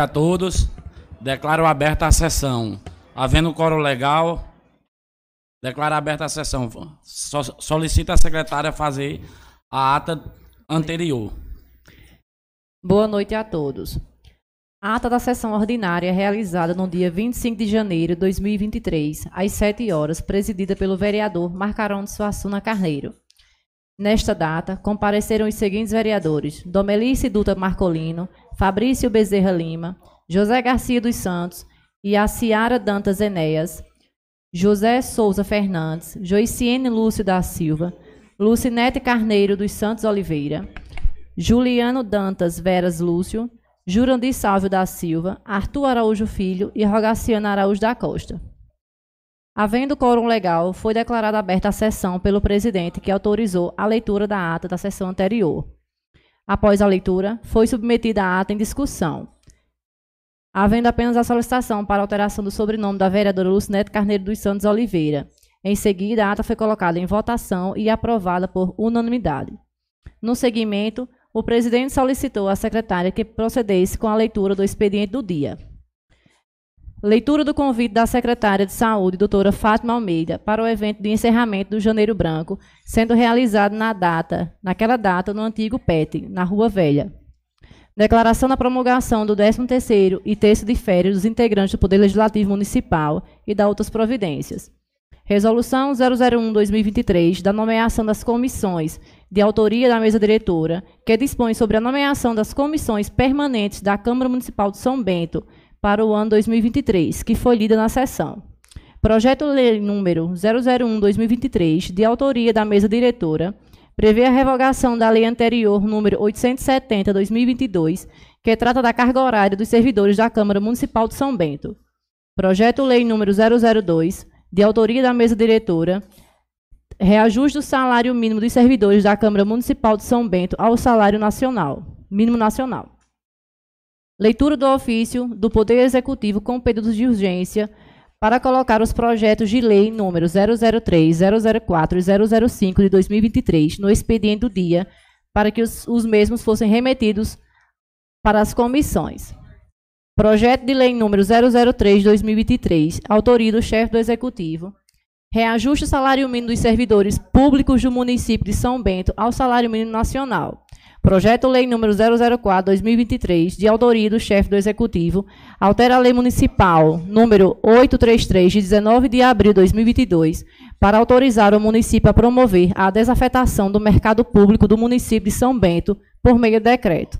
a todos. Declaro aberta a sessão. Havendo coro legal, declaro aberta a sessão. So, solicito a secretária fazer a ata anterior. Boa noite a todos. A ata da sessão ordinária realizada no dia 25 de janeiro de 2023, às 7 horas, presidida pelo vereador Marcarão de Suassuna Carneiro. Nesta data, compareceram os seguintes vereadores: Domelice Dutra Marcolino, Fabrício Bezerra Lima, José Garcia dos Santos e a Ciara Dantas Enéas, José Souza Fernandes, Joiciene Lúcio da Silva, Lucinete Carneiro dos Santos Oliveira, Juliano Dantas Veras Lúcio, Jurandir Sálvio da Silva, Arthur Araújo Filho e Rogaciana Araújo da Costa. Havendo quórum legal, foi declarada aberta a sessão pelo presidente, que autorizou a leitura da ata da sessão anterior. Após a leitura, foi submetida a ata em discussão. Havendo apenas a solicitação para alteração do sobrenome da vereadora Lucinete Carneiro dos Santos Oliveira. Em seguida, a ata foi colocada em votação e aprovada por unanimidade. No seguimento, o presidente solicitou à secretária que procedesse com a leitura do expediente do dia. Leitura do convite da secretária de Saúde, doutora Fátima Almeida, para o evento de encerramento do Janeiro Branco, sendo realizado na data, naquela data, no antigo PET, na Rua Velha. Declaração da promulgação do 13º e terço de férias dos integrantes do Poder Legislativo Municipal e da outras providências. Resolução 001-2023, da nomeação das comissões, de autoria da mesa diretora, que dispõe sobre a nomeação das comissões permanentes da Câmara Municipal de São Bento, para o ano 2023, que foi lida na sessão. Projeto Lei número 001/2023, de autoria da mesa diretora, prevê a revogação da lei anterior número 870/2022, que trata da carga horária dos servidores da Câmara Municipal de São Bento. Projeto Lei número 002, de autoria da mesa diretora, reajuste do salário mínimo dos servidores da Câmara Municipal de São Bento ao salário nacional, mínimo nacional. Leitura do ofício do Poder Executivo com pedidos de urgência para colocar os projetos de lei número 003, 004 e 005 de 2023 no expediente do dia, para que os, os mesmos fossem remetidos para as comissões. Projeto de lei número 003 de 2023, autoria do chefe do Executivo. Reajuste o salário mínimo dos servidores públicos do município de São Bento ao salário mínimo nacional. Projeto Lei número 004/2023, de autoria do chefe do Executivo, altera a Lei Municipal número 833 de 19 de abril de 2022, para autorizar o município a promover a desafetação do mercado público do município de São Bento por meio de decreto.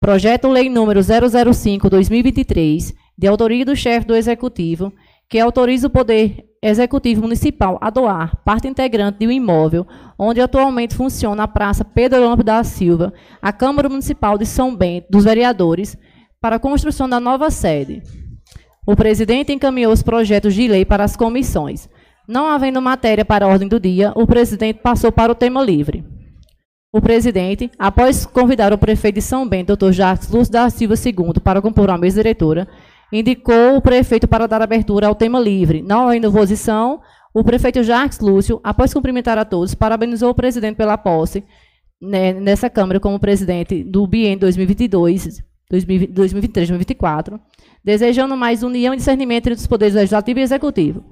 Projeto Lei número 005/2023, de autoria do chefe do Executivo, que autoriza o Poder Executivo Municipal a doar parte integrante de um imóvel onde atualmente funciona a Praça Pedro Lampo da Silva, à Câmara Municipal de São Bento, dos vereadores, para a construção da nova sede. O presidente encaminhou os projetos de lei para as comissões. Não havendo matéria para a ordem do dia, o presidente passou para o tema livre. O presidente, após convidar o prefeito de São Bento, Dr. Jacques Lúcio da Silva II, para compor a mesa diretora, indicou o prefeito para dar abertura ao tema livre. Não havendo oposição, o prefeito Jacques Lúcio, após cumprimentar a todos, parabenizou o presidente pela posse né, nessa Câmara como presidente do biênio 2022, 2023, 2024, desejando mais união e discernimento entre os poderes legislativo e executivo.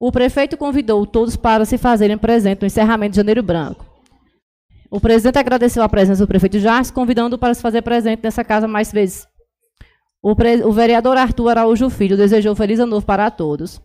O prefeito convidou todos para se fazerem presente no encerramento de Janeiro Branco. O presidente agradeceu a presença do prefeito Jacques, convidando-o para se fazer presente nessa casa mais vezes o, o vereador Arthur Araújo Filho desejou feliz ano novo para todos.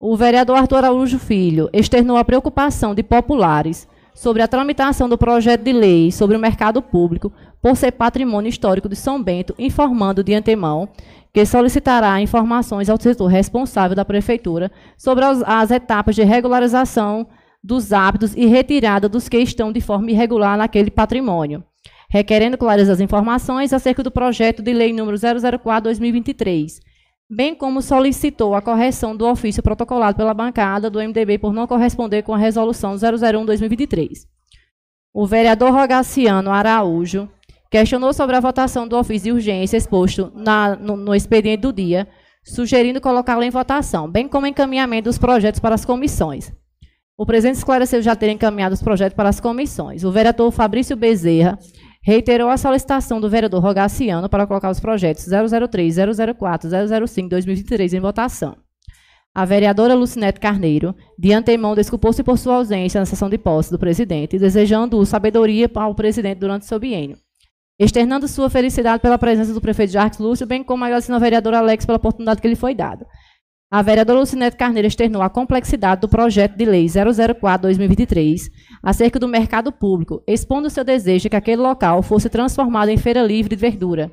O vereador Arthur Araújo Filho externou a preocupação de populares sobre a tramitação do projeto de lei sobre o mercado público por ser patrimônio histórico de São Bento, informando de antemão que solicitará informações ao setor responsável da Prefeitura sobre as, as etapas de regularização dos hábitos e retirada dos que estão de forma irregular naquele patrimônio requerendo clareza das informações acerca do projeto de lei número 004/2023, bem como solicitou a correção do ofício protocolado pela bancada do MDB por não corresponder com a resolução 001/2023. O vereador Rogaciano Araújo questionou sobre a votação do ofício de urgência exposto na, no, no expediente do dia, sugerindo colocá-lo em votação, bem como encaminhamento dos projetos para as comissões. O presidente esclareceu já ter encaminhado os projetos para as comissões. O vereador Fabrício Bezerra reiterou a solicitação do vereador Rogaciano para colocar os projetos 003, 004, 005 2023 em votação. A vereadora Lucinete Carneiro, de antemão, desculpou-se por sua ausência na sessão de posse do presidente, desejando sabedoria ao presidente durante seu biênio. Externando sua felicidade pela presença do prefeito Jarques Lúcio, bem como agradecendo ao vereador Alex pela oportunidade que lhe foi dada. A vereadora Lucinete Carneiro externou a complexidade do projeto de lei 004-2023 acerca do mercado público, expondo seu desejo de que aquele local fosse transformado em feira livre de verdura,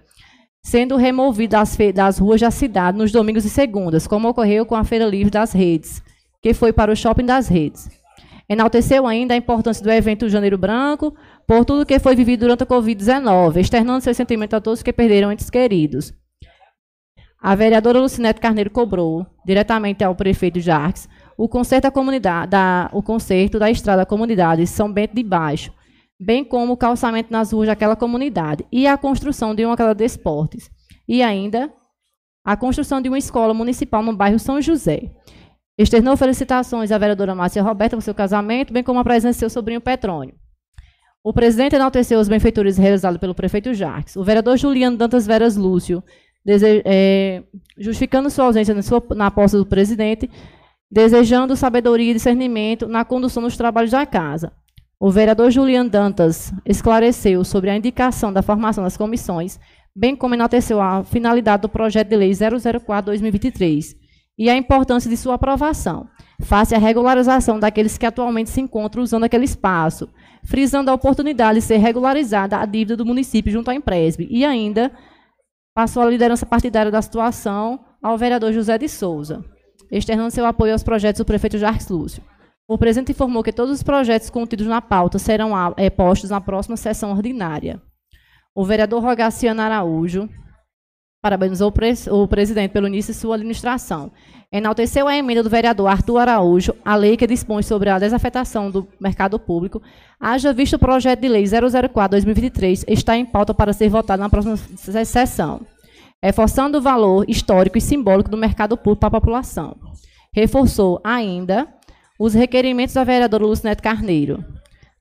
sendo removido das, das ruas da cidade nos domingos e segundas, como ocorreu com a feira livre das redes, que foi para o shopping das redes. Enalteceu ainda a importância do evento Janeiro Branco, por tudo que foi vivido durante a Covid-19, externando seu sentimento a todos que perderam entes queridos. A vereadora Lucinete Carneiro cobrou, diretamente ao prefeito Jarques, o conserto da, comunidade, da, o conserto da estrada da comunidade São Bento de Baixo, bem como o calçamento nas ruas daquela comunidade e a construção de uma casa de esportes. E ainda a construção de uma escola municipal no bairro São José. Externou felicitações à vereadora Márcia Roberta por seu casamento, bem como a presença de seu sobrinho Petrônio. O presidente enalteceu os benfeitores realizados pelo prefeito Jarques. O vereador Juliano Dantas Veras Lúcio é, justificando sua ausência na, sua, na posse do presidente, desejando sabedoria e discernimento na condução dos trabalhos da casa. O vereador Juliano Dantas esclareceu sobre a indicação da formação das comissões, bem como enalteceu a finalidade do projeto de lei 004-2023 e a importância de sua aprovação, face à regularização daqueles que atualmente se encontram usando aquele espaço, frisando a oportunidade de ser regularizada a dívida do município junto à Empresb e ainda passou a liderança partidária da situação ao vereador José de Souza, externando seu apoio aos projetos do prefeito Jarques Lúcio. O presidente informou que todos os projetos contidos na pauta serão é, postos na próxima sessão ordinária. O vereador Rogaciano Araújo parabenizou o, pre o presidente pelo início de sua administração. Enalteceu a emenda do vereador Arthur Araújo, a lei que dispõe sobre a desafetação do mercado público, haja visto o projeto de lei 004-2023 está em pauta para ser votado na próxima sessão, reforçando o valor histórico e simbólico do mercado público para a população. Reforçou ainda os requerimentos da vereadora Lucinete Carneiro.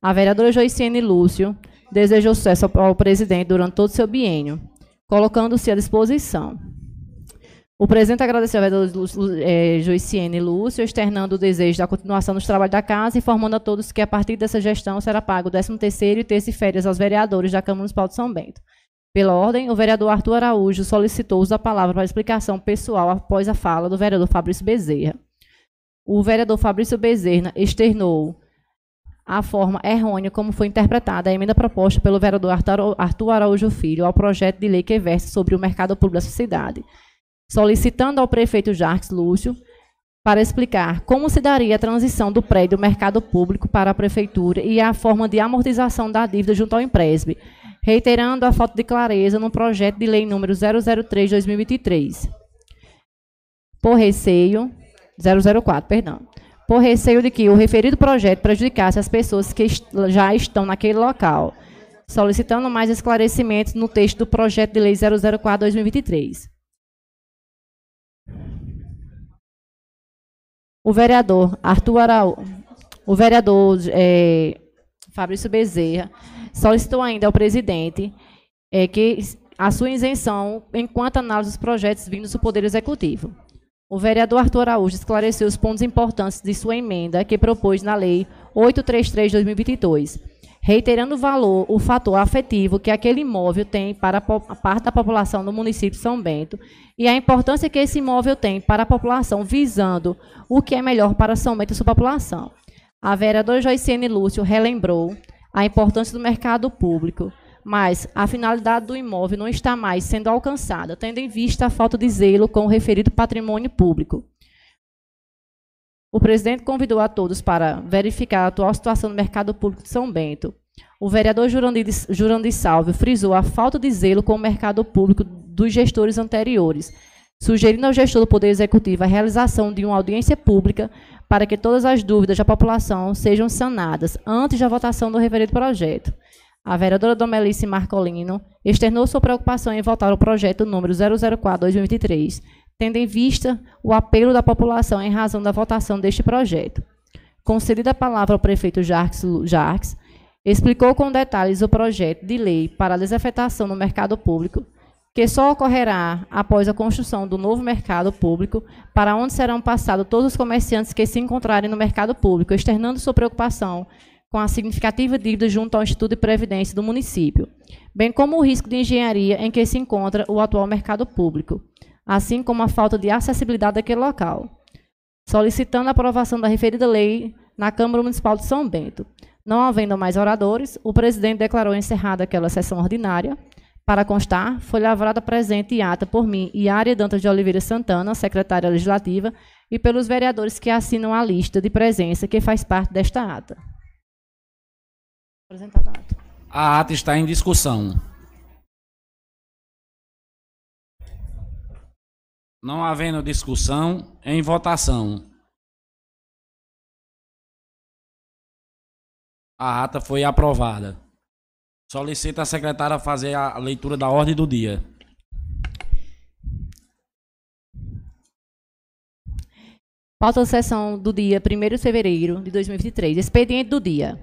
A vereadora Joiciene Lúcio desejou sucesso ao presidente durante todo o seu biênio colocando-se à disposição. O presidente agradeceu ao vereador é, Joiciene Lúcio, externando o desejo da continuação dos trabalhos da casa, informando a todos que, a partir dessa gestão, será pago o 13º e terça e férias aos vereadores da Câmara Municipal de São Bento. Pela ordem, o vereador Arthur Araújo solicitou uso da palavra para explicação pessoal após a fala do vereador Fabrício Bezerra. O vereador Fabrício Bezerra externou a forma errônea como foi interpretada a emenda proposta pelo vereador Arthur Araújo Filho ao projeto de lei que versa sobre o mercado público da cidade, solicitando ao prefeito Jarques Lúcio para explicar como se daria a transição do prédio mercado público para a prefeitura e a forma de amortização da dívida junto ao Empresb, reiterando a falta de clareza no projeto de lei número 003/2023. Por receio 004, perdão por receio de que o referido projeto prejudicasse as pessoas que já estão naquele local, solicitando mais esclarecimentos no texto do projeto de lei 004-2023. O vereador Arthur Araújo, o vereador é, Fabrício Bezerra, solicitou ainda ao presidente é, que a sua isenção enquanto análise dos projetos vindos do Poder Executivo. O vereador Arthur Araújo esclareceu os pontos importantes de sua emenda que propôs na Lei 833-2022, reiterando o valor, o fator afetivo que aquele imóvel tem para a parte da população do município de São Bento e a importância que esse imóvel tem para a população, visando o que é melhor para São Bento e sua população. A vereadora Joiciene Lúcio relembrou a importância do mercado público, mas a finalidade do imóvel não está mais sendo alcançada, tendo em vista a falta de zelo com o referido patrimônio público. O presidente convidou a todos para verificar a atual situação do mercado público de São Bento. O vereador Jurandir, Salve frisou a falta de zelo com o mercado público dos gestores anteriores, sugerindo ao gestor do Poder Executivo a realização de uma audiência pública para que todas as dúvidas da população sejam sanadas antes da votação do referido projeto. A vereadora Domelice Marcolino externou sua preocupação em votar o projeto número 004-2023, tendo em vista o apelo da população em razão da votação deste projeto. Concedida a palavra ao prefeito Jarques, Jarques explicou com detalhes o projeto de lei para a desafetação no mercado público, que só ocorrerá após a construção do novo mercado público, para onde serão passados todos os comerciantes que se encontrarem no mercado público, externando sua preocupação com a significativa dívida junto ao Instituto de Previdência do município, bem como o risco de engenharia em que se encontra o atual mercado público, assim como a falta de acessibilidade daquele local, solicitando a aprovação da referida lei na Câmara Municipal de São Bento. Não havendo mais oradores, o presidente declarou encerrada aquela sessão ordinária. Para constar, foi lavrada presente e ata por mim e Área Dantas de Oliveira Santana, secretária legislativa, e pelos vereadores que assinam a lista de presença que faz parte desta ata. Ata. A ata está em discussão. Não havendo discussão, em votação. A ata foi aprovada. Solicita a secretária fazer a leitura da ordem do dia. Pauta da sessão do dia 1 de fevereiro de 2023. Expediente do dia.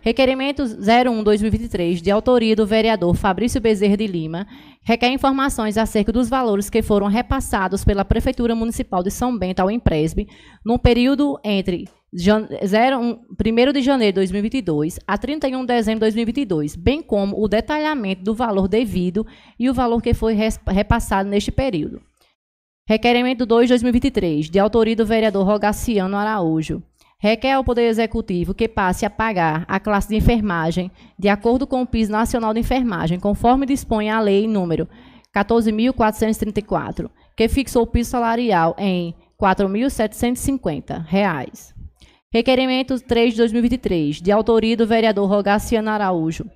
Requerimento 01-2023, de autoria do vereador Fabrício Bezerra de Lima, requer informações acerca dos valores que foram repassados pela Prefeitura Municipal de São Bento ao Empresb no período entre 1 de janeiro de 2022 a 31 de dezembro de 2022, bem como o detalhamento do valor devido e o valor que foi repassado neste período. Requerimento 2 de 2023, de autoria do vereador Rogaciano Araújo. Requer ao Poder Executivo que passe a pagar a classe de enfermagem de acordo com o piso nacional de enfermagem, conforme dispõe a lei número 14.434, que fixou o piso salarial em R$ 4.750. Requerimento 3 de 2023, de autoria do vereador Rogaciano Araújo.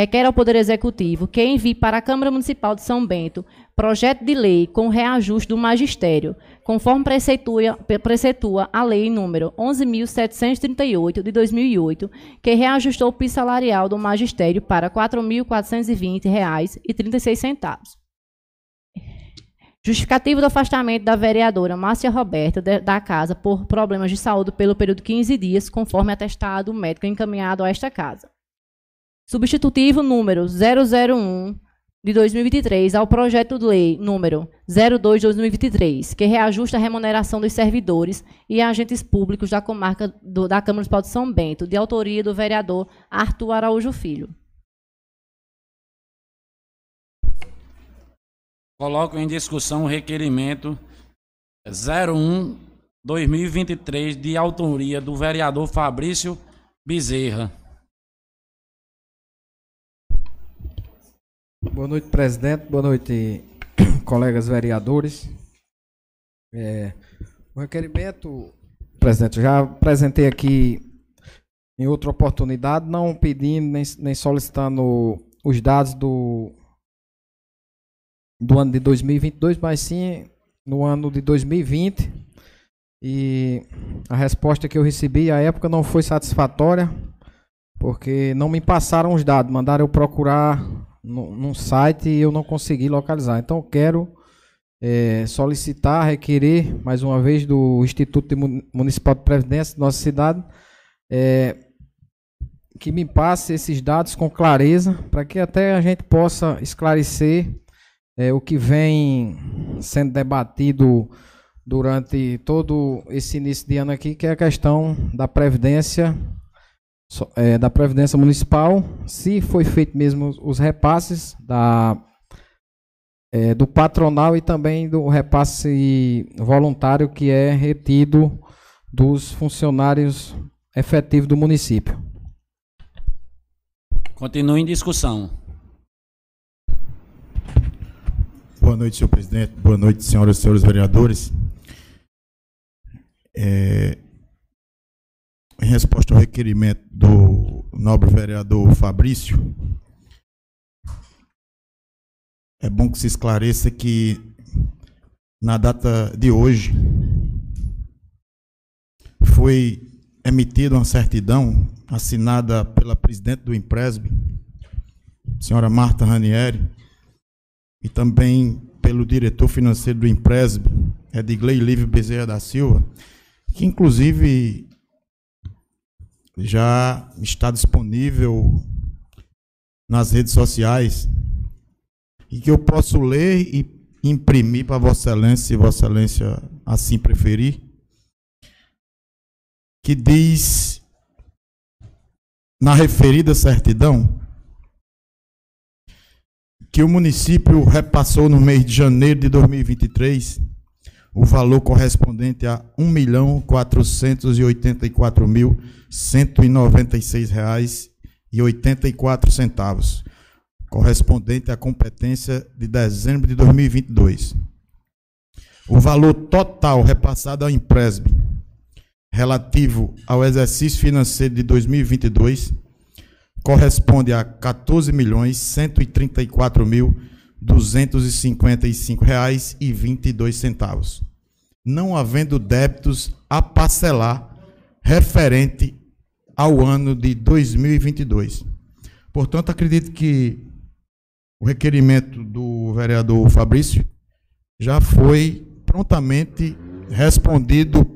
Requer ao Poder Executivo que envie para a Câmara Municipal de São Bento projeto de lei com reajuste do magistério, conforme preceitua, preceitua a lei número 11.738 de 2008, que reajustou o piso salarial do magistério para R$ 4.420,36. Justificativo do afastamento da vereadora Márcia Roberta da casa por problemas de saúde pelo período de 15 dias, conforme atestado médico encaminhado a esta casa. Substitutivo número 001 de 2023 ao projeto de lei número 02 de 2023, que reajusta a remuneração dos servidores e agentes públicos da comarca do, da Câmara Municipal de São Bento, de autoria do vereador Arthur Araújo Filho. Coloco em discussão o requerimento 01-2023 de autoria do vereador Fabrício Bezerra. Boa noite, presidente. Boa noite, colegas vereadores. É, o requerimento, presidente, já apresentei aqui em outra oportunidade, não pedindo nem, nem solicitando os dados do do ano de 2022, mas sim no ano de 2020. E a resposta que eu recebi à época não foi satisfatória, porque não me passaram os dados, mandaram eu procurar no, num site e eu não consegui localizar. Então eu quero é, solicitar, requerer, mais uma vez, do Instituto Municipal de Previdência de nossa cidade, é, que me passe esses dados com clareza, para que até a gente possa esclarecer é, o que vem sendo debatido durante todo esse início de ano aqui, que é a questão da previdência é, da previdência municipal, se foi feito mesmo os repasses da é, do patronal e também do repasse voluntário que é retido dos funcionários efetivos do município. Continue em discussão. Boa noite, senhor presidente. Boa noite, senhoras e senhores vereadores. É, em resposta ao requerimento do nobre vereador Fabrício, é bom que se esclareça que na data de hoje foi emitida uma certidão assinada pela presidente do Empresb, senhora Marta Ranieri, e também pelo diretor financeiro do Empresb, Edgley Livre Bezerra da Silva, que inclusive já está disponível nas redes sociais e que eu posso ler e imprimir para Vossa Excelência, se Vossa Excelência assim preferir, que diz na referida certidão que o município repassou no mês de janeiro de 2023 o valor correspondente a R$ 1.484.196,84, correspondente à competência de dezembro de 2022. O valor total repassado ao Impresb relativo ao exercício financeiro de 2022 corresponde a R$ 14.134.255,22, não havendo débitos a parcelar referente ao ano de 2022. Portanto, acredito que o requerimento do vereador Fabrício já foi prontamente respondido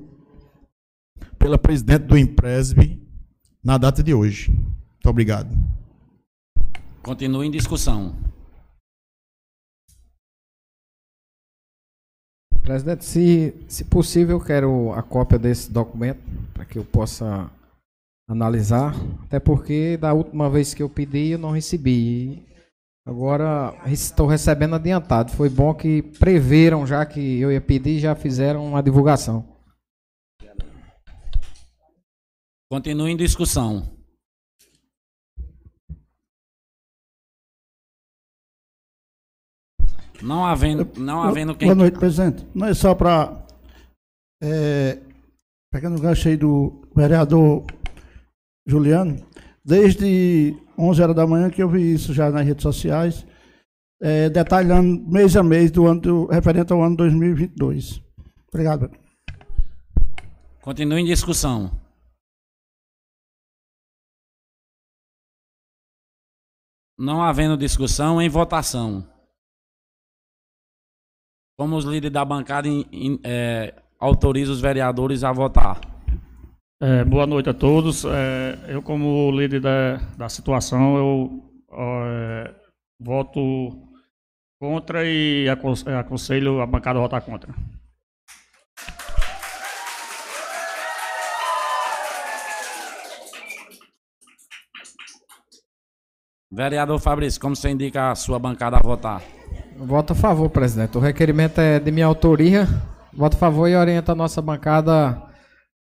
pela presidente do Impresb na data de hoje. Muito obrigado. Continue em discussão. Presidente, se, se possível, eu quero a cópia desse documento para que eu possa analisar. Até porque da última vez que eu pedi, eu não recebi. Agora estou recebendo adiantado. Foi bom que preveram já que eu ia pedir já fizeram uma divulgação. Continue em discussão. Não havendo, não havendo quem. Boa noite, presidente. Não é só para. É, pegando o gancho aí do vereador Juliano, desde 11 horas da manhã que eu vi isso já nas redes sociais, é, detalhando mês a mês do ano do, referente ao ano 2022. Obrigado. Continue em discussão. Não havendo discussão, em votação. Como os líderes da bancada in, é, autorizam os vereadores a votar. É, boa noite a todos. É, eu, como líder da, da situação, eu é, voto contra e aconselho a bancada a votar contra. Vereador Fabrício, como você indica a sua bancada a votar? Voto a favor, presidente. O requerimento é de minha autoria. Voto a favor e orienta a nossa bancada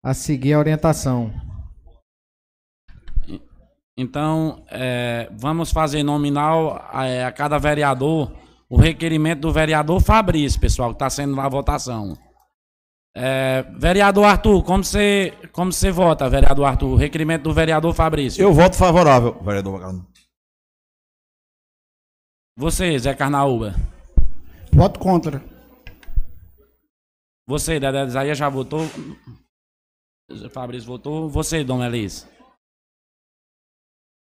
a seguir a orientação. Então, é, vamos fazer nominal a, é, a, cada vereador o requerimento do vereador Fabrício, pessoal, que está sendo lá a votação. É, vereador Arthur, como você, como você vota, vereador Arthur? O requerimento do vereador Fabrício. Eu voto favorável, vereador Bacana. Você, Zé Carnaúba. Voto contra. Você, Dedé Isaías, já votou? Fabrício votou. Você, Dom Elis.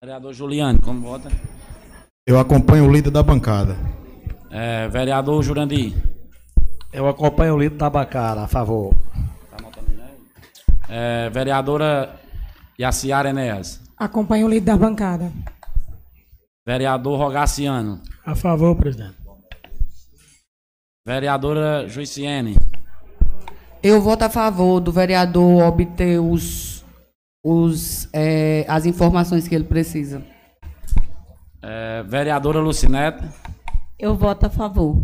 Vereador Juliano, como vota? Eu acompanho o líder da bancada. É, vereador Jurandir. Eu acompanho o líder da bancada, a favor. Tá é, vereadora Yaciara Enéas. Acompanho o líder da bancada. Vereador Rogaciano. A favor, presidente. Vereadora Juiciene. Eu voto a favor do vereador obter os, os, é, as informações que ele precisa. É, vereadora Lucinete. Eu voto a favor.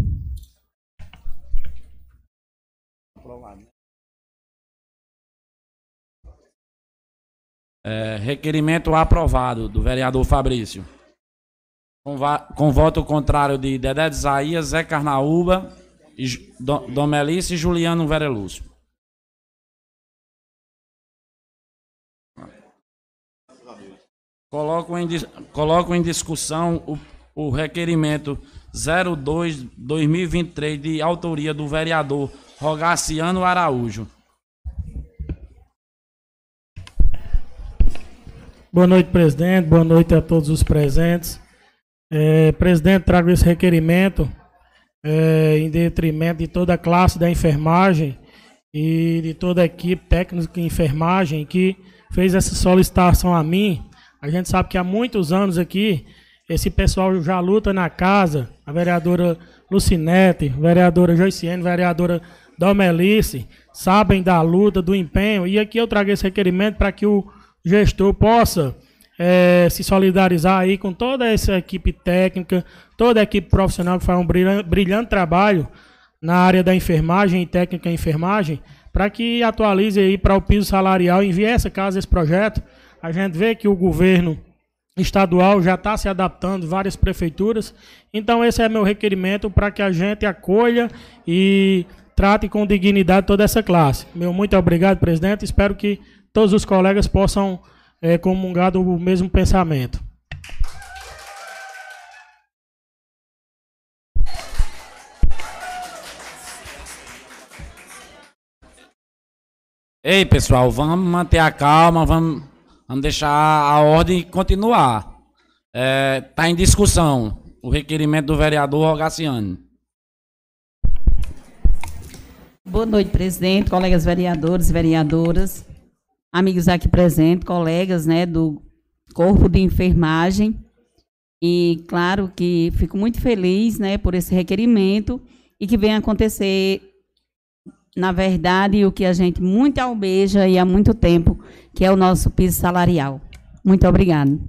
É, requerimento aprovado do vereador Fabrício. Com, com voto contrário de Dedé de Isaías, Zé Carnaúba, Domelice e Juliano Verelúcio. Coloco em, coloco em discussão o, o requerimento 02-2023 de autoria do vereador Rogaciano Araújo. Boa noite, presidente. Boa noite a todos os presentes. É, presidente, trago esse requerimento é, em detrimento de toda a classe da enfermagem e de toda a equipe técnica de enfermagem que fez essa solicitação a mim. A gente sabe que há muitos anos aqui, esse pessoal já luta na casa, a vereadora Lucinete, vereadora Joiciene, vereadora Domelice, sabem da luta, do empenho, e aqui eu trago esse requerimento para que o gestor possa é, se solidarizar aí com toda essa equipe técnica, toda a equipe profissional que faz um brilhante, brilhante trabalho na área da enfermagem e técnica em enfermagem, para que atualize aí para o piso salarial e envie essa casa esse projeto. A gente vê que o governo estadual já está se adaptando, várias prefeituras. Então esse é meu requerimento para que a gente acolha e trate com dignidade toda essa classe. Meu muito obrigado, presidente. Espero que todos os colegas possam é, comungar do mesmo pensamento. Ei, pessoal, vamos manter a calma, vamos, vamos deixar a ordem continuar. Está é, tá em discussão o requerimento do vereador Rogaciano. Boa noite, presidente, colegas vereadores e vereadoras, amigos aqui presentes, colegas né, do Corpo de Enfermagem. E claro que fico muito feliz né, por esse requerimento e que venha acontecer, na verdade, o que a gente muito almeja e há muito tempo, que é o nosso piso salarial. Muito obrigada.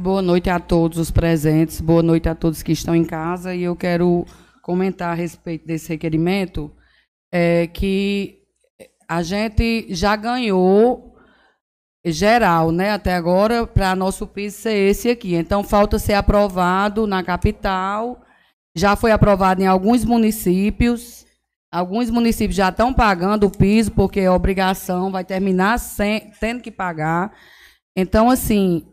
Boa noite a todos os presentes, boa noite a todos que estão em casa e eu quero comentar a respeito desse requerimento é que a gente já ganhou geral, né, até agora, para nosso piso ser esse aqui. Então, falta ser aprovado na capital, já foi aprovado em alguns municípios, alguns municípios já estão pagando o piso, porque é obrigação, vai terminar sem, tendo que pagar. Então, assim,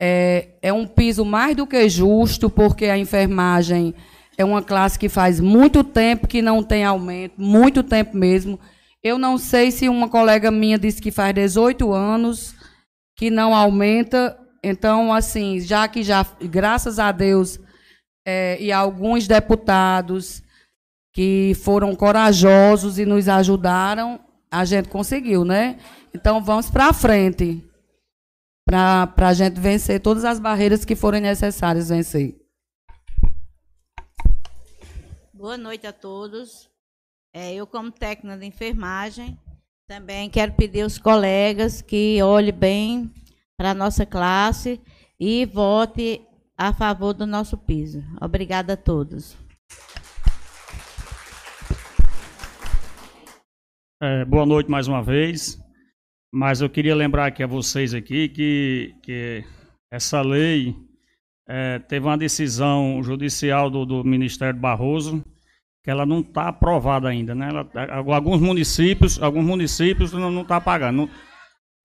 é, é um piso mais do que justo, porque a enfermagem é uma classe que faz muito tempo que não tem aumento, muito tempo mesmo. Eu não sei se uma colega minha disse que faz 18 anos que não aumenta. Então, assim, já que já, graças a Deus, é, e alguns deputados que foram corajosos e nos ajudaram, a gente conseguiu, né? Então, vamos para frente, para a gente vencer todas as barreiras que forem necessárias vencer. Boa noite a todos. É, eu, como técnica de enfermagem, também quero pedir aos colegas que olhem bem para a nossa classe e vote a favor do nosso piso. Obrigada a todos. É, boa noite mais uma vez. Mas eu queria lembrar aqui a vocês aqui que, que essa lei é, teve uma decisão judicial do, do Ministério Barroso que ela não está aprovada ainda, né? Ela, alguns municípios, alguns municípios não está pagando.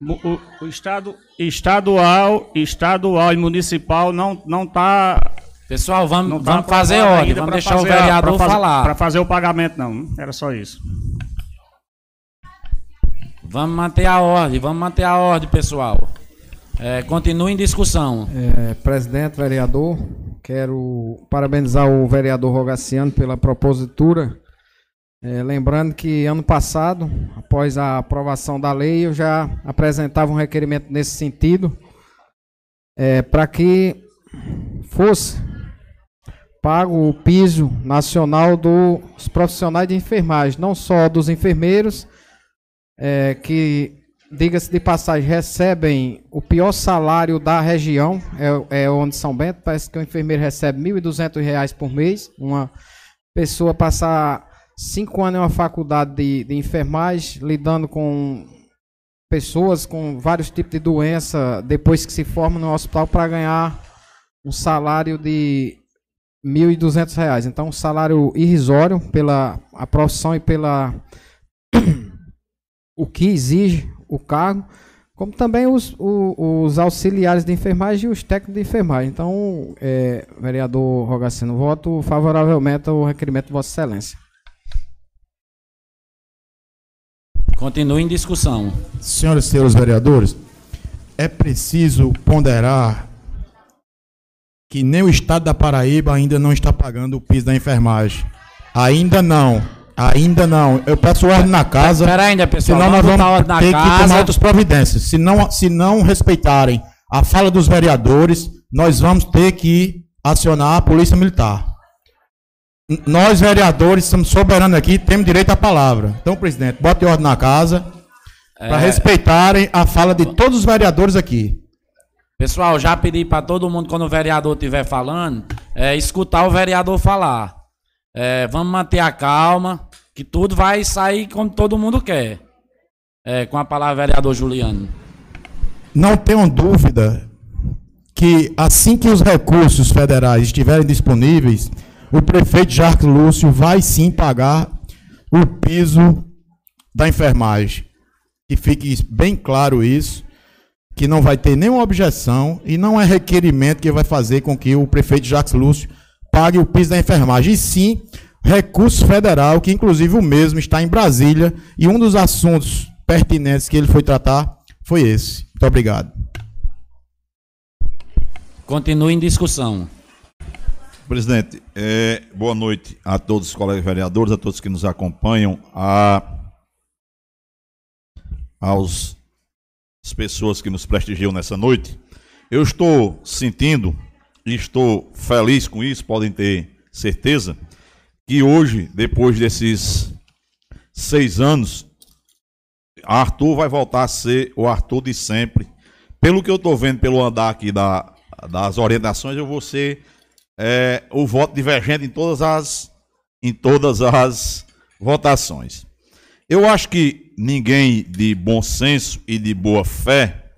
O, o, estado estadual, estadual e municipal não não está Pessoal, vamos, tá vamos fazer ordem, vamos deixar o vereador a, falar. Para fazer o pagamento não, era só isso. Vamos manter a ordem, vamos manter a ordem, pessoal. É, continue em discussão. É, presidente, vereador, quero parabenizar o vereador Rogaciano pela propositura. É, lembrando que ano passado, após a aprovação da lei, eu já apresentava um requerimento nesse sentido, é, para que fosse pago o piso nacional dos profissionais de enfermagem, não só dos enfermeiros, é, que diga-se de passagem, recebem o pior salário da região, é, é onde São Bento, parece que o enfermeiro recebe R$ 1.200 por mês, uma pessoa passar cinco anos em uma faculdade de, de enfermagem, lidando com pessoas com vários tipos de doença, depois que se forma no hospital, para ganhar um salário de R$ 1.200. Então, um salário irrisório pela a profissão e pela o que exige o cargo, como também os, os auxiliares de enfermagem e os técnicos de enfermagem. Então, é, vereador Rogacino, voto favoravelmente ao requerimento de Vossa Excelência. Continue em discussão. Senhoras e senhores vereadores, é preciso ponderar que nem o Estado da Paraíba ainda não está pagando o piso da enfermagem. Ainda não. Ainda não. Eu peço ordem na casa. Pera ainda, pessoal. Senão nós vamos botar vamos ordem na ter que casa. tomar outras providências. Se não, se não respeitarem a fala dos vereadores, nós vamos ter que acionar a Polícia Militar. Nós, vereadores, somos soberanos aqui, temos direito à palavra. Então, presidente, bote ordem na casa para É. respeitarem a fala de todos os vereadores aqui. Pessoal, já pedi para todo mundo, quando o vereador estiver falando, é, escutar o vereador falar. É, vamos manter a calma, que tudo vai sair como todo mundo quer. É, com a palavra, vereador Juliano. Não tenham dúvida que assim que os recursos federais estiverem disponíveis, o prefeito Jacques Lúcio vai sim pagar o piso da enfermagem. Que fique bem claro isso, que não vai ter nenhuma objeção e não é requerimento que vai fazer com que o prefeito Jacques Lúcio pague o piso da enfermagem, e sim recurso federal, que inclusive o mesmo está em Brasília, e um dos assuntos pertinentes que ele foi tratar foi esse. Muito obrigado. Continue em discussão. Presidente, é, boa noite a todos os colegas vereadores, a todos que nos acompanham, a, aos as pessoas que nos prestigiam nessa noite. Eu estou sentindo e estou feliz com isso, podem ter certeza, que hoje, depois desses seis anos, Arthur vai voltar a ser o Arthur de sempre. Pelo que eu estou vendo pelo andar aqui da, das orientações, eu vou ser é, o voto divergente em todas as em todas as votações. Eu acho que ninguém de bom senso e de boa fé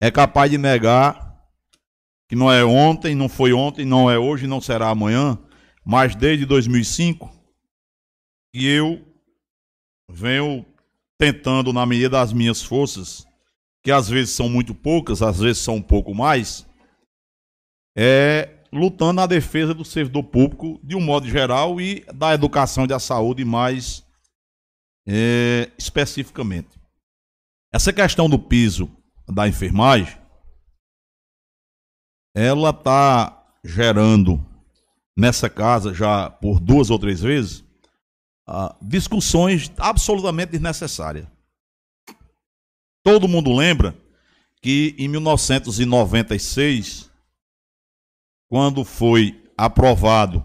é capaz de negar que não é ontem, não foi ontem, não é hoje, não será amanhã, mas desde 2005 que eu venho tentando, na medida das minhas forças, que às vezes são muito poucas, às vezes são um pouco mais, é lutando na defesa do servidor público de um modo geral e da educação e da saúde mais é, especificamente. Essa questão do piso da enfermagem, ela está gerando nessa casa já por duas ou três vezes ah, discussões absolutamente desnecessárias. Todo mundo lembra que em 1996, quando foi aprovado,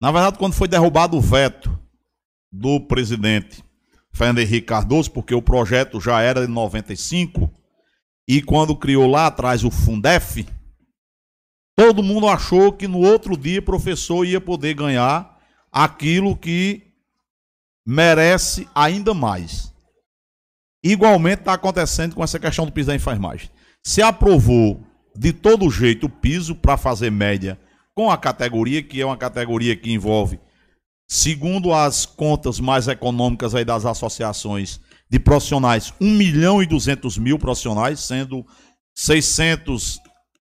na verdade, quando foi derrubado o veto do presidente Fernando Henrique Cardoso, porque o projeto já era de 95, e quando criou lá atrás o Fundef, todo mundo achou que no outro dia o professor ia poder ganhar aquilo que merece ainda mais. Igualmente está acontecendo com essa questão do piso da enfermagem. Se aprovou de todo jeito o piso para fazer média com a categoria, que é uma categoria que envolve, segundo as contas mais econômicas aí das associações de profissionais, 1 milhão e 200 mil profissionais, sendo 600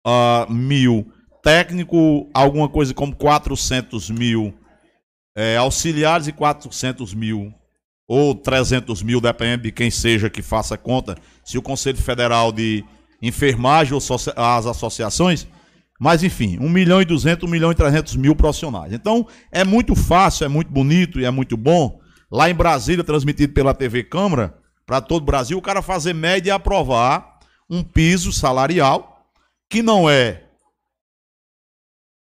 ah, mil. Técnico, alguma coisa como 400 mil. É, auxiliares e 400 mil. Ou 300 mil, depende de quem seja que faça conta, se o Conselho Federal de Enfermagem ou as associações, mas enfim, 1 milhão e 200, 1 milhão e 300 mil profissionais. Então, é muito fácil, é muito bonito e é muito bom, lá em Brasília, transmitido pela TV Câmara, para todo o Brasil, o cara fazer média e aprovar um piso salarial, que não é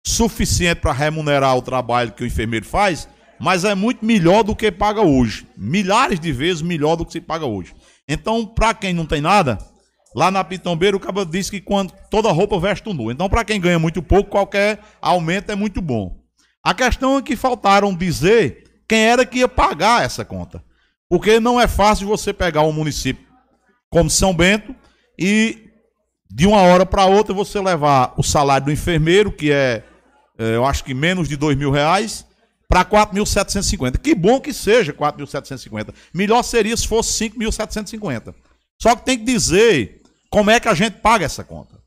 suficiente para remunerar o trabalho que o enfermeiro faz, mas é muito melhor do que paga hoje. Milhares de vezes melhor do que se paga hoje. Então, para quem não tem nada, lá na Pitombeira o cara diz que quando toda roupa veste um nu. Então, para quem ganha muito pouco, qualquer aumento é muito bom. A questão é que faltaram dizer quem era que ia pagar essa conta. Porque não é fácil você pegar um município como São Bento e de uma hora para outra você levar o salário do enfermeiro, que é, é, eu acho que menos de dois mil reais, para 4.750. Que bom que seja 4.750. Melhor seria se fosse 5.750. Só que tem que dizer como é que a gente paga essa conta.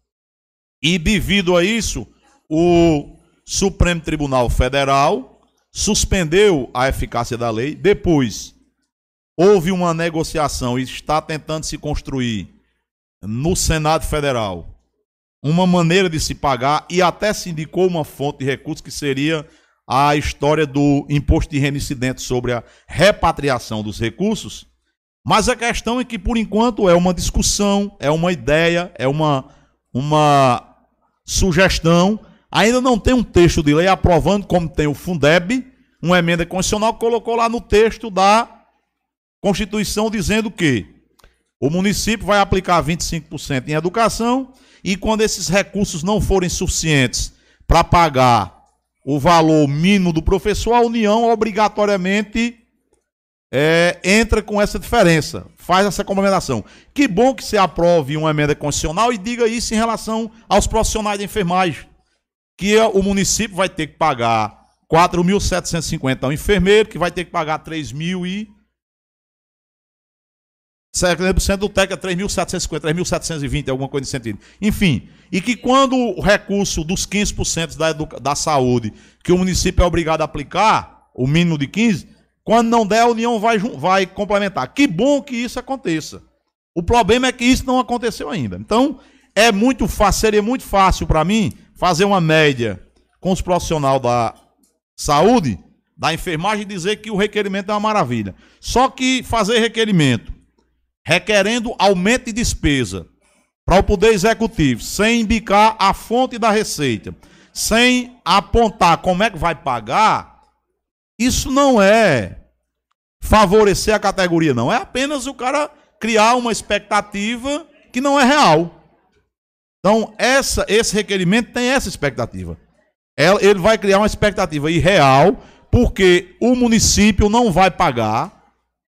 E devido a isso, o Supremo Tribunal Federal suspendeu a eficácia da lei. Depois, houve uma negociação e está tentando se construir no Senado Federal. Uma maneira de se pagar e até se indicou uma fonte de recursos que seria a história do imposto de renda incidente sobre a repatriação dos recursos, mas a questão é que, por enquanto, é uma discussão, é uma ideia, é uma, uma sugestão. Ainda não tem um texto de lei aprovando, como tem o Fundeb, uma emenda constitucional que colocou lá no texto da Constituição dizendo que o município vai aplicar 25% em educação e quando esses recursos não forem suficientes para pagar o valor mínimo do professor, a União obrigatoriamente é, entra com essa diferença, faz essa complementação. Que bom que se aprove uma emenda constitucional e diga isso em relação aos profissionais de enfermagem, que o município vai ter que pagar 4.750 ao enfermeiro, que vai ter que pagar 3.000 e 70% do TEC é 3.750, 3.720, alguma coisa nesse sentido. Enfim, e que quando o recurso dos 15% da, da saúde, que o município é obrigado a aplicar, o mínimo de 15%, quando não der, a União vai, vai complementar. Que bom que isso aconteça. O problema é que isso não aconteceu ainda. Então, é muito fácil, seria muito fácil para mim fazer uma média com os profissionais da saúde, da enfermagem, dizer que o requerimento é uma maravilha. Só que fazer requerimento requerendo aumento de despesa para o Poder Executivo, sem indicar a fonte da receita, sem apontar como é que vai pagar, isso não é favorecer a categoria, não. É apenas o cara criar uma expectativa que não é real. Então, essa, esse requerimento tem essa expectativa. Ele vai criar uma expectativa irreal, porque o município não vai pagar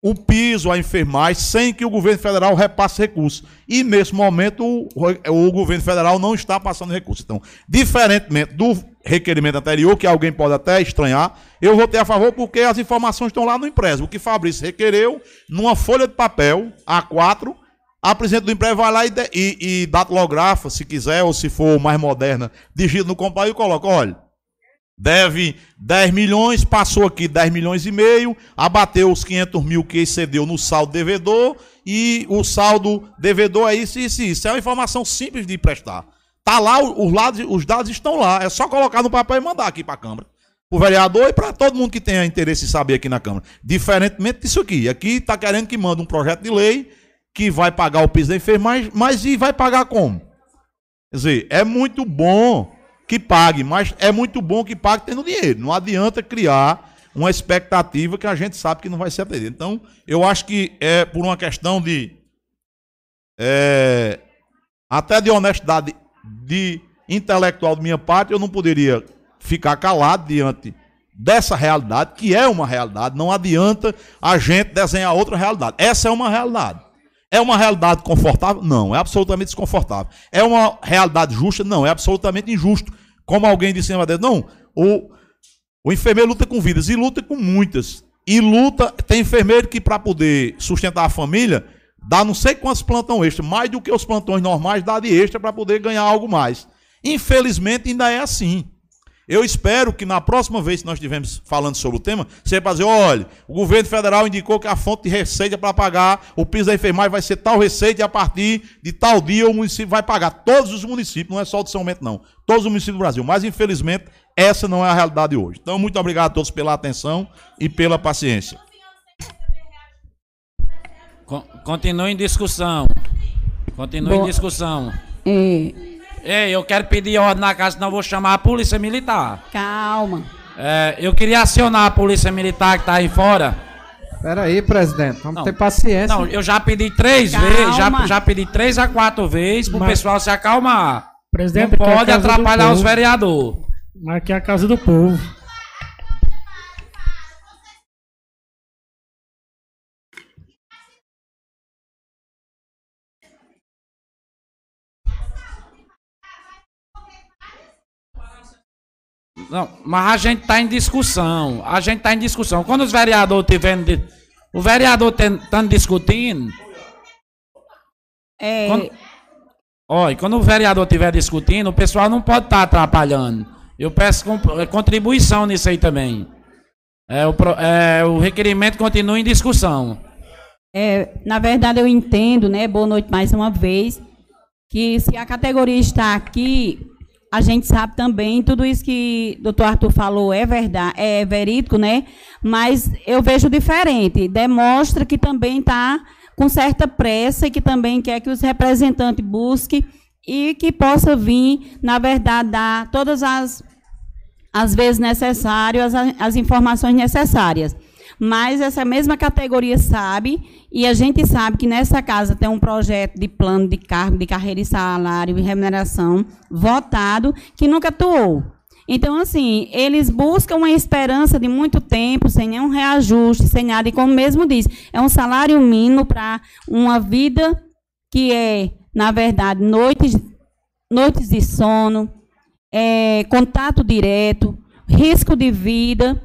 o piso, a enfermagem, sem que o governo federal repasse recursos. E nesse momento o, o, governo federal não está passando recursos. Então, diferentemente do requerimento anterior, que alguém pode até estranhar, eu votei a favor porque as informações estão lá no empréstimo. O que Fabrício requereu, numa folha de papel, A4, a presidente do empréstimo vai lá e, e, e datilografa, se quiser, ou se for mais moderna, digita no computador e coloca, olha, Deve 10 milhões, passou aqui 10 milhões e meio, abateu os 500 mil que excedeu no saldo devedor e o saldo devedor é isso, isso isso. É uma informação simples de prestar. Tá lá, os, lados, os dados estão lá. É só colocar no papel e mandar aqui para a Câmara. O vereador e para todo mundo que tenha interesse em saber aqui na Câmara. Diferentemente disso aqui. Aqui está querendo que manda um projeto de lei que vai pagar o piso da enfermagem, mas e vai pagar como? Quer dizer, é muito bom que pague, mas é muito bom que pague tendo dinheiro. Não adianta criar uma expectativa que a gente sabe que não vai ser atendida. Então, eu acho que é por uma questão de é, até de honestidade de intelectual de minha parte, eu não poderia ficar calado diante dessa realidade, que é uma realidade. Não adianta a gente desenhar outra realidade. Essa é uma realidade. É uma realidade confortável? Não, é absolutamente desconfortável. É uma realidade justa? Não, é absolutamente injusto. Como alguém disse em Deus, não, o, o enfermeiro luta com vidas e luta com muitas. E luta, tem enfermeiro que para poder sustentar a família, dá não sei quantos plantão extra, mais do que os plantões normais, dá de extra para poder ganhar algo mais. Infelizmente ainda é assim. Eu espero que na próxima vez que nós estivermos falando sobre o tema, você vai dizer, olha, o governo federal indicou que a fonte de receita para pagar o piso da enfermagem vai ser tal receita e a partir de tal dia o município vai pagar. Todos os municípios, não é só o de São Bento, não. Todos os municípios do Brasil. Mas, infelizmente, essa não é a realidade hoje. Então, muito obrigado a todos pela atenção e pela paciência. Continue em discussão. Continue Bom, em discussão. É... Ei, eu quero pedir ordem na casa, senão vou chamar a polícia militar. Calma. É, eu queria acionar a polícia militar que está aí fora. Espera aí, presidente, vamos não, ter paciência. Não, eu já pedi três Calma. vezes, já, já pedi três a quatro vezes para o pessoal se acalmar. Presidente, não pode atrapalhar os vereadores. Mas aqui é a casa do povo. Não, mas a gente está em discussão. A gente está em discussão. Quando os vereadores estiverem. O vereador estando discutindo. É. Quando, olha, quando o vereador estiver discutindo, o pessoal não pode estar tá atrapalhando. Eu peço é, contribuição nisso aí também. É, o, é, o requerimento continua em discussão. É, na verdade, eu entendo, né? Boa noite mais uma vez. Que se a categoria está aqui a gente sabe também, tudo isso que o doutor Arthur falou é verdade, é verídico, né? Mas eu vejo diferente. Demonstra que também está com certa pressa e que também quer que os representantes busquem e que possa vir, na verdade, dar todas as, as vezes necessárias, as, as informações necessárias. Mas essa mesma categoria sabe, e a gente sabe que nessa casa tem um projeto de plano de cargo, de carreira e salário e remuneração votado, que nunca atuou. Então, assim, eles buscam uma esperança de muito tempo, sem nenhum reajuste, sem nada. E como mesmo diz, é um salário mínimo para uma vida que é, na verdade, noites, noites de sono, é, contato direto, risco de vida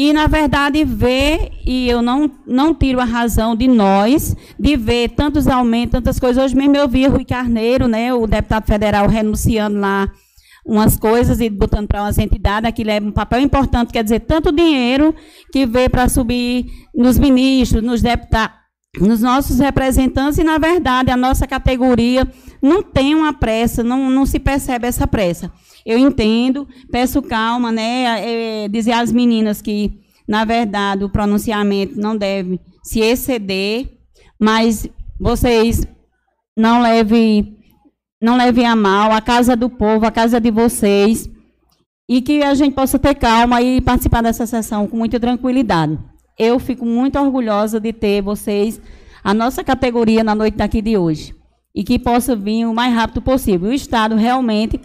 e, na verdade, ver, e eu não, não tiro a razão de nós, de ver tantos aumentos, tantas coisas. Hoje mesmo eu vi Rui Carneiro, né, o deputado federal, renunciando lá umas coisas e botando para umas entidades, aquilo é um papel importante, quer dizer, tanto dinheiro que veio para subir nos ministros, nos deputados, nos nossos representantes, e, na verdade, a nossa categoria não tem uma pressa, não, não se percebe essa pressa. Eu entendo, peço calma, né? É, dizer às meninas que, na verdade, o pronunciamento não deve se exceder, mas vocês não levem, não levem a mal a casa do povo, a casa de vocês, e que a gente possa ter calma e participar dessa sessão com muita tranquilidade. Eu fico muito orgulhosa de ter vocês, a nossa categoria na noite daqui de hoje, e que possa vir o mais rápido possível. O Estado realmente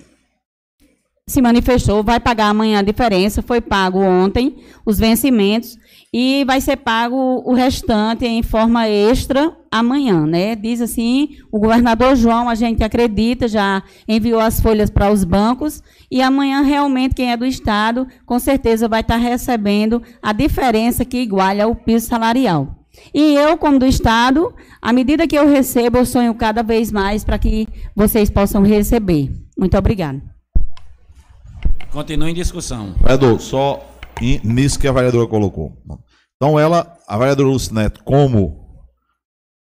se manifestou, vai pagar amanhã a diferença, foi pago ontem os vencimentos e vai ser pago o restante em forma extra amanhã, né? Diz assim, o governador João, a gente acredita, já enviou as folhas para os bancos e amanhã realmente quem é do estado, com certeza vai estar recebendo a diferença que iguala o piso salarial. E eu, como do Estado, à medida que eu recebo, eu sonho cada vez mais para que vocês possam receber. Muito obrigada. Continua em discussão. Vereador, só nisso que a vereadora colocou. Então, ela, a vereadora Lucineto, como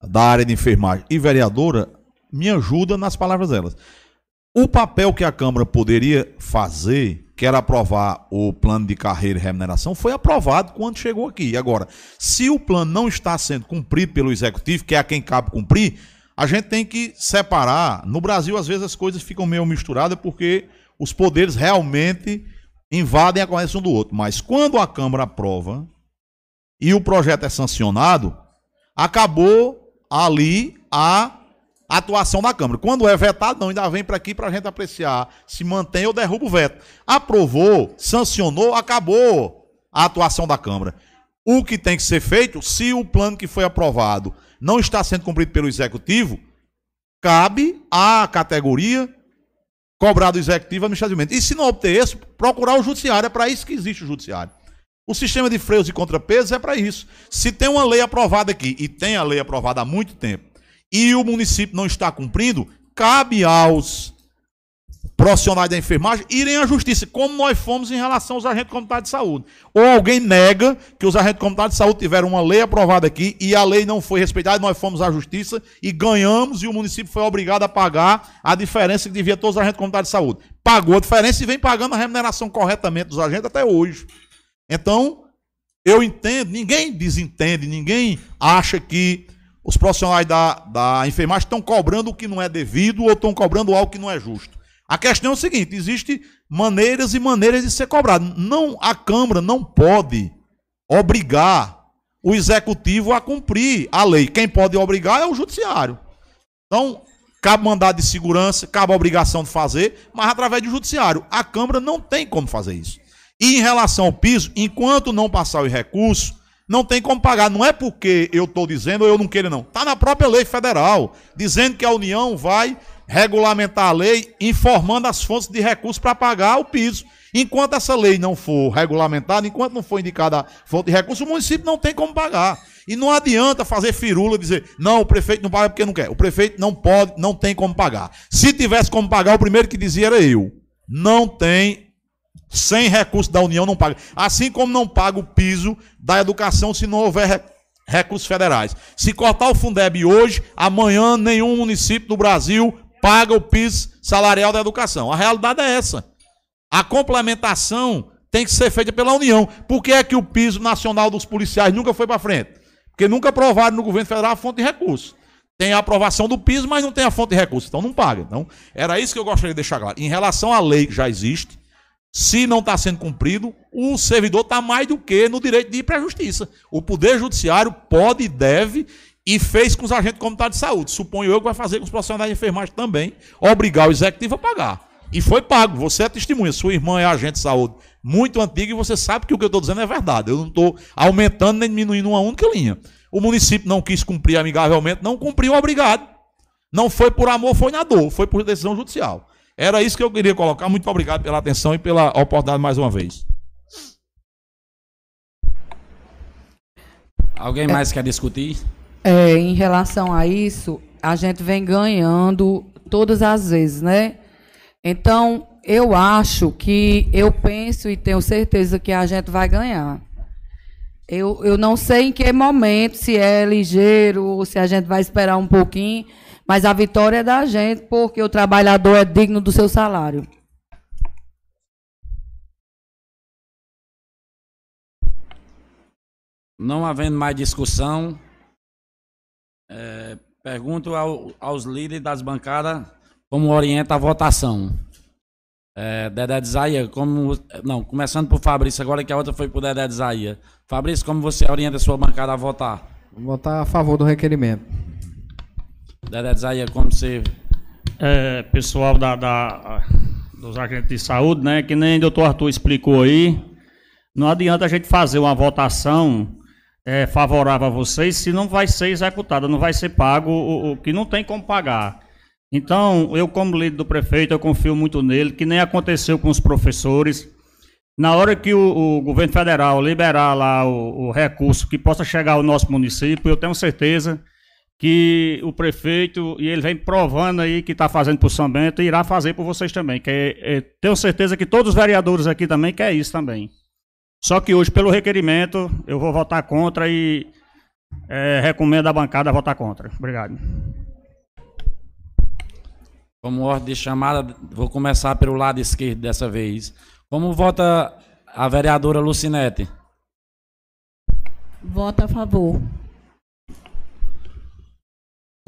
da área de enfermagem e vereadora, me ajuda nas palavras delas. O papel que a Câmara poderia fazer, que era aprovar o plano de carreira e remuneração, foi aprovado quando chegou aqui. Agora, se o plano não está sendo cumprido pelo Executivo, que é a quem cabe cumprir, a gente tem que separar. No Brasil, às vezes, as coisas ficam meio misturadas porque os poderes realmente invadem a correção do outro. Mas quando a Câmara aprova e o projeto é sancionado, acabou ali a atuação da Câmara. Quando é vetado, não, ainda vem para aqui para a gente apreciar se mantém ou derruba o veto. Aprovou, sancionou, acabou a atuação da Câmara. O que tem que ser feito, se o plano que foi aprovado não está sendo cumprido pelo Executivo, cabe à categoria cobrar do executivo administrativamente. E se não obter isso, procurar o judiciário. É para isso que existe o judiciário. O sistema de freios e contrapesos é para isso. Se tem uma lei aprovada aqui, e tem a lei aprovada há muito tempo, e o município não está cumprindo, cabe aos profissionais da enfermagem irem à justiça, como nós fomos em relação aos agentes comunitários de saúde. Ou alguém nega que os agentes comunitários de saúde tiveram uma lei aprovada aqui e a lei não foi respeitada, nós fomos à justiça e ganhamos e o município foi obrigado a pagar a diferença que devia todos os agentes comunitários de saúde. Pagou a diferença e vem pagando a remuneração corretamente dos agentes até hoje. Então, eu entendo, ninguém desentende, ninguém acha que os profissionais da, da enfermagem estão cobrando o que não é devido ou estão cobrando algo que não é justo. A questão é o seguinte: existe maneiras e maneiras de ser cobrado. Não, a Câmara não pode obrigar o executivo a cumprir a lei. Quem pode obrigar é o judiciário. Então, cabe mandado de segurança, cabe a obrigação de fazer, mas através do judiciário. A Câmara não tem como fazer isso. E em relação ao piso, enquanto não passar o recurso, não tem como pagar. Não é porque eu estou dizendo ou eu não quero, não. Está na própria lei federal, dizendo que a União vai regulamentar a lei, informando as fontes de recursos para pagar o piso. Enquanto essa lei não for regulamentada, enquanto não for indicada a fonte de recursos, o município não tem como pagar. E não adianta fazer firula e dizer, não, o prefeito não paga porque não quer. O prefeito não pode, não tem como pagar. Se tivesse como pagar, o primeiro que dizia era eu. Não tem, sem recurso da União, não paga. Assim como não paga o piso da educação se não houver recursos federais. Se cortar o Fundeb hoje, amanhã nenhum município do Brasil paga o piso salarial da educação. A realidade é essa. A complementação tem que ser feita pela União. Por que é que o piso nacional dos policiais nunca foi para frente? Porque nunca aprovaram no governo federal a fonte de recursos. Tem a aprovação do piso, mas não tem a fonte de recursos, então não paga. Então, era isso que eu gostaria de deixar claro. Em relação à lei que já existe, se não está sendo cumprido, o servidor está mais do que no direito de ir para a justiça. O Poder Judiciário pode e deve, e fez com os agentes comunitários de saúde. Suponho eu que vai fazer com os profissionais de enfermagem também, obrigar o executivo a pagar. E foi pago, você é testemunha, sua irmã é agente de saúde muito antiga e você sabe que o que eu estou dizendo é verdade. Eu não estou aumentando nem diminuindo uma única linha. O município não quis cumprir amigavelmente, não cumpriu, obrigado. Não foi por amor, foi na dor, foi por decisão judicial. Era isso que eu queria colocar. Muito obrigado pela atenção e pela oportunidade mais uma vez. Alguém mais quer discutir? É, em relação a isso, a gente vem ganhando todas as vezes, né? Então, eu acho que, eu penso e tenho certeza que a gente vai ganhar. Eu, eu não sei em que momento, se é ligeiro ou se a gente vai esperar um pouquinho, mas a vitória é da gente, porque o trabalhador é digno do seu salário. Não havendo mais discussão, é, pergunto ao, aos líderes das bancadas como orienta a votação. É, Dedé de Zaia, como. Não, começando por Fabrício, agora que a outra foi por Dedé de Zaia. Fabrício, como você orienta a sua bancada a votar? Votar a favor do requerimento. Dedé de Zaia, como você. É, pessoal da, da, dos agentes de saúde, né? Que nem o doutor Arthur explicou aí. Não adianta a gente fazer uma votação é, favorável a vocês se não vai ser executada, não vai ser pago o, o que não tem como pagar. Então, eu, como líder do prefeito, eu confio muito nele, que nem aconteceu com os professores. Na hora que o, o governo federal liberar lá o, o, recurso que possa chegar ao nosso município, eu tenho certeza que o prefeito, e ele vem provando aí que está fazendo por São Bento, irá fazer por vocês também. Que é, é, tenho certeza que todos os vereadores aqui também querem isso também. Só que hoje, pelo requerimento, eu vou votar contra e é, recomendo a bancada votar contra. Obrigado. Como ordem de chamada, vou começar pelo lado esquerdo dessa vez. Como vota a vereadora Lucinete? Vota a favor.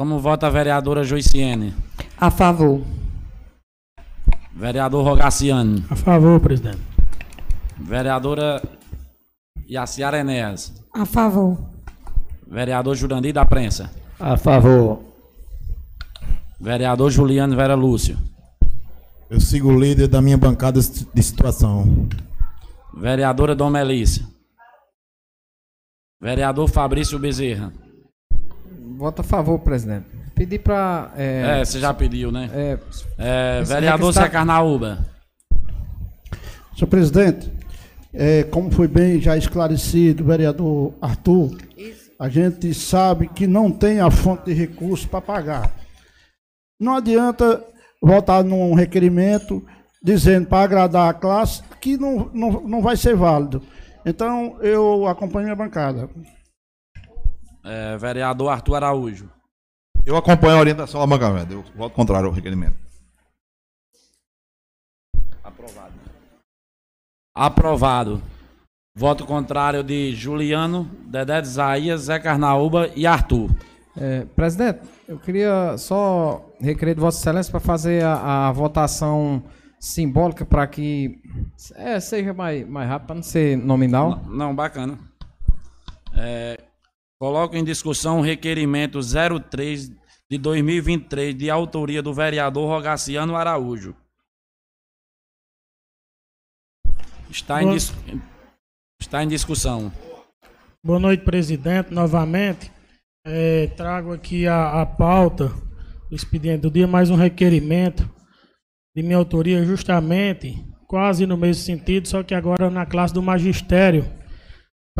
Como vota a vereadora Joiciene? A favor. Vereador Rogaciano? A favor, presidente. Vereadora Yaciara Enéas? A favor. Vereador Jurandir da Prensa? A favor. Vereador Juliano Vera Lúcio. Eu sigo o líder da minha bancada de situação. Vereadora Dom Melícia. Vereador Fabrício Bezerra. Voto a favor, presidente. Pedi para. É, é, você já pediu, né? É, é vereador Zé Carnaúba. Senhor presidente, é, como foi bem já esclarecido, vereador Arthur, a gente sabe que não tem a fonte de recurso para pagar. Não adianta votar num requerimento dizendo para agradar a classe que não, não, não vai ser válido. Então, eu acompanho a bancada. É, vereador Arthur Araújo. Eu acompanho a orientação da bancada. Eu voto contrário ao requerimento. Aprovado. Aprovado. Voto contrário de Juliano, Dedé de Isaías, Zé Carnaúba e Arthur. É, presidente, eu queria só requerer de Vossa Excelência para fazer a, a, votação simbólica para que é, seja mais, mais rápido, para não ser nominal. Não, não bacana. É, coloco em discussão o requerimento 03 de 2023, de autoria do vereador Rogaciano Araújo. Está em, dis... Está em discussão. Boa noite, presidente, novamente. É, trago aqui a, a pauta do expediente do dia, mais um requerimento de minha autoria, justamente, quase no mesmo sentido, só que agora na classe do magistério,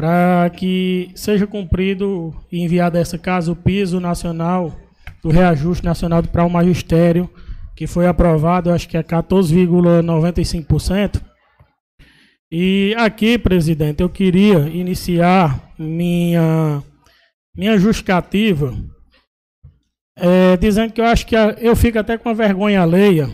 para que seja cumprido e enviado a essa casa o piso nacional do reajuste nacional para o magistério, que foi aprovado, acho que é 14,95%. E aqui, presidente, eu queria iniciar minha minha justificativa é, dizendo que eu acho que eu fico até com a vergonha alheia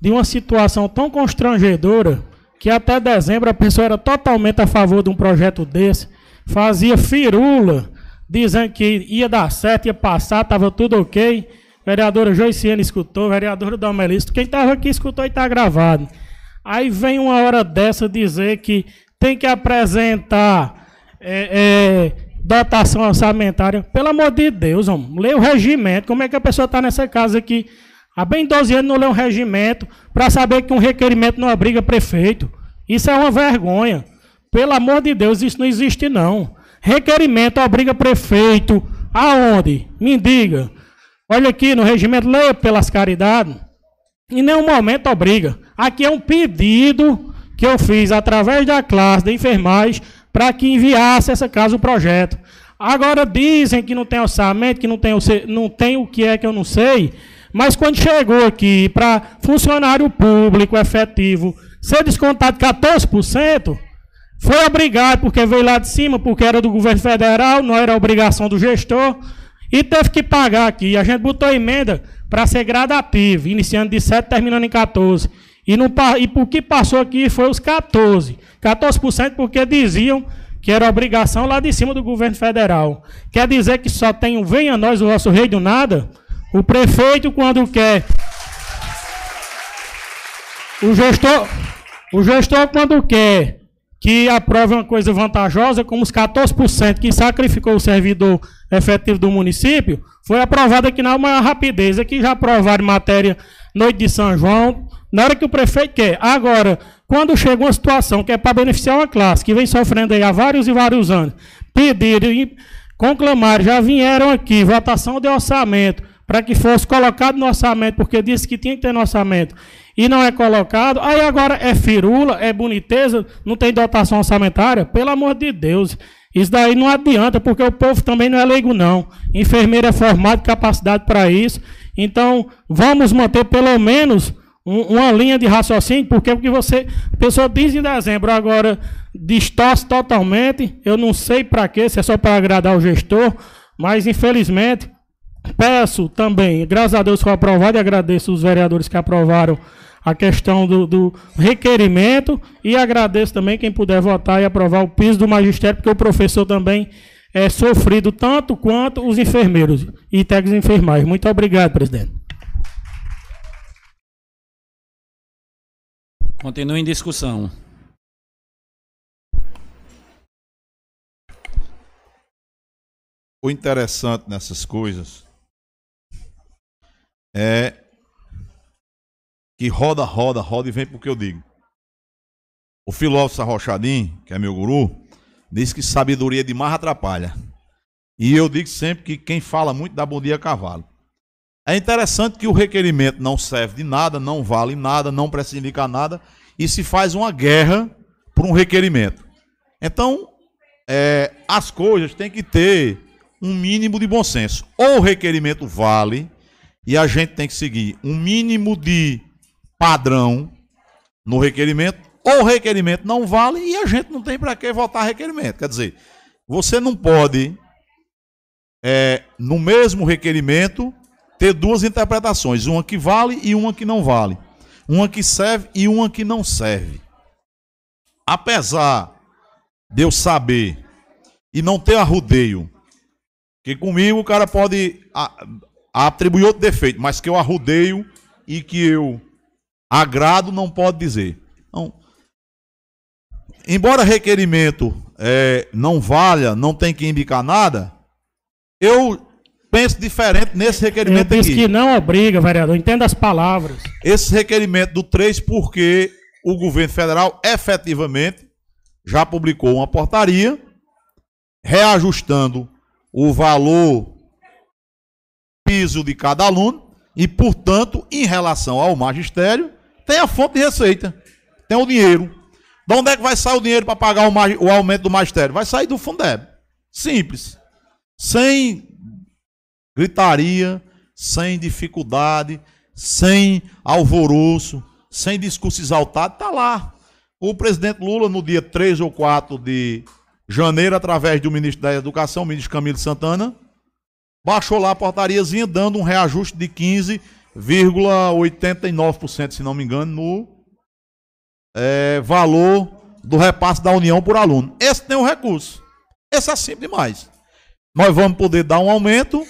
de uma situação tão constrangedora que até dezembro a pessoa era totalmente a favor de um projeto desse, fazia firula, dizendo que ia dar certo, ia passar, estava tudo ok. Vereadora Joiciane escutou, vereadora Domelisto, quem estava aqui escutou e está gravado. Aí vem uma hora dessa dizer que tem que apresentar é, é, dotação orçamentária. Pelo amor de Deus, homem, lê o regimento. Como é que a pessoa está nessa casa aqui há bem 12 anos não lê um regimento para saber que um requerimento não obriga prefeito? Isso é uma vergonha. Pelo amor de Deus, isso não existe não. Requerimento obriga prefeito. Aonde? Me diga. Olha aqui no regimento, leia pelas caridades. Em nenhum momento obriga. Aqui é um pedido que eu fiz através da classe de enfermagem para que enviasse essa casa o projeto. Agora dizem que não tem orçamento, que não tem, não tem o que é que eu não sei, mas quando chegou aqui para funcionário público efetivo ser descontado 14%, foi obrigado, porque veio lá de cima, porque era do governo federal, não era obrigação do gestor, e teve que pagar aqui. A gente botou emenda para ser gradativo, iniciando de 7, terminando em 14. E, não, e por que passou aqui foi os 14. 14% porque diziam que era obrigação lá de cima do governo federal. Quer dizer que só tem um venha nós, o nosso rei do nada? O prefeito, quando quer. O gestor, o gestor quando quer que aprove uma coisa vantajosa, como os 14% que sacrificou o servidor efetivo do município, foi aprovado aqui na maior rapidez. Aqui já aprovaram matéria Noite de São João, na hora que o prefeito quer. Agora, quando chega uma situação que é para beneficiar uma classe que vem sofrendo aí há vários e vários anos, pediram e conclamaram, já vieram aqui, votação de orçamento, para que fosse colocado no orçamento, porque disse que tinha que ter no orçamento, e não é colocado, aí agora é firula, é boniteza, não tem dotação orçamentária, pelo amor de Deus. Isso daí não adianta, porque o povo também não é leigo, não. Enfermeiro é formado, capacidade para isso. Então, vamos manter pelo menos um, uma linha de raciocínio, porque o que você. A pessoa diz em dezembro, agora distorce totalmente. Eu não sei para quê, se é só para agradar o gestor, mas infelizmente peço também, graças a Deus foi aprovado e agradeço os vereadores que aprovaram a questão do, do, requerimento e agradeço também quem puder votar e aprovar o piso do magistério, porque o professor também é sofrido tanto quanto os enfermeiros e técnicos enfermais. Muito obrigado, presidente. Continua em discussão. O interessante nessas coisas é que roda, roda, roda e vem porque eu digo. O filósofo Rochadim, que é meu guru, diz que sabedoria demais atrapalha. E eu digo sempre que quem fala muito dá bom dia a cavalo. É interessante que o requerimento não serve de nada, não vale nada, não precisa indicar nada, e se faz uma guerra por um requerimento. Então, é, as coisas têm que ter um mínimo de bom senso. Ou o requerimento vale, e a gente tem que seguir um mínimo de padrão no requerimento, ou o requerimento não vale e a gente não tem para que votar requerimento. Quer dizer, você não pode, é, no mesmo requerimento, ter duas interpretações, uma que vale e uma que não vale, uma que serve e uma que não serve. Apesar de eu saber e não ter arrudeio, que comigo o cara pode atribuir outro defeito, mas que eu arrudeio e que eu agrado não pode dizer. Então, embora requerimento é, não valha, não tem que indicar nada, eu penso diferente nesse requerimento eu penso aqui. que não obriga, vereador, entenda as palavras. Esse requerimento do 3, porque o governo federal efetivamente já publicou uma portaria reajustando o valor piso de cada aluno e, portanto, em relação ao magistério, tem a fonte de receita, tem o dinheiro. De onde é que vai sair o dinheiro para pagar o, o, aumento do magistério? Vai sair do Fundeb. Simples. Sem gritaria, sem dificuldade, sem alvoroço, sem discurso exaltado, está lá. O presidente Lula, no dia 3 ou 4 de janeiro, através do ministro da Educação, o ministro Camilo Santana, baixou lá a portariazinha dando um reajuste de 15,89%, se não me engano, no é, valor do repasse da União por aluno. Esse tem um recurso. Esse é simples demais. Nós vamos poder dar um aumento.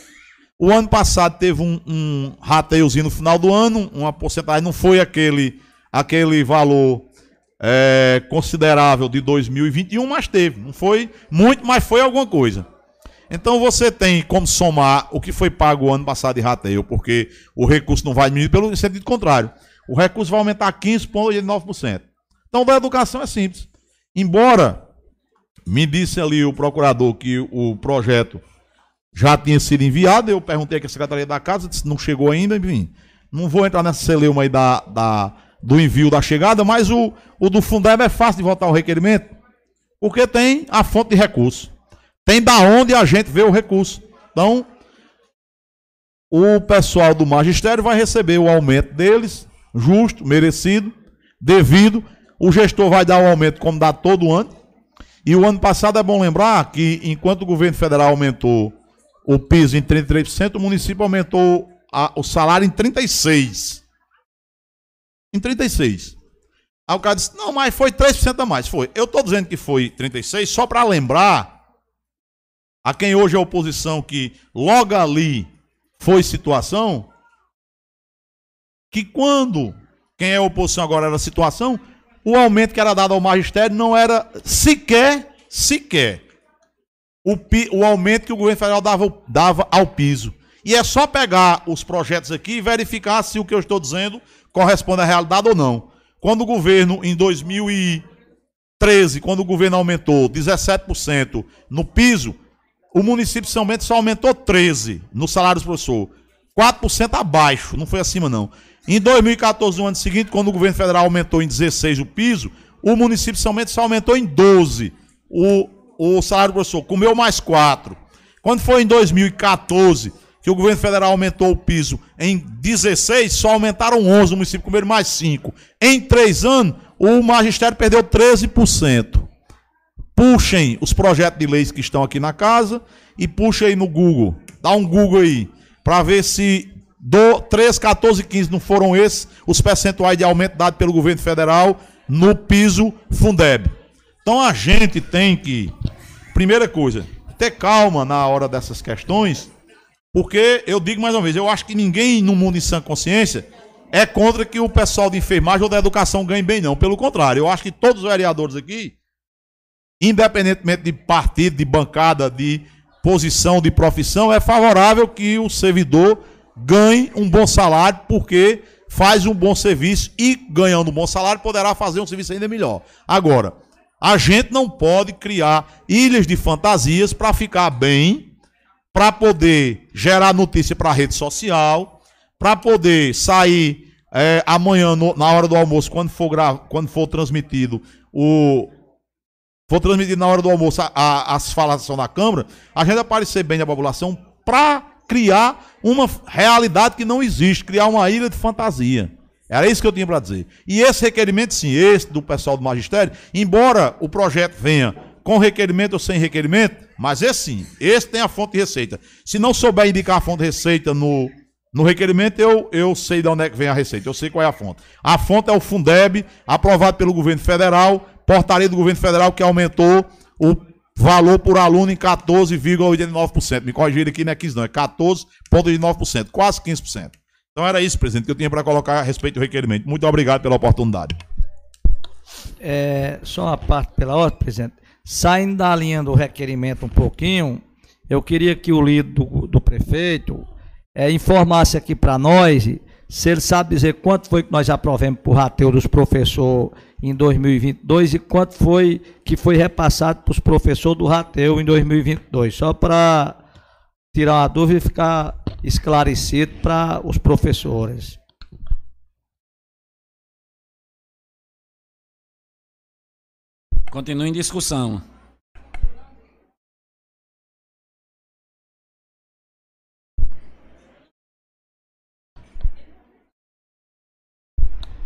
O ano passado teve um, um rateiozinho no final do ano, uma porcentagem, não foi aquele, aquele valor é, considerável de 2021, mas teve. Não foi muito, mas foi alguma coisa. Então você tem como somar o que foi pago o ano passado de rateio, porque o recurso não vai diminuir, pelo sentido contrário. O recurso vai aumentar 15,89%. Então, da educação é simples. Embora me disse ali o procurador que o projeto já tinha sido enviado, eu perguntei aqui à Secretaria da Casa, disse não chegou ainda, enfim. Não vou entrar nessa celeuma aí da, da, do envio da chegada, mas o, o do Fundeb é fácil de votar o requerimento, porque tem a fonte de recurso. Tem da onde a gente vê o recurso. Então, o pessoal do magistério vai receber o aumento deles, justo, merecido, devido. O gestor vai dar o aumento como dá todo ano. E o ano passado é bom lembrar que, enquanto o governo federal aumentou o piso em 33%, o município aumentou a, o salário em 36%. Em 36%. Aí o cara disse, não, mas foi 3% a mais. Foi. Eu estou dizendo que foi 36% só para lembrar a quem hoje é oposição que logo ali foi situação, que quando quem é oposição agora era situação, o aumento que era dado ao magistério não era sequer, sequer, o, o aumento que o governo federal dava, dava ao piso. E é só pegar os projetos aqui e verificar se o que eu estou dizendo corresponde à realidade ou não. Quando o governo, em 2013, quando o governo aumentou 17% no piso, o município de São Bento só aumentou 13% no salário do professor. 4% abaixo, não foi acima não. Em 2014, no ano seguinte, quando o governo federal aumentou em 16 o piso, o município de São Bento só aumentou em 12 o, o salário do professor, comeu mais 4. Quando foi em 2014, que o governo federal aumentou o piso em 16, só aumentaram 11, o município comeram mais 5. Em 3 anos, o magistério perdeu 13%. Puxem os projetos de leis que estão aqui na casa e puxem aí no Google. Dá um Google aí, para ver se do 13, 14 e 15 não foram esses os percentuais de aumento dado pelo governo federal no piso Fundeb. Então a gente tem que, primeira coisa, ter calma na hora dessas questões, porque eu digo mais uma vez, eu acho que ninguém no mundo em sã consciência é contra que o pessoal de enfermagem ou da educação ganhe bem, não. Pelo contrário, eu acho que todos os vereadores aqui, independentemente de partido, de bancada, de posição, de profissão, é favorável que o servidor ganhe um bom salário, porque faz um bom serviço e, ganhando um bom salário, poderá fazer um serviço ainda melhor. Agora, a gente não pode criar ilhas de fantasias para ficar bem, para poder gerar notícia para a rede social, para poder sair é, amanhã, no, na hora do almoço, quando for, quando for transmitido o. For transmitido na hora do almoço a, a, as falações da Câmara, a gente aparecer bem na população para criar uma realidade que não existe, criar uma ilha de fantasia. Era isso que eu tinha para dizer. E esse requerimento, sim, esse do pessoal do magistério, embora o projeto venha com requerimento ou sem requerimento, mas esse sim, esse tem a fonte de receita. Se não souber indicar a fonte de receita no, no requerimento, eu, eu sei de onde é que vem a receita, eu sei qual é a fonte. A fonte é o Fundeb, aprovado pelo governo federal, portaria do governo federal que aumentou o valor por aluno em 14,89%. Me corrigir aqui, não é 15 não, é 14,9%, quase 15%. Então era isso, presidente, que eu tinha para colocar a respeito do requerimento. Muito obrigado pela oportunidade. É, só uma parte pela ordem, presidente. Saindo da linha do requerimento um pouquinho, eu queria que o líder do, do prefeito é, informasse aqui para nós se ele sabe dizer quanto foi que nós aprovemos por rateio dos professores em 2022 e quanto foi que foi repassado para os professores do rateio em 2022. Só para tirar uma dúvida e ficar esclarecido para os professores. Continua em discussão.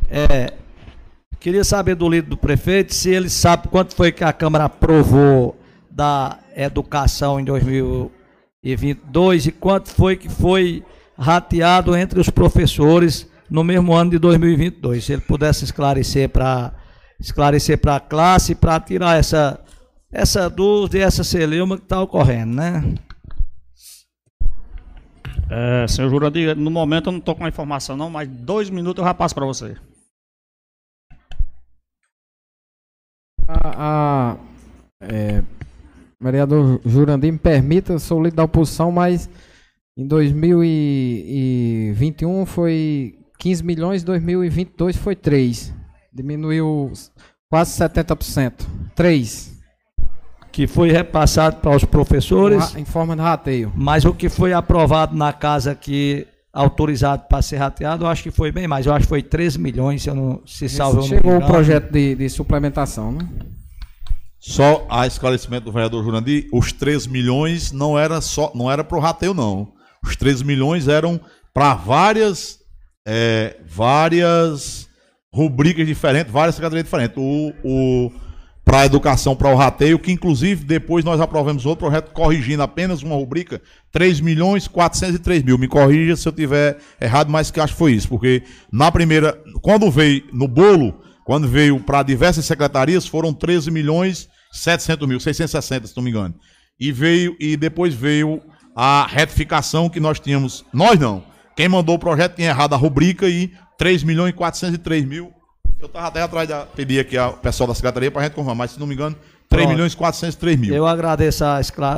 É, queria saber do líder do prefeito se ele sabe quanto foi que a Câmara aprovou da educação em 2022 2022 e quanto foi que foi rateado entre os professores no mesmo ano de 2022. Se ele pudesse esclarecer para esclarecer para a classe, para tirar essa essa dúvida e essa celeuma que está ocorrendo, né? É, senhor Jurandir, no momento eu não estou com a informação não, mas dois minutos eu já passo para você. A, a é, vereador Jurandir, me permita, sou líder da oposição, mas em 2021 foi 15 milhões, 2022 foi 3. Diminuiu quase 70%. 3. Que foi repassado para os professores. Em forma de rateio. Mas o que foi aprovado na casa aqui, autorizado para ser rateado, eu acho que foi bem mais. Eu acho que foi 13 milhões, se eu não se salvo. Chegou o projeto de, de suplementação, né? Só a esclarecimento do vereador Jurandir, os 3 milhões não era só, não era para o rateio, não. Os 3 milhões eram para várias, é, várias rubricas diferentes, várias secretarias diferentes. O, o para a educação, para o rateio, que inclusive depois nós aprovamos outro projeto corrigindo apenas uma rubrica, 3 milhões 403 mil. Me corrija se eu tiver errado, mas que acho que foi isso, porque na primeira, quando veio no bolo, quando veio para diversas secretarias, foram 13 milhões 700 mil, 660, se não me engano. E veio, e depois veio a retificação que nós tínhamos, nós não, quem mandou o projeto tinha errado a rubrica e 3 milhões e 403 mil eu estava até atrás da. Pedi aqui ao pessoal da secretaria para a gente confirmar, mas se não me engano, 3 milhões e 403 mil. Eu agradeço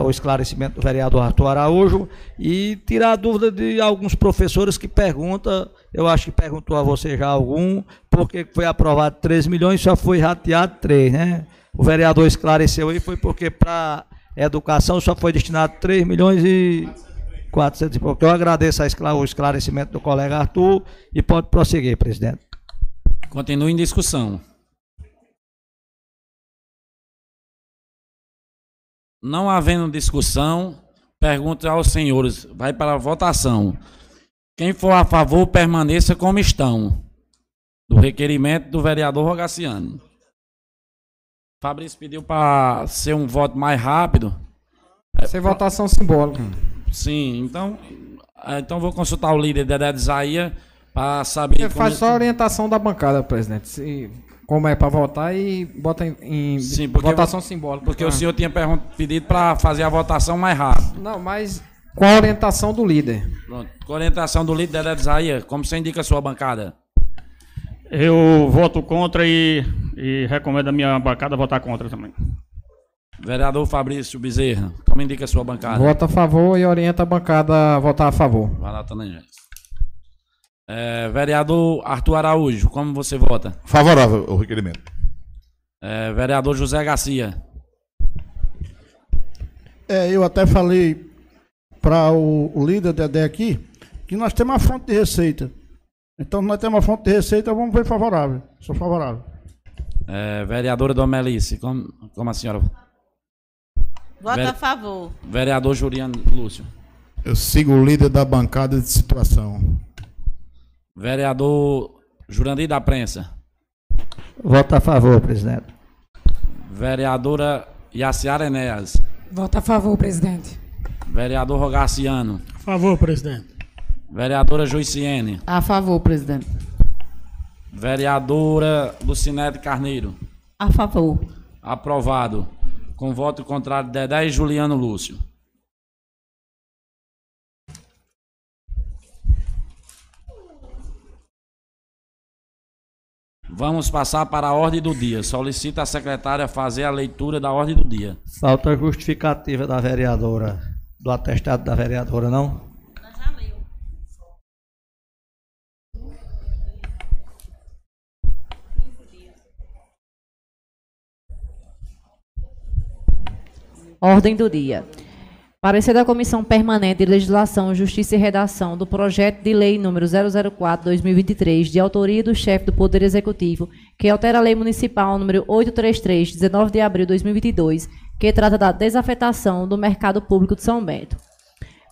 o esclarecimento do vereador Arthur Araújo e tirar a dúvida de alguns professores que perguntam, eu acho que perguntou a você já algum, porque foi aprovado 3 milhões e só foi rateado 3, né? O vereador esclareceu aí, foi porque para educação só foi destinado 3 milhões e 400 e pouco. Eu agradeço o esclarecimento do colega Arthur e pode prosseguir, presidente. Continua em discussão. Não havendo discussão, pergunto aos senhores, vai para a votação. Quem for a favor, permaneça como estão. Do requerimento do vereador Rogaciano. Fabrício pediu para ser um voto mais rápido. Ser votação simbólica. Sim, então, então vou consultar o líder Dedé de Isaías para saber. Você faz só a orientação da bancada, presidente. Se, como é para votar e bota em, em Sim, votação eu, simbólica. Porque o senhor tinha pedido para fazer a votação mais rápido. Não, mas com a orientação do líder. Pronto. Com a orientação do líder da Isaías, como você indica a sua bancada? Eu voto contra e, e recomendo a minha bancada votar contra também. Vereador Fabrício Bezerra, como indica a sua bancada? Vota a favor e orienta a bancada a votar a favor. Vai lá, Tanangés. É, vereador Arthur Araújo, como você vota? Favorável ao requerimento. É, vereador José Garcia. É, eu até falei para o, o, líder Dedé aqui que nós temos uma fonte de receita. Então, nós temos uma fonte de receita, vamos ver favorável. Sou favorável. É, vereadora Domelice, como, como a senhora? Vota a favor. Vereador Juliano Lúcio. Eu sigo o líder da bancada de situação. Vereador Jurandir da Prensa. Voto a favor, presidente. Vereadora Yaciara Enéas. Voto a favor, presidente. Vereador Rogaciano. A favor, presidente. Vereadora Juiciene. A favor, presidente. Vereadora Lucinete Carneiro. A favor. Aprovado. Com voto contrário, Dedé e Juliano Lúcio. Vamos passar para a ordem do dia. Solicita a secretária fazer a leitura da ordem do dia. Falta justificativa da vereadora, do atestado da vereadora, não? Já leu. Ordem do dia. Parecer da Comissão Permanente de Legislação, Justiça e Redação do projeto de lei número 004/2023, de autoria do chefe do Poder Executivo, que altera a Lei Municipal número 833, 19 de abril de 2022, que trata da desafetação do mercado público de São Bento.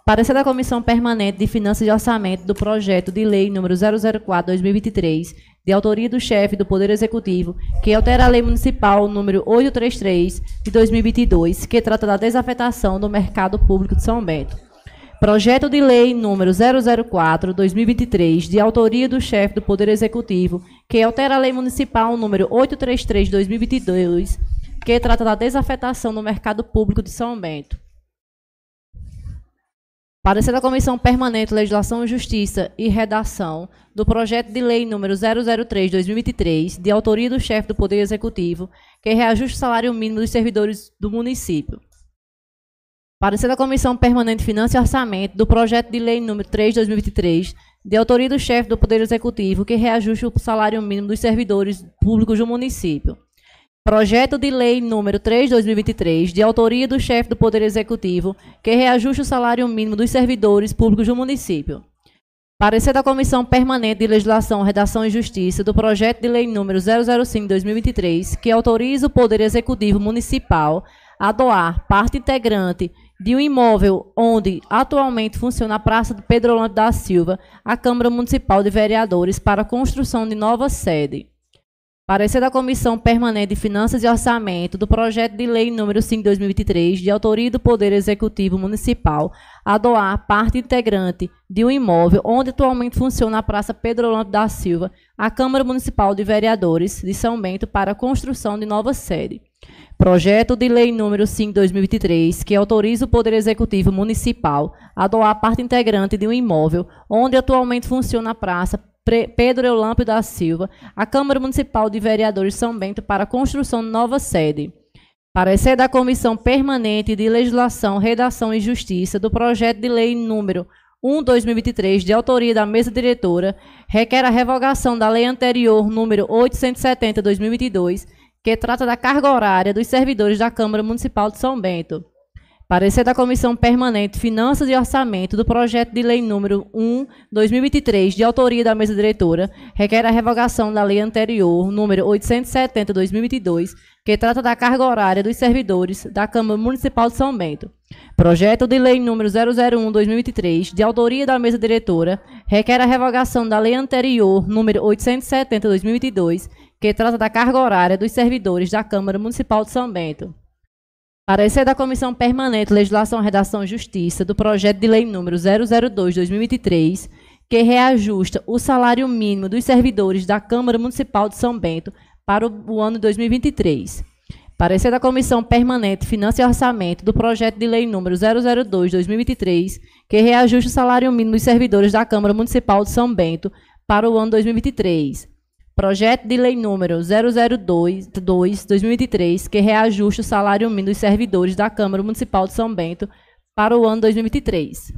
Parecer da Comissão Permanente de Finanças e Orçamento do projeto de lei número 004/2023, de autoria do chefe do Poder Executivo, que altera a Lei Municipal número 833 de 2022, que trata da desafetação do mercado público de São Bento. Projeto de Lei número 004/2023, de autoria do chefe do Poder Executivo, que altera a Lei Municipal número 833/2022, que trata da desafetação do mercado público de São Bento. Parecer da Comissão Permanente Legislação e Justiça e Redação do projeto de lei número 003/2023, de autoria do chefe do Poder Executivo, que reajuste o salário mínimo dos servidores do município. Parecer da Comissão Permanente Finanças e Orçamento do projeto de lei número 3/2023, de autoria do chefe do Poder Executivo, que reajuste o salário mínimo dos servidores públicos do município. Projeto de Lei número 3 de 2023, de autoria do chefe do Poder Executivo, que reajuste o salário mínimo dos servidores públicos do município. Parecer da Comissão Permanente de Legislação, Redação e Justiça do projeto de Lei número 005 de 2023, que autoriza o Poder Executivo Municipal a doar parte integrante de um imóvel onde atualmente funciona a Praça de Pedro Orlando da Silva à Câmara Municipal de Vereadores para a construção de nova sede. Parecer da Comissão Permanente de Finanças e Orçamento do projeto de lei número 5 de 2023, de autoria do Poder Executivo Municipal, a doar parte integrante de um imóvel onde atualmente funciona a Praça Pedro Orlando da Silva, à Câmara Municipal de Vereadores de São Bento para a construção de nova sede. Projeto de Lei número 5 de 2023, que autoriza o Poder Executivo Municipal a doar parte integrante de um imóvel onde atualmente funciona a Praça Pedro Eulâmpio da Silva, à Câmara Municipal de Vereadores São Bento para a construção de nova sede. Parecer da Comissão Permanente de Legislação, Redação e Justiça do projeto de lei número 1/2023, de autoria da mesa diretora, requer a revogação da lei anterior número 870/2022, que trata da carga horária dos servidores da Câmara Municipal de São Bento. Parecer da Comissão Permanente Finanças e Orçamento do projeto de lei número 1, 2023, de autoria da mesa diretora, requer a revogação da lei anterior, número 870/2022, que trata da carga horária dos servidores da Câmara Municipal de São Bento. Projeto de lei número 001/2023, de autoria da mesa diretora, requer a revogação da lei anterior, número 870/2022, que trata da carga horária dos servidores da Câmara Municipal de São Bento. Parecer da Comissão Permanente Legislação, Redação e Justiça do projeto de lei número 002/2023, que reajusta o salário mínimo dos servidores da Câmara Municipal de São Bento para o ano 2023. Parecer da Comissão Permanente Finanças e Orçamento do projeto de lei número 002/2023, que reajusta o salário mínimo dos servidores da Câmara Municipal de São Bento para o ano 2023. Projeto de Lei número 002-2023, que reajusta o salário mínimo dos servidores da Câmara Municipal de São Bento para o ano 2023.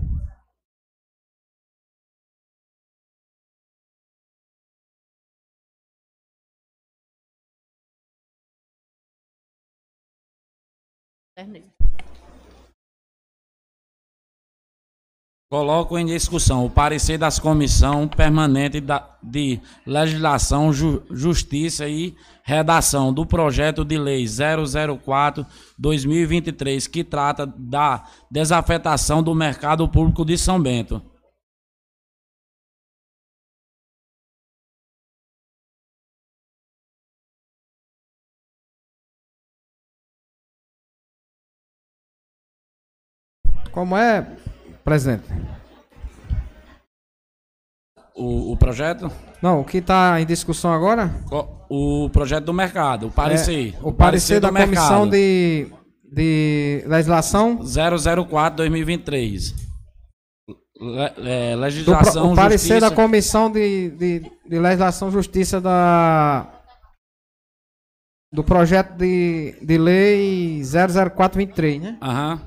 Terminei. Coloco em discussão o parecer das Comissão Permanente de Legislação, Ju- Justiça e Redação do projeto de lei 004-2023, que trata da desafetação do mercado público de São Bento. Como é, presidente? O, o projeto? Não, o que está em discussão agora? Co- O projeto do mercado, o parecer. É, o parecer da do Comissão mercado. de, de Legislação. 004-2023. Le, é, Do legislação, o parecer justiça... da Comissão de, de, de Legislação e Justiça da, do projeto de, de lei 00423, né? Aham.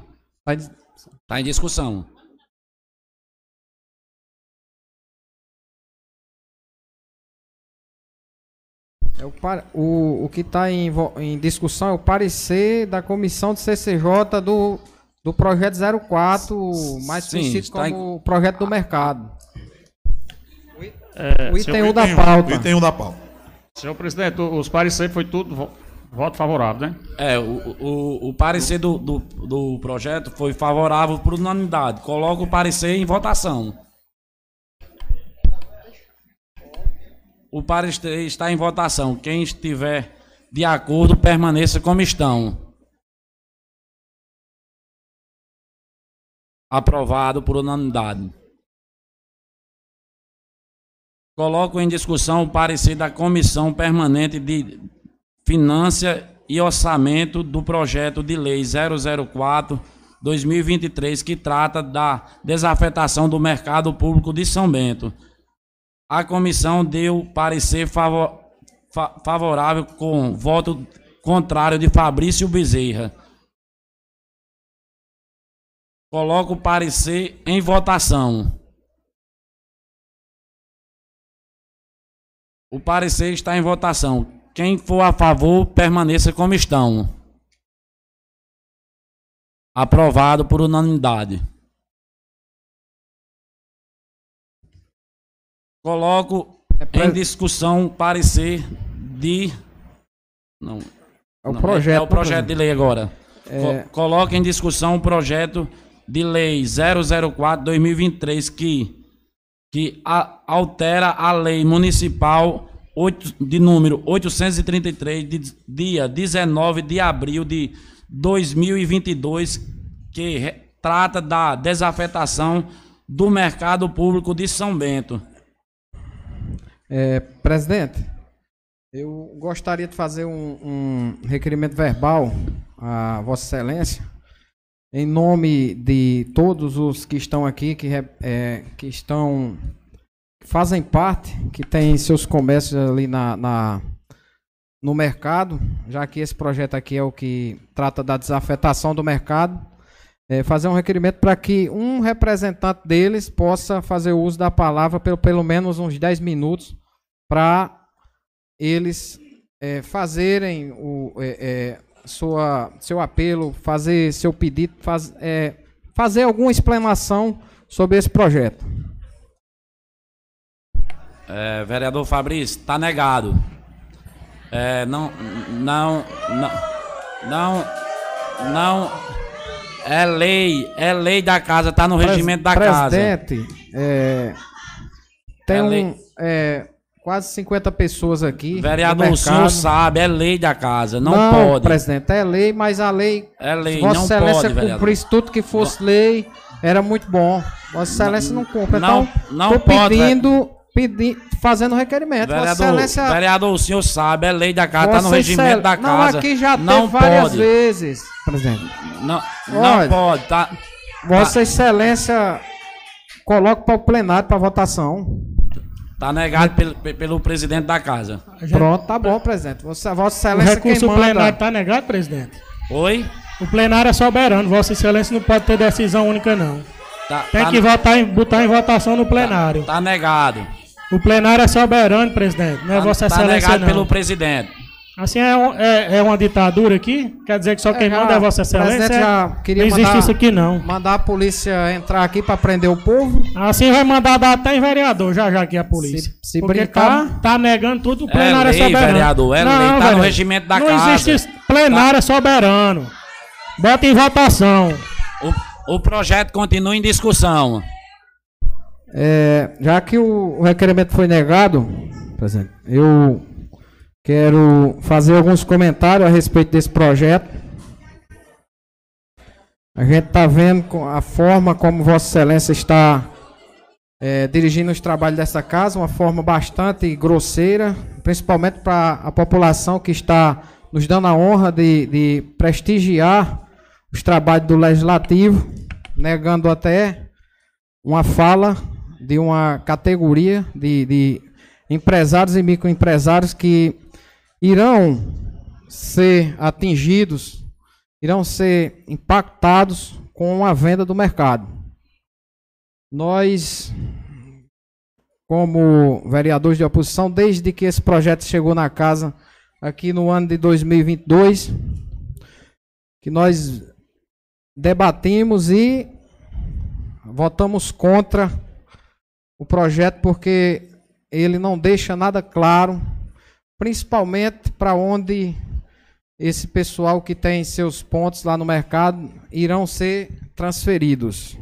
Tá em- Tá em discussão. É o, par- o, o que está em, vo- em discussão é o parecer da comissão de CCJ do, do projeto 04, mais Sim, conhecido em- como o projeto do mercado. É, o item senhor- 1 da pauta. Item 1 da pauta. Senhor presidente, o- os pareceres foi tudo vo- voto favorável, né? É, o, o, o parecer do, do, do projeto foi favorável por unanimidade. Coloca o parecer em votação. O parecer está em votação. Quem estiver de acordo, permaneça como estão. Aprovado por unanimidade. Coloco em discussão o parecer da Comissão Permanente de Finanças e Orçamento do projeto de lei 004 2023 que trata da desafetação do mercado público de São Bento. A comissão deu parecer favor, fa, favorável com voto contrário de Fabrício Bezerra. Coloco o parecer em votação. O parecer está em votação. Quem for a favor, permaneça como estão. Aprovado por unanimidade. Coloco É em discussão o parecer de. Não. É o não, projeto, É, o né, projeto de lei agora. É- Co- Coloca em discussão o projeto de lei 004-2023 que, que a- altera a lei municipal oito- de número 833 de dia 19 de abril de 2022 que re- trata da desafetação do mercado público de São Bento. É, presidente, eu gostaria de fazer um, um requerimento verbal a Vossa Excelência, em nome de todos os que estão aqui, que, é, que estão, fazem parte, que têm seus comércios ali na, na- no mercado, já que esse projeto aqui é o que trata da desafetação do mercado, é, fazer um requerimento para que um representante deles possa fazer uso da palavra pelo, pelo menos uns 10 minutos para eles é, fazerem o é, é, sua, seu apelo, fazer seu pedido, faz, é, fazer alguma explanação sobre esse projeto. É, vereador Fabrício, está negado. Não, não, não, não, não. É lei, é lei da casa, está no Pres- regimento da casa. Presidente, é, tem É um, é, quase 50 pessoas aqui. Vereador, o senhor sabe, é lei da casa, não, pode. presidente, é lei, mas a lei. É lei, se Vossa não Excelência pode, vereador. cumprisse tudo que fosse lei, era muito bom. Vossa Excelência não, cumpre. não- então, não tô pode, pedindo, pedi, fazendo requerimento. Vossa Vereador, Excelência. vereador, o senhor sabe, é lei da casa, está no regimento da Não, casa. aqui já não teve várias pode. vezes, presidente. Não, não Olha, pode, tá? Vossa Excelência coloca para o plenário para votação. Tá negado pelo, pe- pelo presidente da casa. Pronto, tá bom, presidente. Vossa, Vossa O Excelência recurso quem manda. plenário está negado, presidente? Oi? O plenário é soberano. Vossa Excelência não pode ter decisão única, não. Tá, Tem tá- que votar em, botar em votação no plenário. Tá negado. O plenário é soberano, presidente. Não é Tá, Vossa tá Excelência, negado não. pelo presidente. Assim é, um- é, é uma ditadura aqui? Quer dizer que só quem já- manda é Vossa Excelência? já queria não existe mandar- isso aqui, não. Mandar a polícia entrar aqui para prender o povo. Assim vai mandar dar até em vereador já já aqui a polícia. Se- se Porque brincar- tá, tá negando tudo, o É plenário é, lei, soberano. vereador, é lei, tá no regimento da não casa. Tá. existe isso. plenário é soberano. Bota em votação. O, o projeto continua em discussão. É, já que o, requerimento foi negado, presidente, eu quero fazer alguns comentários a respeito desse projeto. A gente está vendo a forma como Vossa Excelência está é, dirigindo os trabalhos dessa casa, uma forma bastante grosseira, principalmente para a população que está nos dando a honra de, de prestigiar os trabalhos do Legislativo, negando até uma fala de uma categoria de, de empresários e microempresários que irão ser atingidos, irão ser impactados com a venda do mercado. Nós, como vereadores de oposição, desde que esse projeto chegou na casa aqui no ano de 2022, que nós debatimos e votamos contra o projeto porque ele não deixa nada claro, principalmente para onde esse pessoal que tem seus pontos lá no mercado irão ser transferidos.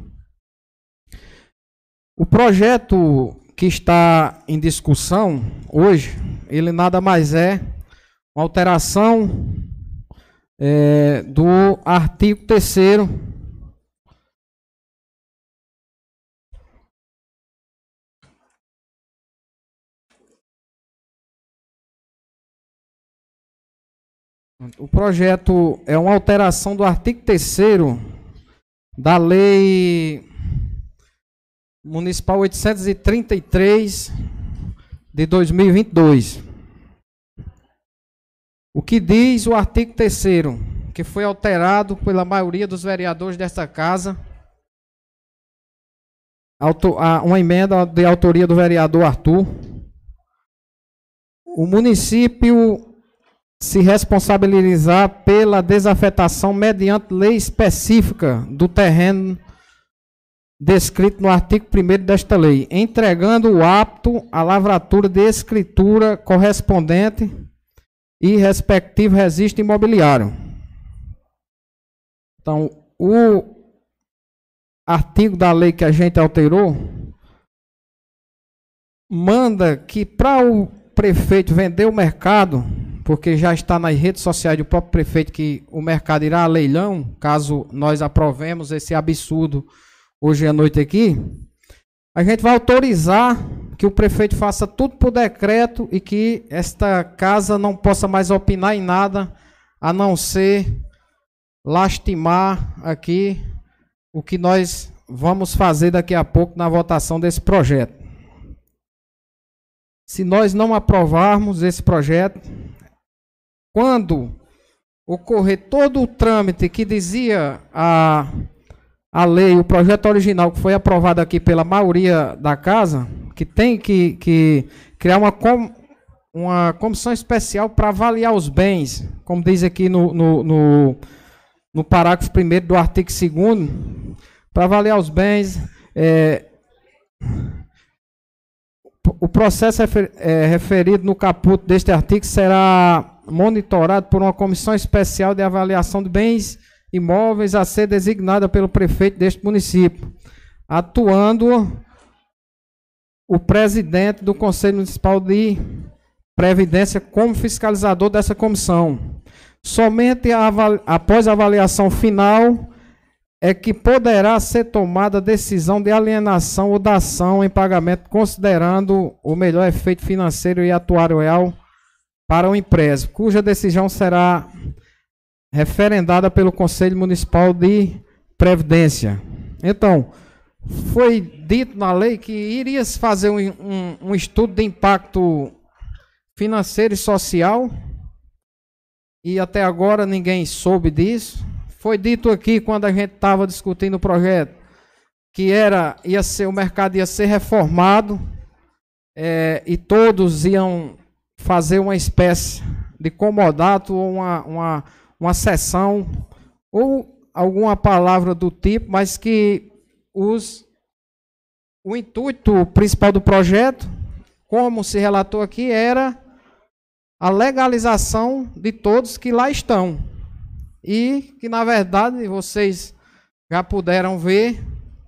O projeto que está em discussão hoje, ele nada mais é uma alteração é, do artigo 3 O projeto é uma alteração do artigo 3 da Lei Municipal 833 de 2022. O que diz o artigo 3 que foi alterado pela maioria dos vereadores desta casa, uma emenda de autoria do vereador Arthur. O município se responsabilizar pela desafetação mediante lei específica do terreno descrito no artigo 1 desta lei, entregando o apto à lavratura de escritura correspondente e respectivo registro imobiliário. Então, o artigo da lei que a gente alterou manda que para o prefeito vender o mercado porque já está nas redes sociais do próprio prefeito que o mercado irá a leilão, caso nós aprovemos esse absurdo hoje à noite aqui. A gente vai autorizar que o prefeito faça tudo por decreto e que esta casa não possa mais opinar em nada a não ser lastimar aqui o que nós vamos fazer daqui a pouco na votação desse projeto. Se nós não aprovarmos esse projeto, quando ocorrer todo o trâmite que dizia a, a lei, o projeto original que foi aprovado aqui pela maioria da casa, que tem que, que criar uma, com, uma comissão especial para avaliar os bens, como diz aqui no, no, no, no parágrafo 1 do artigo 2 para avaliar os bens. É, o processo é, referido no caput deste artigo será monitorado por uma comissão especial de avaliação de bens imóveis a ser designada pelo prefeito deste município, atuando o presidente do Conselho Municipal de Previdência como fiscalizador dessa comissão. Somente após a avaliação final é que poderá ser tomada a decisão de alienação ou dação em pagamento, considerando o melhor efeito financeiro e atuarial para o empréstimo, cuja decisão será referendada pelo Conselho Municipal de Previdência. Então, foi dito na lei que iria se fazer um, um, um estudo de impacto financeiro e social, e até agora ninguém soube disso. Foi dito aqui quando a gente estava discutindo o projeto que era ia ser o mercado ia ser reformado é, e todos iam fazer uma espécie de comodato ou uma, uma, uma sessão ou alguma palavra do tipo, mas que os, o intuito principal do projeto, como se relatou aqui, era a legalização de todos que lá estão. E que, na verdade, vocês já puderam ver,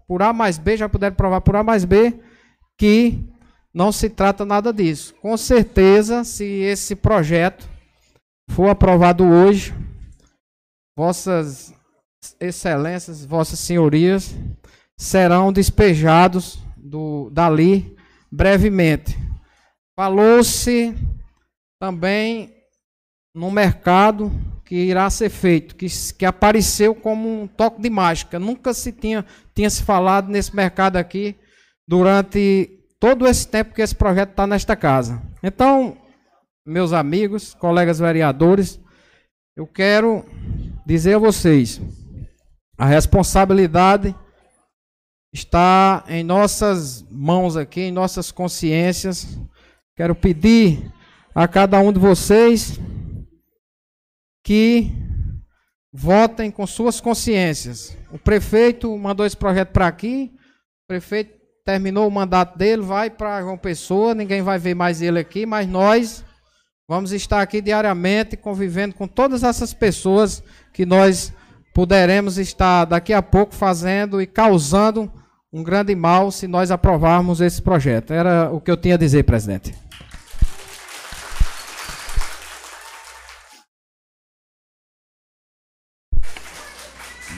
por A mais B, já puderam provar por A mais B, que não se trata nada disso. Com certeza, se esse projeto for aprovado hoje, vossas excelências, vossas senhorias serão despejados do, dali brevemente. Falou-se também no mercado que irá ser feito, que, que apareceu como um toque de mágica. Nunca se tinha, tinha se falado nesse mercado aqui durante todo esse tempo que esse projeto está nesta casa. Então, meus amigos, colegas vereadores, eu quero dizer a vocês: a responsabilidade está em nossas mãos aqui, em nossas consciências. Quero pedir a cada um de vocês que votem com suas consciências. O prefeito mandou esse projeto para aqui, o prefeito terminou o mandato dele, vai para João Pessoa, ninguém vai ver mais ele aqui, mas nós vamos estar aqui diariamente convivendo com todas essas pessoas que nós poderemos estar daqui a pouco fazendo e causando um grande mal se nós aprovarmos esse projeto. Era o que eu tinha a dizer, presidente.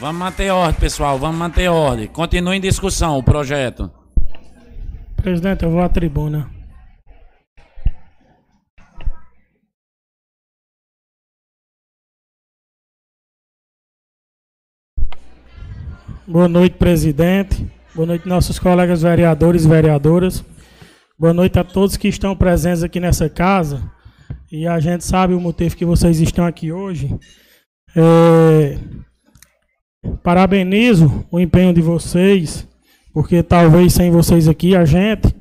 Vamos manter ordem, pessoal. Vamos manter ordem. Continue em discussão o projeto. Presidente, eu vou à tribuna. Boa noite, presidente. Boa noite, nossos colegas vereadores e vereadoras. Boa noite a todos que estão presentes aqui nessa casa. E a gente sabe o motivo que vocês estão aqui hoje. É... Parabenizo o empenho de vocês, porque talvez sem vocês aqui a gente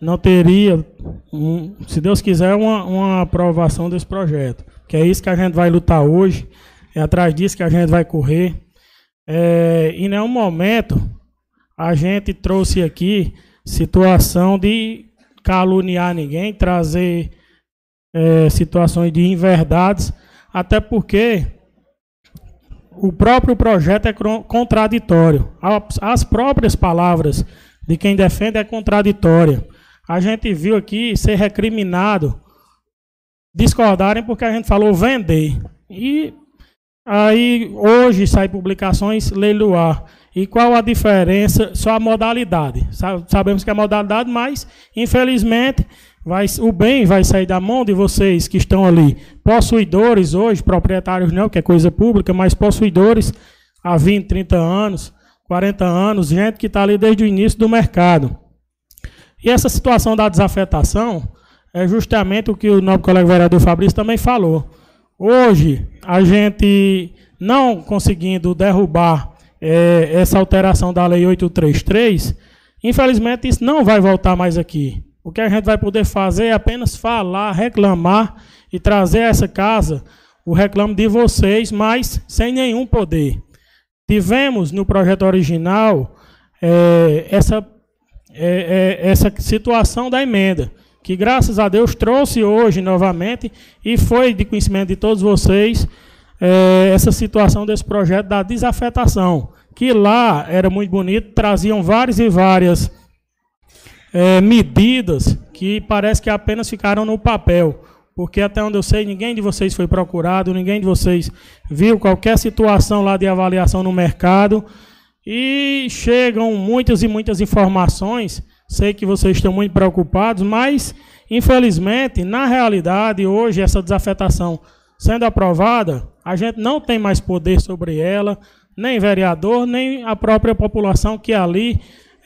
não teria, um, se Deus quiser, uma, uma aprovação desse projeto. Que é isso que a gente vai lutar hoje, é atrás disso que a gente vai correr. É, em nenhum momento a gente trouxe aqui situação de caluniar ninguém, trazer é, situações de inverdades, até porque o próprio projeto é contraditório. As próprias palavras de quem defende é contraditória. A gente viu aqui ser recriminado discordarem porque a gente falou vender. E aí hoje sai publicações leiloar. E qual a diferença? Só a modalidade. Sabemos que é a modalidade, mas infelizmente vai, o bem vai sair da mão de vocês que estão ali, possuidores hoje, proprietários não, que é coisa pública, mas possuidores há 20, 30 anos, 40 anos, gente que está ali desde o início do mercado. E essa situação da desafetação é justamente o que o nobre colega vereador Fabrício também falou. Hoje, a gente não conseguindo derrubar é, essa alteração da Lei 833, infelizmente isso não vai voltar mais aqui. O que a gente vai poder fazer é apenas falar, reclamar e trazer a essa casa o reclamo de vocês, mas sem nenhum poder. Tivemos no projeto original é, essa, é, é, essa situação da emenda, que graças a Deus trouxe hoje novamente e foi de conhecimento de todos vocês é, essa situação desse projeto da desafetação, que lá era muito bonito, traziam várias e várias é, medidas que parece que apenas ficaram no papel. Porque até onde eu sei, ninguém de vocês foi procurado, ninguém de vocês viu qualquer situação lá de avaliação no mercado. E chegam muitas e muitas informações. Sei que vocês estão muito preocupados, mas infelizmente, na realidade, hoje, essa desafetação sendo aprovada, a gente não tem mais poder sobre ela, nem vereador, nem a própria população que ali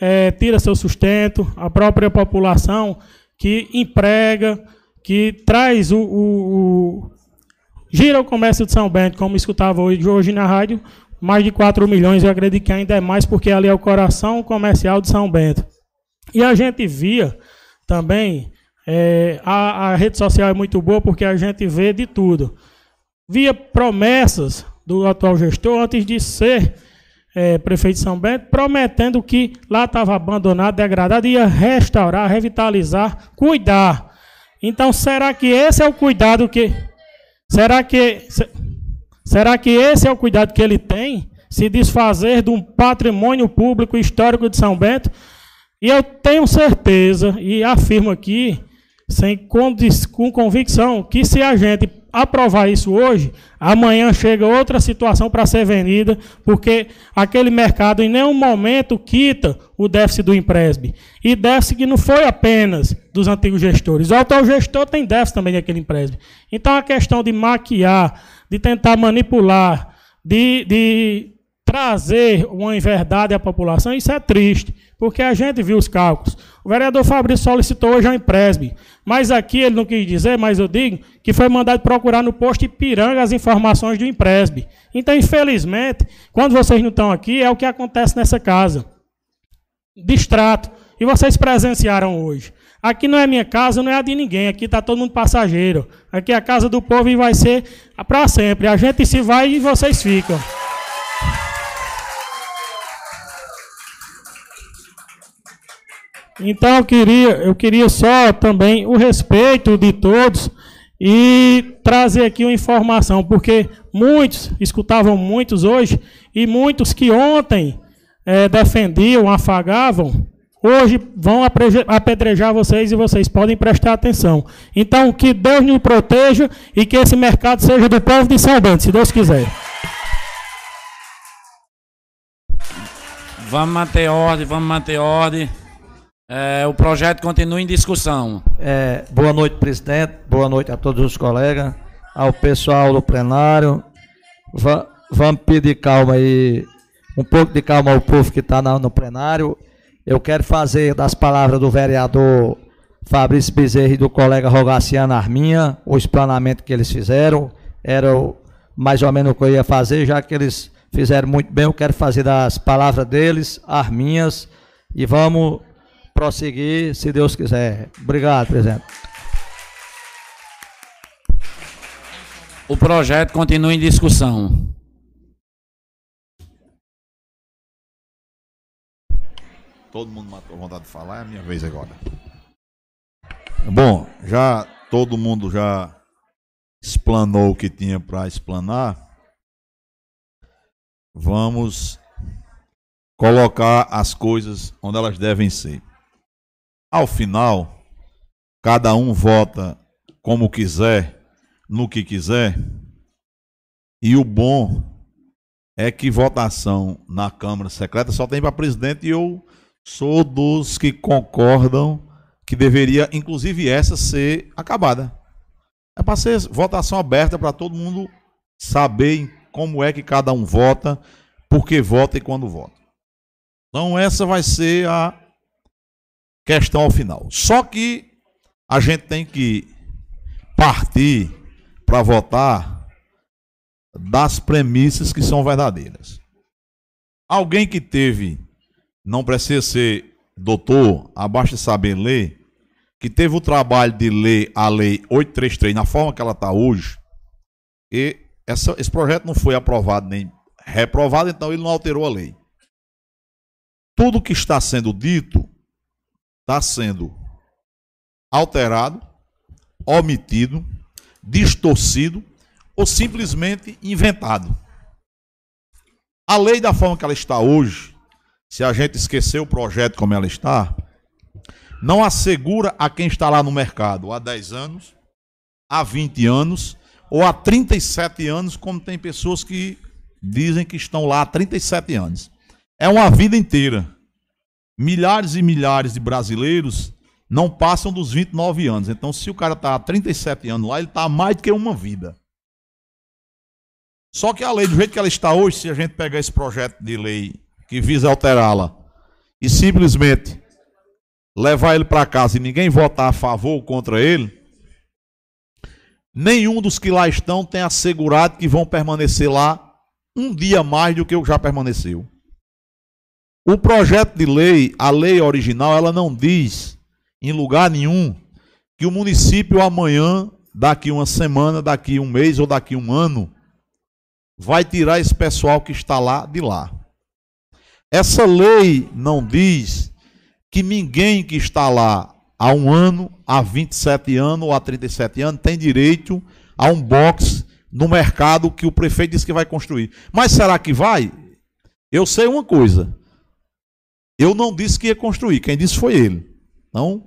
é, tira seu sustento, a própria população que emprega, que traz o, o, o, gira o comércio de São Bento, como escutava hoje, hoje na rádio, mais de 4 milhões, eu acredito que ainda é mais, porque ali é o coração comercial de São Bento. E a gente via também, é, a, a rede social é muito boa porque a gente vê de tudo. Via promessas do atual gestor antes de ser é, prefeito de São Bento, prometendo que lá estava abandonado, degradado, ia restaurar, revitalizar, cuidar. Então, será que esse é o cuidado que. Será que. Será que esse é o cuidado que ele tem? Se desfazer de um patrimônio público histórico de São Bento? E eu tenho certeza, e afirmo aqui, sem com convicção, que se a gente aprovar isso hoje, amanhã chega outra situação para ser vendida, porque aquele mercado em nenhum momento quita o déficit do empréstimo. E déficit que não foi apenas dos antigos gestores. O atual gestor tem déficit também daquele empréstimo. Então a questão de maquiar, de tentar manipular, de, de trazer uma inverdade à população, isso é triste, porque a gente viu os cálculos. O vereador Fabrício solicitou hoje a empréstimo, mas aqui ele não quis dizer, mas eu digo que foi mandado procurar no posto Ipiranga as informações do empréstimo. Então, infelizmente, quando vocês não estão aqui, é o que acontece nessa casa. Distrato. E vocês presenciaram hoje. Aqui não é minha casa, não é a de ninguém. Aqui está todo mundo passageiro. Aqui é a casa do povo e vai ser para sempre. A gente se vai e vocês ficam. Então eu queria, eu queria só também o respeito de todos e trazer aqui uma informação, porque muitos escutavam muitos hoje e muitos que ontem eh, defendiam, afagavam, hoje vão apedrejar vocês e vocês podem prestar atenção. Então, que Deus nos proteja e que esse mercado seja do povo de São se Deus quiser. Vamos manter ordem, vamos manter ordem. É, o projeto continua em discussão. É, boa noite, presidente. Boa noite a todos os colegas, ao pessoal do plenário. Va- vamos pedir calma aí, um pouco de calma ao povo que está no plenário. Eu quero fazer das palavras do vereador Fabrício Bezerra e do colega Rogaciano Arminha, o explanamento que eles fizeram. Era o- mais ou menos o que eu ia fazer, já que eles fizeram muito bem. Eu quero fazer das palavras deles, as minhas, e vamos prosseguir, se Deus quiser. Obrigado, presidente. O projeto continua em discussão. Todo mundo matou a vontade de falar, é a minha vez agora. Bom, já todo mundo já explanou o que tinha para explanar. Vamos colocar as coisas onde elas devem ser. Ao final, cada um vota como quiser, no que quiser. E o bom é que votação na Câmara Secreta só tem para presidente e eu sou dos que concordam que deveria, inclusive essa, ser acabada. É para ser votação aberta para todo mundo saber como é que cada um vota, por que vota e quando vota. Então essa vai ser a questão ao final. Só que a gente tem que partir para votar das premissas que são verdadeiras. Alguém que teve, não precisa ser doutor, abaixo de saber ler, que teve o trabalho de ler a lei 833 na forma que ela está hoje, e essa, esse projeto não foi aprovado nem reprovado, então ele não alterou a lei. Tudo que está sendo dito está sendo alterado, omitido, distorcido ou simplesmente inventado. A lei da forma que ela está hoje, se a gente esquecer o projeto como ela está, não assegura a quem está lá no mercado há 10 anos, há 20 anos ou há 37 anos, como tem pessoas que dizem que estão lá há 37 anos. É uma vida inteira. Milhares e milhares de brasileiros não passam dos 29 anos. Então, se o cara está há 37 anos lá, ele está há mais do que uma vida. Só que a lei, do jeito que ela está hoje, se a gente pegar esse projeto de lei que visa alterá-la e simplesmente levar ele para casa e ninguém votar a favor ou contra ele, nenhum dos que lá estão tem assegurado que vão permanecer lá um dia mais do que o que já permaneceu. O projeto de lei, a lei original, ela não diz em lugar nenhum que o município amanhã, daqui uma semana, daqui um mês ou daqui um ano, vai tirar esse pessoal que está lá de lá. Essa lei não diz que ninguém que está lá há um ano, há 27 anos ou há 37 anos tem direito a um box no mercado que o prefeito disse que vai construir. Mas será que vai? Eu sei uma coisa. Eu não disse que ia construir, quem disse foi ele. Então,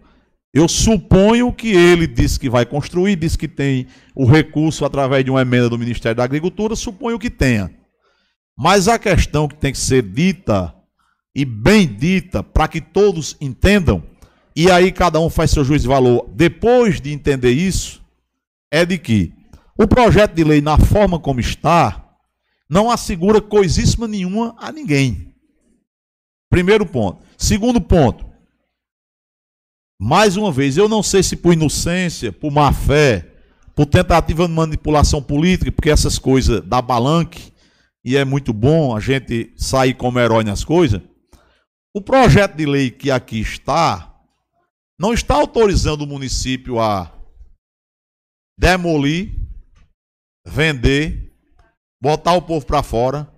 eu suponho que ele disse que vai construir, disse que tem o recurso através de uma emenda do Ministério da Agricultura, suponho que tenha. Mas a questão que tem que ser dita e bem dita para que todos entendam, e aí cada um faz seu juízo de valor depois de entender isso, é de que o projeto de lei, na forma como está, não assegura coisíssima nenhuma a ninguém. Primeiro ponto. Segundo ponto. Mais uma vez, eu não sei se por inocência, por má fé, por tentativa de manipulação política, porque essas coisas dá balanque, e é muito bom a gente sair como herói nas coisas. O projeto de lei que aqui está, não está autorizando o município a demolir, vender, botar o povo para fora,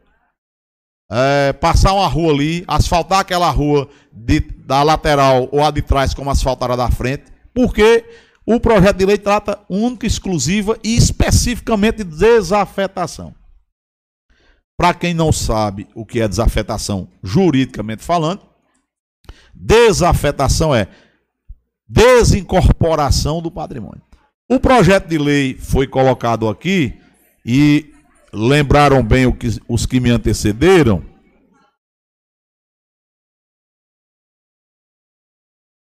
é, passar uma rua ali, asfaltar aquela rua de, da lateral ou a de trás, como asfaltaram a da frente, porque o projeto de lei trata única, exclusiva e especificamente de desafetação. Para quem não sabe o que é desafetação juridicamente falando, desafetação é desincorporação do patrimônio. O projeto de lei foi colocado aqui e lembraram bem que, os que me antecederam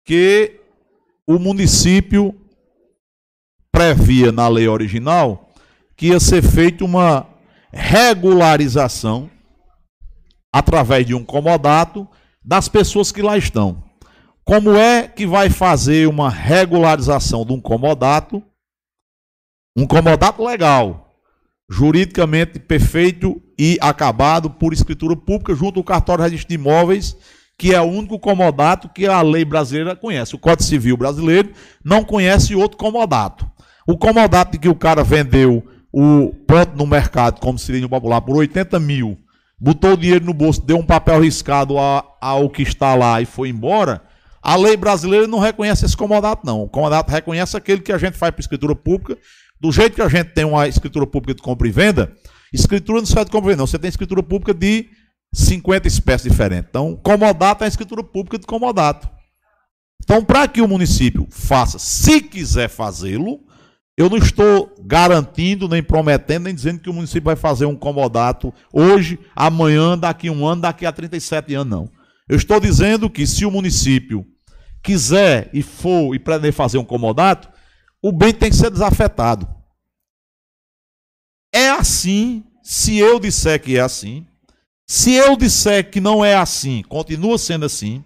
que o município previa na lei original que ia ser feita uma regularização através de um comodato das pessoas que lá estão. Como é que vai fazer uma regularização de um comodato? Um comodato legal, juridicamente perfeito e acabado por escritura pública junto ao cartório de registro de imóveis que é o único comodato que a lei brasileira conhece. O Código Civil brasileiro não conhece outro comodato. O comodato de que o cara vendeu o ponto no mercado, como seria popular, por 80 mil, botou o dinheiro no bolso, deu um papel riscado ao que está lá e foi embora, a lei brasileira não reconhece esse comodato, não. O comodato reconhece aquele que a gente faz para escritura pública, do jeito que a gente tem uma escritura pública de compra e venda, escritura não serve de compra e venda, não. Você tem escritura pública de 50 espécies diferentes. Então, comodato é a escritura pública de comodato. Então, para que o município faça, se quiser fazê-lo, eu não estou garantindo, nem prometendo, nem dizendo que o município vai fazer um comodato hoje, amanhã, daqui a um ano, daqui a 37 anos, não. Eu estou dizendo que se o município quiser e for e pretender fazer um comodato, o bem tem que ser desafetado. É assim, se eu disser que é assim, se eu disser que não é assim, continua sendo assim.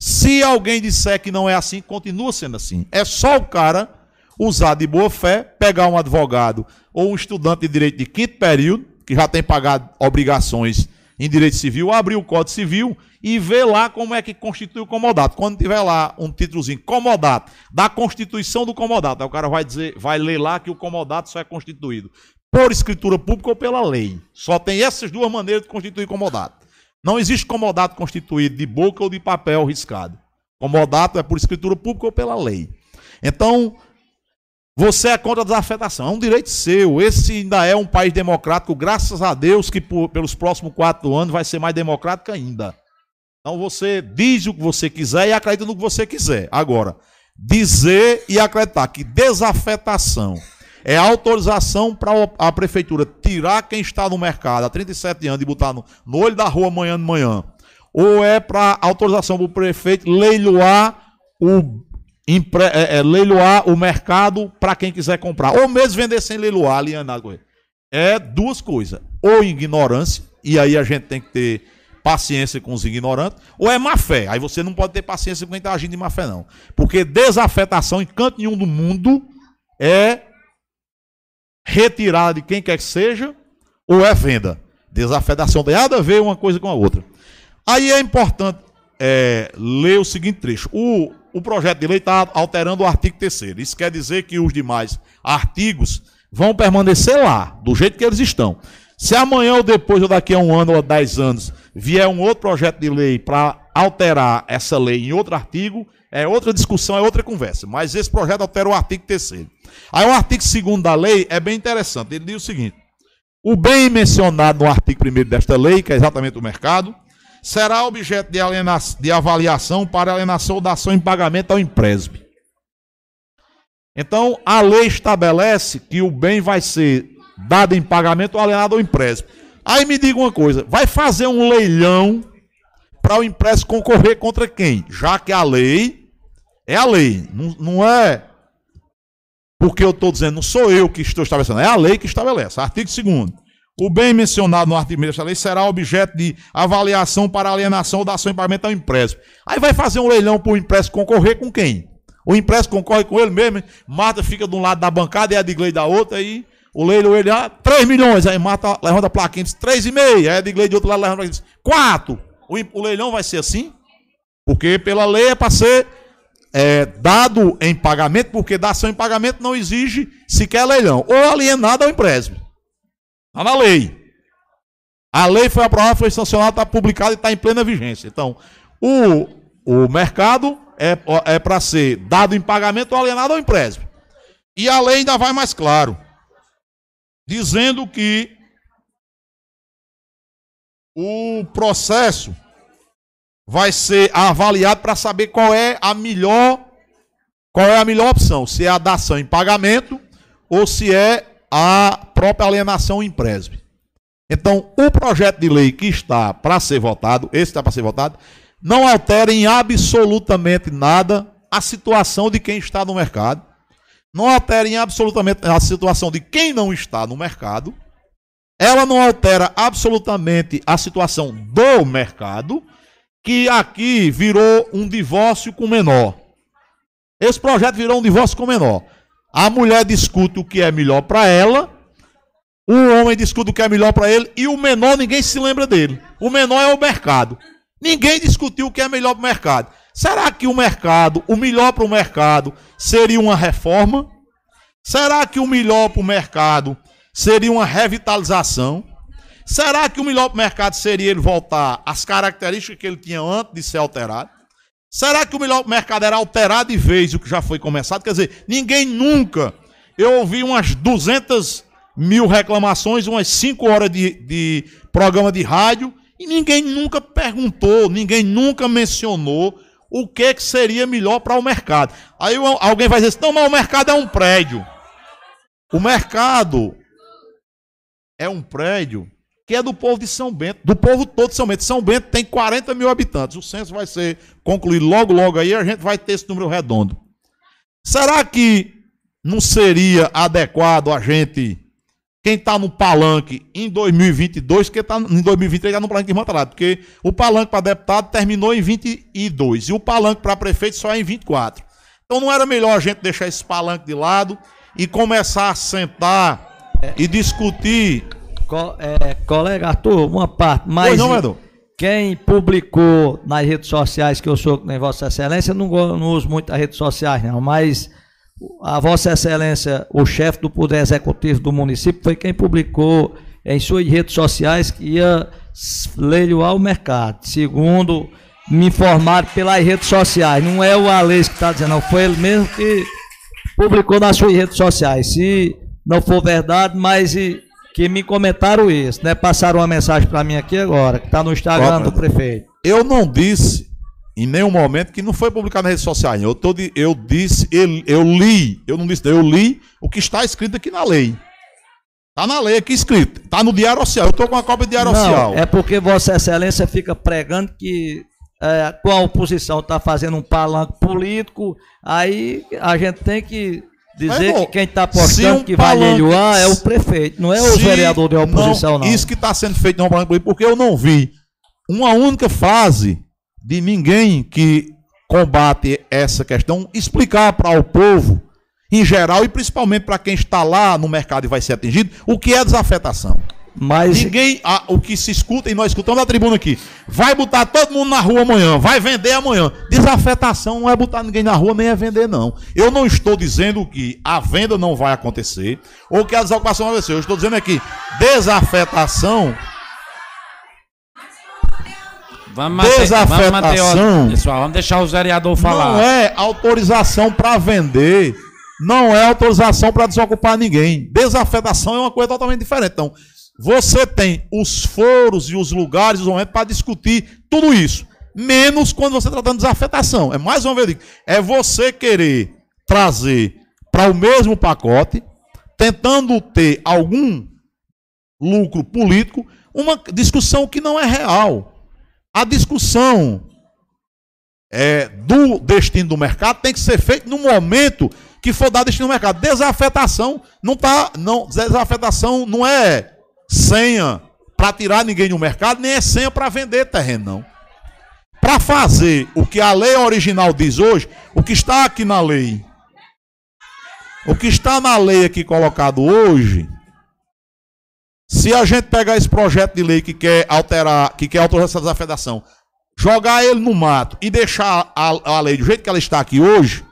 Se alguém disser que não é assim, continua sendo assim. É só o cara usar de boa fé, pegar um advogado ou um estudante de direito de quinto período, que já tem pagado obrigações em direito civil, abrir o Código Civil e ver lá como é que constitui o comodato. Quando tiver lá um títulozinho comodato, da constituição do comodato, aí o cara vai dizer, vai ler lá que o comodato só é constituído por escritura pública ou pela lei. Só tem essas duas maneiras de constituir comodato. Não existe comodato constituído de boca ou de papel riscado. Comodato é por escritura pública ou pela lei. Então, você é contra a desafetação. É um direito seu. Esse ainda é um país democrático, graças a Deus, que por, pelos próximos quatro anos vai ser mais democrático ainda. Então você diz o que você quiser e acredita no que você quiser. Agora, dizer e acreditar que desafetação é autorização para a prefeitura tirar quem está no mercado há 37 anos e botar no, no olho da rua amanhã de manhã. Ou é para autorização para o prefeito leiloar o, impre, é, é, leiloar o mercado para quem quiser comprar. Ou mesmo vender sem leiloar, alienado. É duas coisas. Ou ignorância, e aí a gente tem que ter paciência com os ignorantes, ou é má fé. Aí você não pode ter paciência com quem está agindo de má fé, não. Porque desafetação em canto nenhum do mundo é retirada de quem quer que seja, ou é venda. Desafedação tem nada a ver uma coisa com a outra. Aí é importante é, ler o seguinte trecho. O, o projeto de lei está alterando o artigo 3 Isso quer dizer que os demais artigos vão permanecer lá, do jeito que eles estão. Se amanhã ou depois, ou daqui a um ano ou dez anos, vier um outro projeto de lei para alterar essa lei em outro artigo, é outra discussão, é outra conversa. Mas esse projeto altera o artigo 3 Aí o artigo 2 da lei é bem interessante. Ele diz o seguinte: o bem mencionado no artigo 1 desta lei, que é exatamente o mercado, será objeto de, de avaliação para alienação da ação em pagamento ao empresbe. Então, a lei estabelece que o bem vai ser dado em pagamento ou alienado ao empréstimo. Aí me diga uma coisa: vai fazer um leilão para o empréstimo concorrer contra quem? Já que a lei é a lei, não, não é porque eu estou dizendo, não sou eu que estou estabelecendo, é a lei que estabelece. Artigo 2. O bem mencionado no artigo 1 desta lei será objeto de avaliação para alienação da ação em pagamento ao empréstimo. Aí vai fazer um leilão para o empréstimo concorrer com quem? O empréstimo concorre com ele mesmo, Marta fica de um lado da bancada e a Digley da outra, aí o leilão ele, ah, 3 milhões, aí Marta levanta a plaquinha, diz 3,5, aí a Digley de outro lado levanta a plaquinha, diz 4. O, o leilão vai ser assim? Porque pela lei é para ser é, dado em pagamento, porque dação em pagamento não exige sequer leilão, ou alienado ao empréstimo. Está na lei. A lei foi aprovada, foi sancionada, está publicada e está em plena vigência. Então, o, o mercado é, é para ser dado em pagamento ou alienado ao empréstimo. E a lei ainda vai mais claro, dizendo que o processo vai ser avaliado para saber qual é a melhor qual é a melhor opção, se é a dação em pagamento ou se é a própria alienação em presbe. Então, o projeto de lei que está para ser votado, esse está para ser votado, não altera em absolutamente nada a situação de quem está no mercado, não altera em absolutamente a situação de quem não está no mercado, ela não altera absolutamente a situação do mercado, que aqui virou um divórcio com menor. Esse projeto virou um divórcio com menor. A mulher discute o que é melhor para ela, o homem discute o que é melhor para ele, e o menor ninguém se lembra dele. O menor é o mercado. Ninguém discutiu o que é melhor para o mercado. Será que o mercado, o melhor para o mercado, seria uma reforma? Será que o melhor para o mercado seria uma revitalização? Será que o melhor para o mercado seria ele voltar às características que ele tinha antes de ser alterado? Será que o melhor mercado era alterar de vez o que já foi começado? Quer dizer, ninguém nunca. Eu ouvi umas 200 mil reclamações, umas 5 horas de, de programa de rádio, e ninguém nunca perguntou, ninguém nunca mencionou o que, que seria melhor para o mercado. Aí alguém vai dizer assim, não, mas o mercado é um prédio. O mercado é um prédio que é do povo de São Bento, do povo todo de São Bento. São Bento tem 40 mil habitantes. O censo vai ser concluído logo, logo aí, a gente vai ter esse número redondo. Será que não seria adequado a gente, quem está no palanque em 2022, que está em 2023 está no palanque desmantelado, porque o palanque para deputado terminou em 22 e o palanque para prefeito só é em 24. Então não era melhor a gente deixar esse palanque de lado e começar a sentar e discutir. Co é, colega Arthur, uma parte, mas não, quem publicou nas redes sociais que eu sou nem Vossa Excelência, não, não uso muito as redes sociais, não, mas a Vossa Excelência, o chefe do Poder Executivo do município, foi quem publicou em suas redes sociais que ia leiloar o mercado. Segundo me informaram pelas redes sociais, não é o Alex que está dizendo, não, foi ele mesmo que publicou nas suas redes sociais. Se não for verdade, mas que me comentaram isso, né? Passaram uma mensagem para mim aqui agora, que está no Instagram do prefeito. Eu não disse em nenhum momento que não foi publicado nas redes sociais. Eu, tô de, eu disse, eu, eu li, eu não disse, eu li o que está escrito aqui na lei. Está na lei aqui escrito. Está no Diário Oficial. Eu estou com a cópia do Diário não, Oficial. É porque Vossa Excelência fica pregando que é, com a oposição está fazendo um palanque político, aí a gente tem que dizer que quem está apostando um que vai leiloar é o prefeito, não é o vereador de oposição, não. não. Isso que está sendo feito no palanque político, porque eu não vi uma única fase de ninguém que combate essa questão explicar para o povo, em geral, e principalmente para quem está lá no mercado e vai ser atingido, o que é desafetação. Mas ninguém, a, o que se escuta e nós escutamos na tribuna aqui, vai botar todo mundo na rua amanhã, vai vender amanhã. Desafetação não é botar ninguém na rua nem é vender não. Eu não estou dizendo que a venda não vai acontecer ou que a desocupação vai acontecer. Eu estou dizendo aqui, desafetação Vamos manter, desafetação, vamos pessoal, vamos deixar o vereador falar. Não é autorização para vender, não é autorização para desocupar ninguém. Desafetação é uma coisa totalmente diferente. Então, você tem os foros e os lugares, os momentos para discutir tudo isso. Menos quando você está tratando de desafetação. É mais uma vez, é você querer trazer para o mesmo pacote, tentando ter algum lucro político, uma discussão que não é real. A discussão é, do destino do mercado tem que ser feita no momento que for dar destino do mercado. Desafetação não tá, não, desafetação não é senha para tirar ninguém do mercado, nem é senha para vender terreno, não. Para fazer o que a lei original diz hoje, o que está aqui na lei, o que está na lei aqui colocado hoje, se a gente pegar esse projeto de lei que quer alterar, que quer autorizar essa desafetação, jogar ele no mato e deixar a, a lei do jeito que ela está aqui hoje,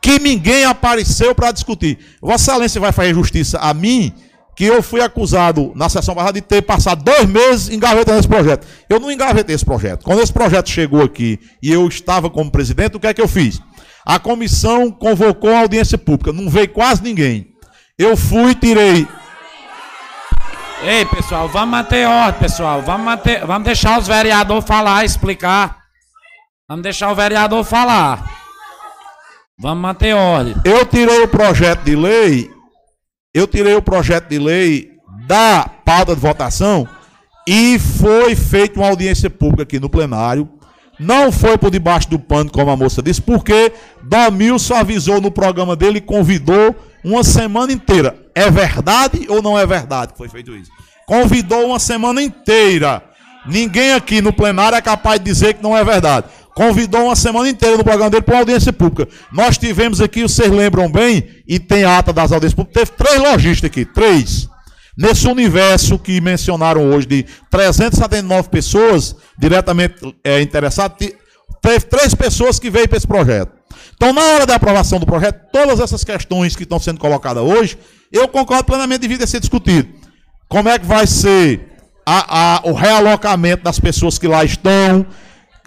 que ninguém apareceu para discutir. Vossa Excelência vai fazer justiça a mim que eu fui acusado na sessão passada de ter passado dois meses engavetando esse projeto. Eu não engavetei esse projeto. Quando esse projeto chegou aqui e eu estava como presidente, o que é que eu fiz? A comissão convocou a audiência pública, não veio quase ninguém. Eu fui, tirei. Ei, pessoal, vamos manter ordem, pessoal. Vamos, manter, vamos deixar os vereadores falar, explicar. Vamos deixar o vereador falar. Vamos manter ordem. Eu tirei o projeto de lei, eu tirei o projeto de lei da pauta de votação e foi feita uma audiência pública aqui no plenário. Não foi por debaixo do pano, como a moça disse, porque Damilson avisou no programa dele e convidou uma semana inteira. É verdade ou não é verdade que foi feito isso? Convidou uma semana inteira. Ninguém aqui no plenário é capaz de dizer que não é verdade. Convidou uma semana inteira no programa dele para uma audiência pública. Nós tivemos aqui, vocês lembram bem, e tem ata das audiências públicas, teve três lojistas aqui, três. Nesse universo que mencionaram hoje de 379 pessoas diretamente é, interessadas, teve três pessoas que veio para esse projeto. Então, na hora da aprovação do projeto, todas essas questões que estão sendo colocadas hoje, eu concordo plenamente devia ser discutido. Como é que vai ser a, a, o realocamento das pessoas que lá estão?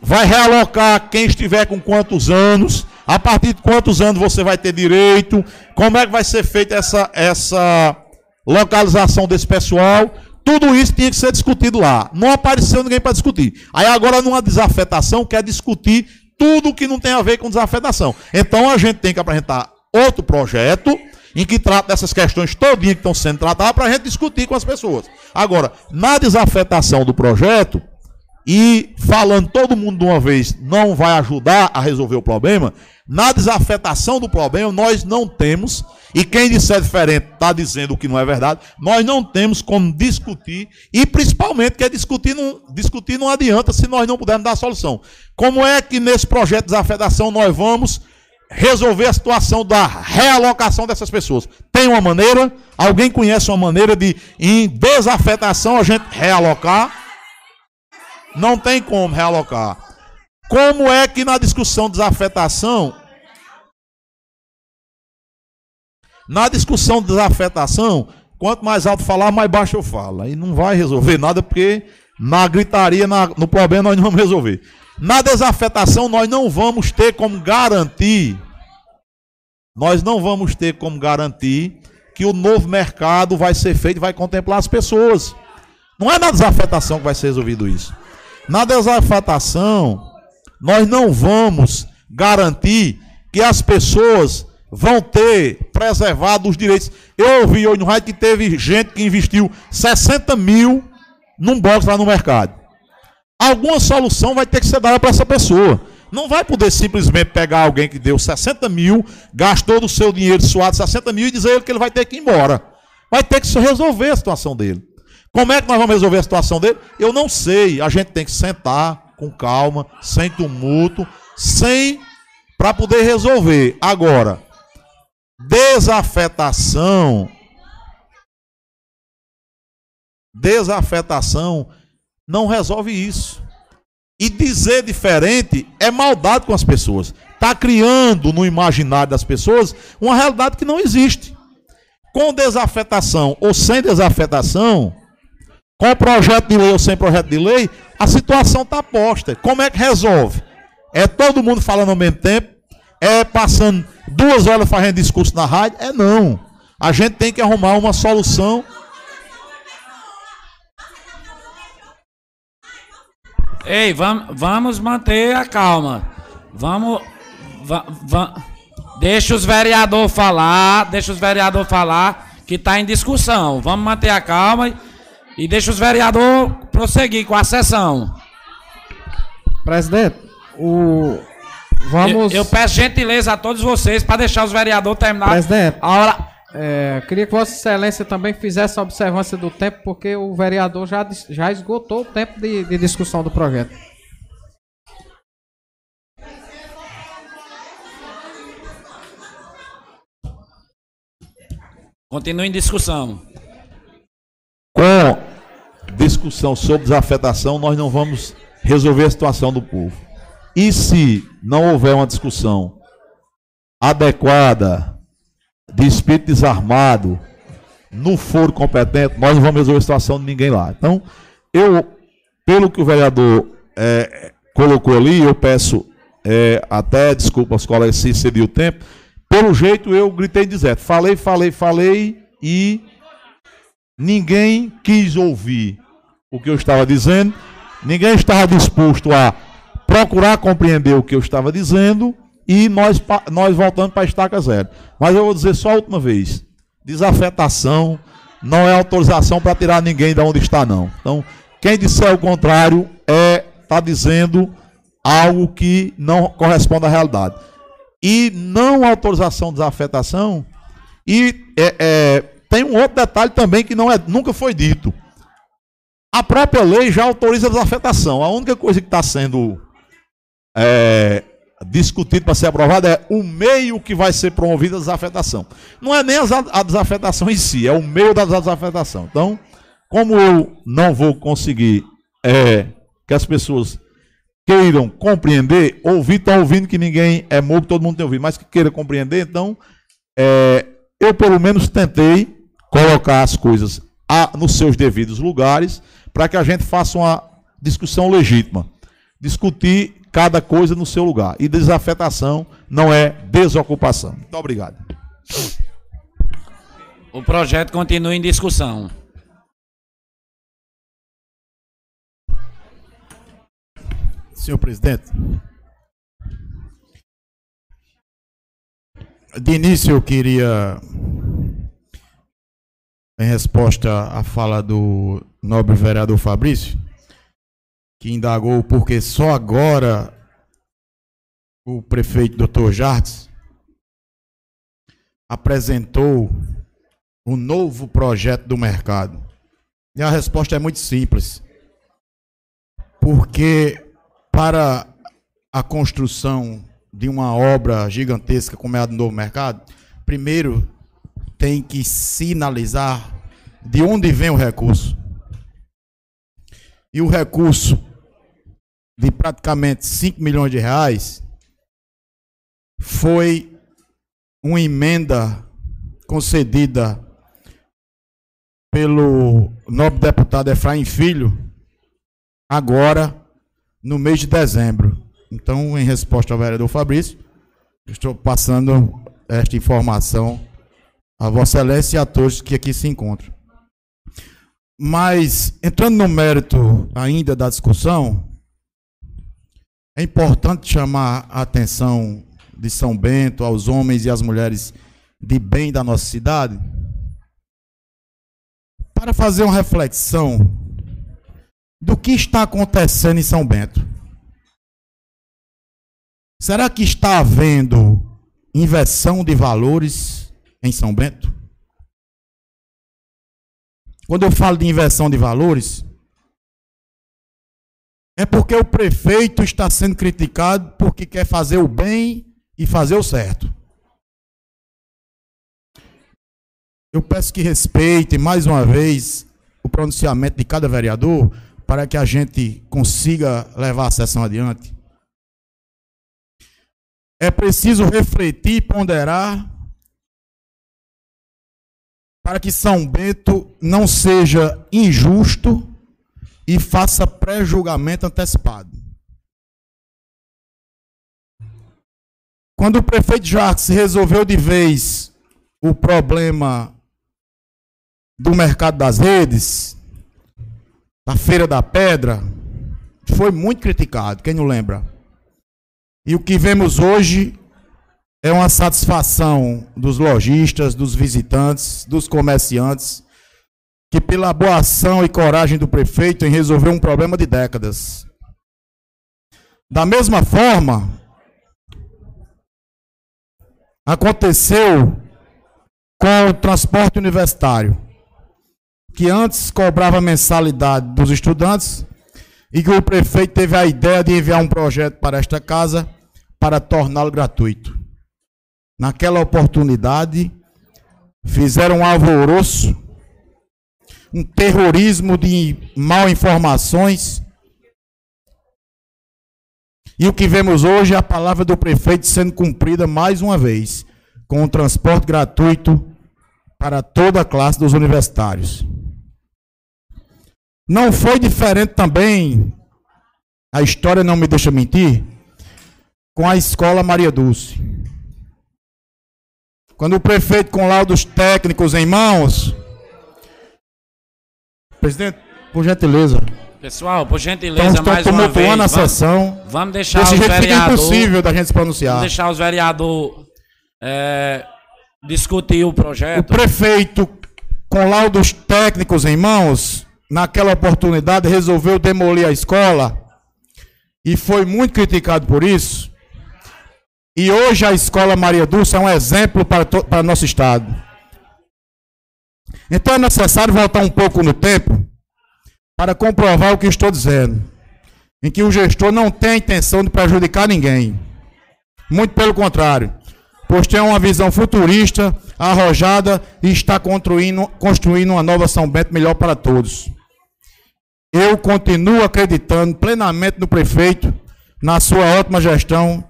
Vai realocar quem estiver com quantos anos? A partir de quantos anos você vai ter direito? Como é que vai ser feita essa, essa localização desse pessoal? Tudo isso tinha que ser discutido lá. Não apareceu ninguém para discutir. Aí agora, numa desafetação, quer discutir tudo que não tem a ver com desafetação. Então a gente tem que apresentar outro projeto em que trata dessas questões todinhas que estão sendo tratadas para a gente discutir com as pessoas. Agora, na desafetação do projeto, e falando todo mundo de uma vez não vai ajudar a resolver o problema, na desafetação do problema nós não temos, e quem disser diferente está dizendo o que não é verdade, nós não temos como discutir, e principalmente que é discutir não, discutir não adianta se nós não pudermos dar a solução. Como é que nesse projeto de desafetação nós vamos resolver a situação da realocação dessas pessoas? Tem uma maneira? Alguém conhece uma maneira de, em desafetação, a gente realocar? Não tem como realocar. Como é que na discussão de desafetação, na discussão de desafetação, quanto mais alto falar, mais baixo eu falo. Aí não vai resolver nada, porque na gritaria, na, no problema, nós não vamos resolver. Na desafetação, nós não vamos ter como garantir, nós não vamos ter como garantir que o novo mercado vai ser feito e vai contemplar as pessoas. Não é na desafetação que vai ser resolvido isso. Na desafetação, nós não vamos garantir que as pessoas vão ter preservado os direitos. Eu ouvi hoje no rádio que teve gente que investiu 60 mil num box lá no mercado. Alguma solução vai ter que ser dada para essa pessoa. Não vai poder simplesmente pegar alguém que deu 60 mil, gastou do seu dinheiro suado 60 mil e dizer que ele vai ter que ir embora. Vai ter que resolver a situação dele. Como é que nós vamos resolver a situação dele? Eu não sei. A gente tem que sentar com calma, sem tumulto, sem para poder resolver. Agora, desafetação desafetação não resolve isso. E dizer diferente é maldade com as pessoas. Está criando no imaginário das pessoas uma realidade que não existe. Com desafetação ou sem desafetação, com projeto de lei ou sem projeto de lei, a situação está posta. Como é que resolve? É todo mundo falando ao mesmo tempo? É passando duas horas fazendo discurso na rádio? É não. A gente tem que arrumar uma solução. Ei, vamos, manter a calma. Vamos. Va, va, deixa os vereadores falar. Deixa os vereadores falar que está em discussão. Vamos manter a calma. E deixa os vereadores prosseguir com a sessão. Presidente, o. Vamos. Eu, eu peço gentileza a todos vocês para deixar os vereadores terminar. Presidente, a hora. É, queria que Vossa Excelência também fizesse a observância do tempo, porque o vereador já, já esgotou o tempo de, de discussão do projeto. Continue em discussão. Com discussão sobre desafetação, nós não vamos resolver a situação do povo. E se não houver uma discussão adequada, de espírito desarmado, no foro competente, nós não vamos resolver a situação de ninguém lá. Então, eu, pelo que o vereador é, colocou ali, eu peço é, até desculpa aos colegas se excedi o tempo. Pelo jeito, eu gritei dizer, falei, falei, falei e ninguém quis ouvir o que eu estava dizendo, ninguém estava disposto a procurar compreender o que eu estava dizendo e nós, nós voltando para a estaca zero. Mas eu vou dizer só a última vez: desafetação não é autorização para tirar ninguém de onde está, não. Então, quem disser o contrário é está dizendo algo que não corresponde à realidade. E não autorização de desafetação. E é, é, tem um outro detalhe também que não é, nunca foi dito. A própria lei já autoriza a desafetação. A única coisa que está sendo é, discutido para ser aprovado é o meio que vai ser promovida a desafetação. Não é nem a desafetação em si, é o meio da desafetação. Então, como eu não vou conseguir é, que as pessoas queiram compreender, ouvir, estão ouvindo que ninguém é mudo, todo mundo tem ouvido, mas que queira compreender, então, é, eu pelo menos tentei colocar as coisas a, nos seus devidos lugares, para que a gente faça uma discussão legítima. Discutir cada coisa no seu lugar. E desafetação não é desocupação. Muito obrigado. O projeto continua em discussão. Senhor presidente, de início eu queria, em resposta à fala do nobre vereador Fabrício, que indagou porque só agora o prefeito Dr. Jardes apresentou o novo projeto do mercado. E a resposta é muito simples. Porque para a construção de uma obra gigantesca como é a do novo mercado, primeiro tem que sinalizar de onde vem o recurso. E o recurso de praticamente 5 milhões de reais foi uma emenda concedida pelo nobre deputado Efraim Filho, agora no mês de dezembro. Então, em resposta ao vereador Fabrício, estou passando esta informação a Vossa Excelência e a todos que aqui se encontram. Mas, entrando no mérito ainda da discussão, é importante chamar a atenção de São Bento, aos homens e às mulheres de bem da nossa cidade, para fazer uma reflexão do que está acontecendo em São Bento. Será que está havendo inversão de valores em São Bento? Quando eu falo de inversão de valores, é porque o prefeito está sendo criticado porque quer fazer o bem e fazer o certo. Eu peço que respeite mais uma vez o pronunciamento de cada vereador para que a gente consiga levar a sessão adiante. É preciso refletir e ponderar para que São Bento não seja injusto e faça pré-julgamento antecipado. Quando o prefeito Jacques resolveu de vez o problema do mercado das redes, da Feira da Pedra, foi muito criticado, quem não lembra? E o que vemos hoje é uma satisfação dos lojistas, dos visitantes, dos comerciantes, que pela boa ação e coragem do prefeito em resolver um problema de décadas. Da mesma forma, aconteceu com o transporte universitário, que antes cobrava mensalidade dos estudantes e que o prefeito teve a ideia de enviar um projeto para esta casa para torná-lo gratuito. Naquela oportunidade, fizeram um alvoroço um terrorismo de mal informações. E o que vemos hoje é a palavra do prefeito sendo cumprida mais uma vez, com o transporte gratuito para toda a classe dos universitários. Não foi diferente também, a história não me deixa mentir, com a escola Maria Dulce. Quando o prefeito, com laudos técnicos em mãos, Presidente, por gentileza. Pessoal, por gentileza, Então, mais uma vez. tumultuando a vamos- sessão. Vamos deixar Desse os jeito fica vereadores. impossível da gente se pronunciar. Vamos deixar os vereadores é, discutir o O projeto. prefeito, com laudos técnicos em mãos, naquela oportunidade resolveu demolir a escola e foi muito criticado por isso. E hoje a escola Maria Dulce é um exemplo para, para nosso estado. Então é necessário voltar um pouco no tempo para comprovar o que estou dizendo. Em que o gestor não tem a intenção de prejudicar ninguém. Muito pelo contrário pois tem uma visão futurista, arrojada e está construindo, construindo uma nova São Bento melhor para todos. Eu continuo acreditando plenamente no prefeito, na sua ótima gestão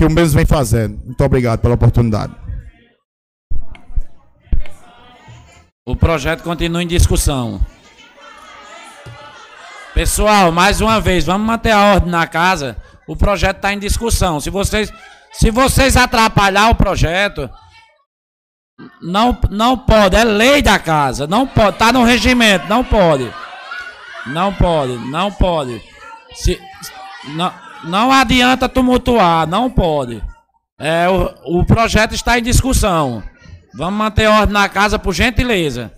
que o mesmo vem fazendo. Muito obrigado pela oportunidade. O projeto continua em discussão. Pessoal, mais uma vez, vamos manter a ordem na casa. O projeto está em discussão. Se vocês, se vocês atrapalhar o projeto, não, não pode. É lei da casa. Não pode. Está no regimento. Não pode. Não pode. Não pode. Se, não, não adianta tumultuar. Não pode. É, o, o projeto está em discussão. Vamos manter ordem na casa, por gentileza.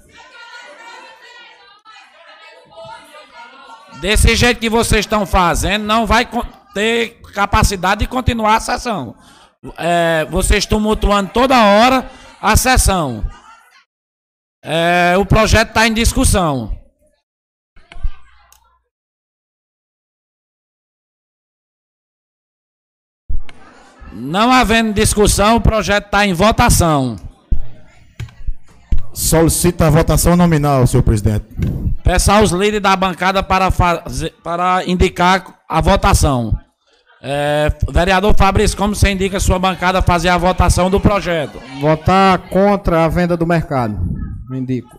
Desse jeito que vocês estão fazendo, não vai ter capacidade de continuar a sessão. É, vocês tumultuando toda hora a sessão. É, o projeto está em discussão. Não havendo discussão, o projeto está em votação. Solicito a votação nominal, senhor presidente. Peço aos líderes da bancada para, fazer, para indicar a votação. É, vereador Fabrício, como você indica a sua bancada fazer a votação do projeto? Votar contra a venda do mercado. Me indico.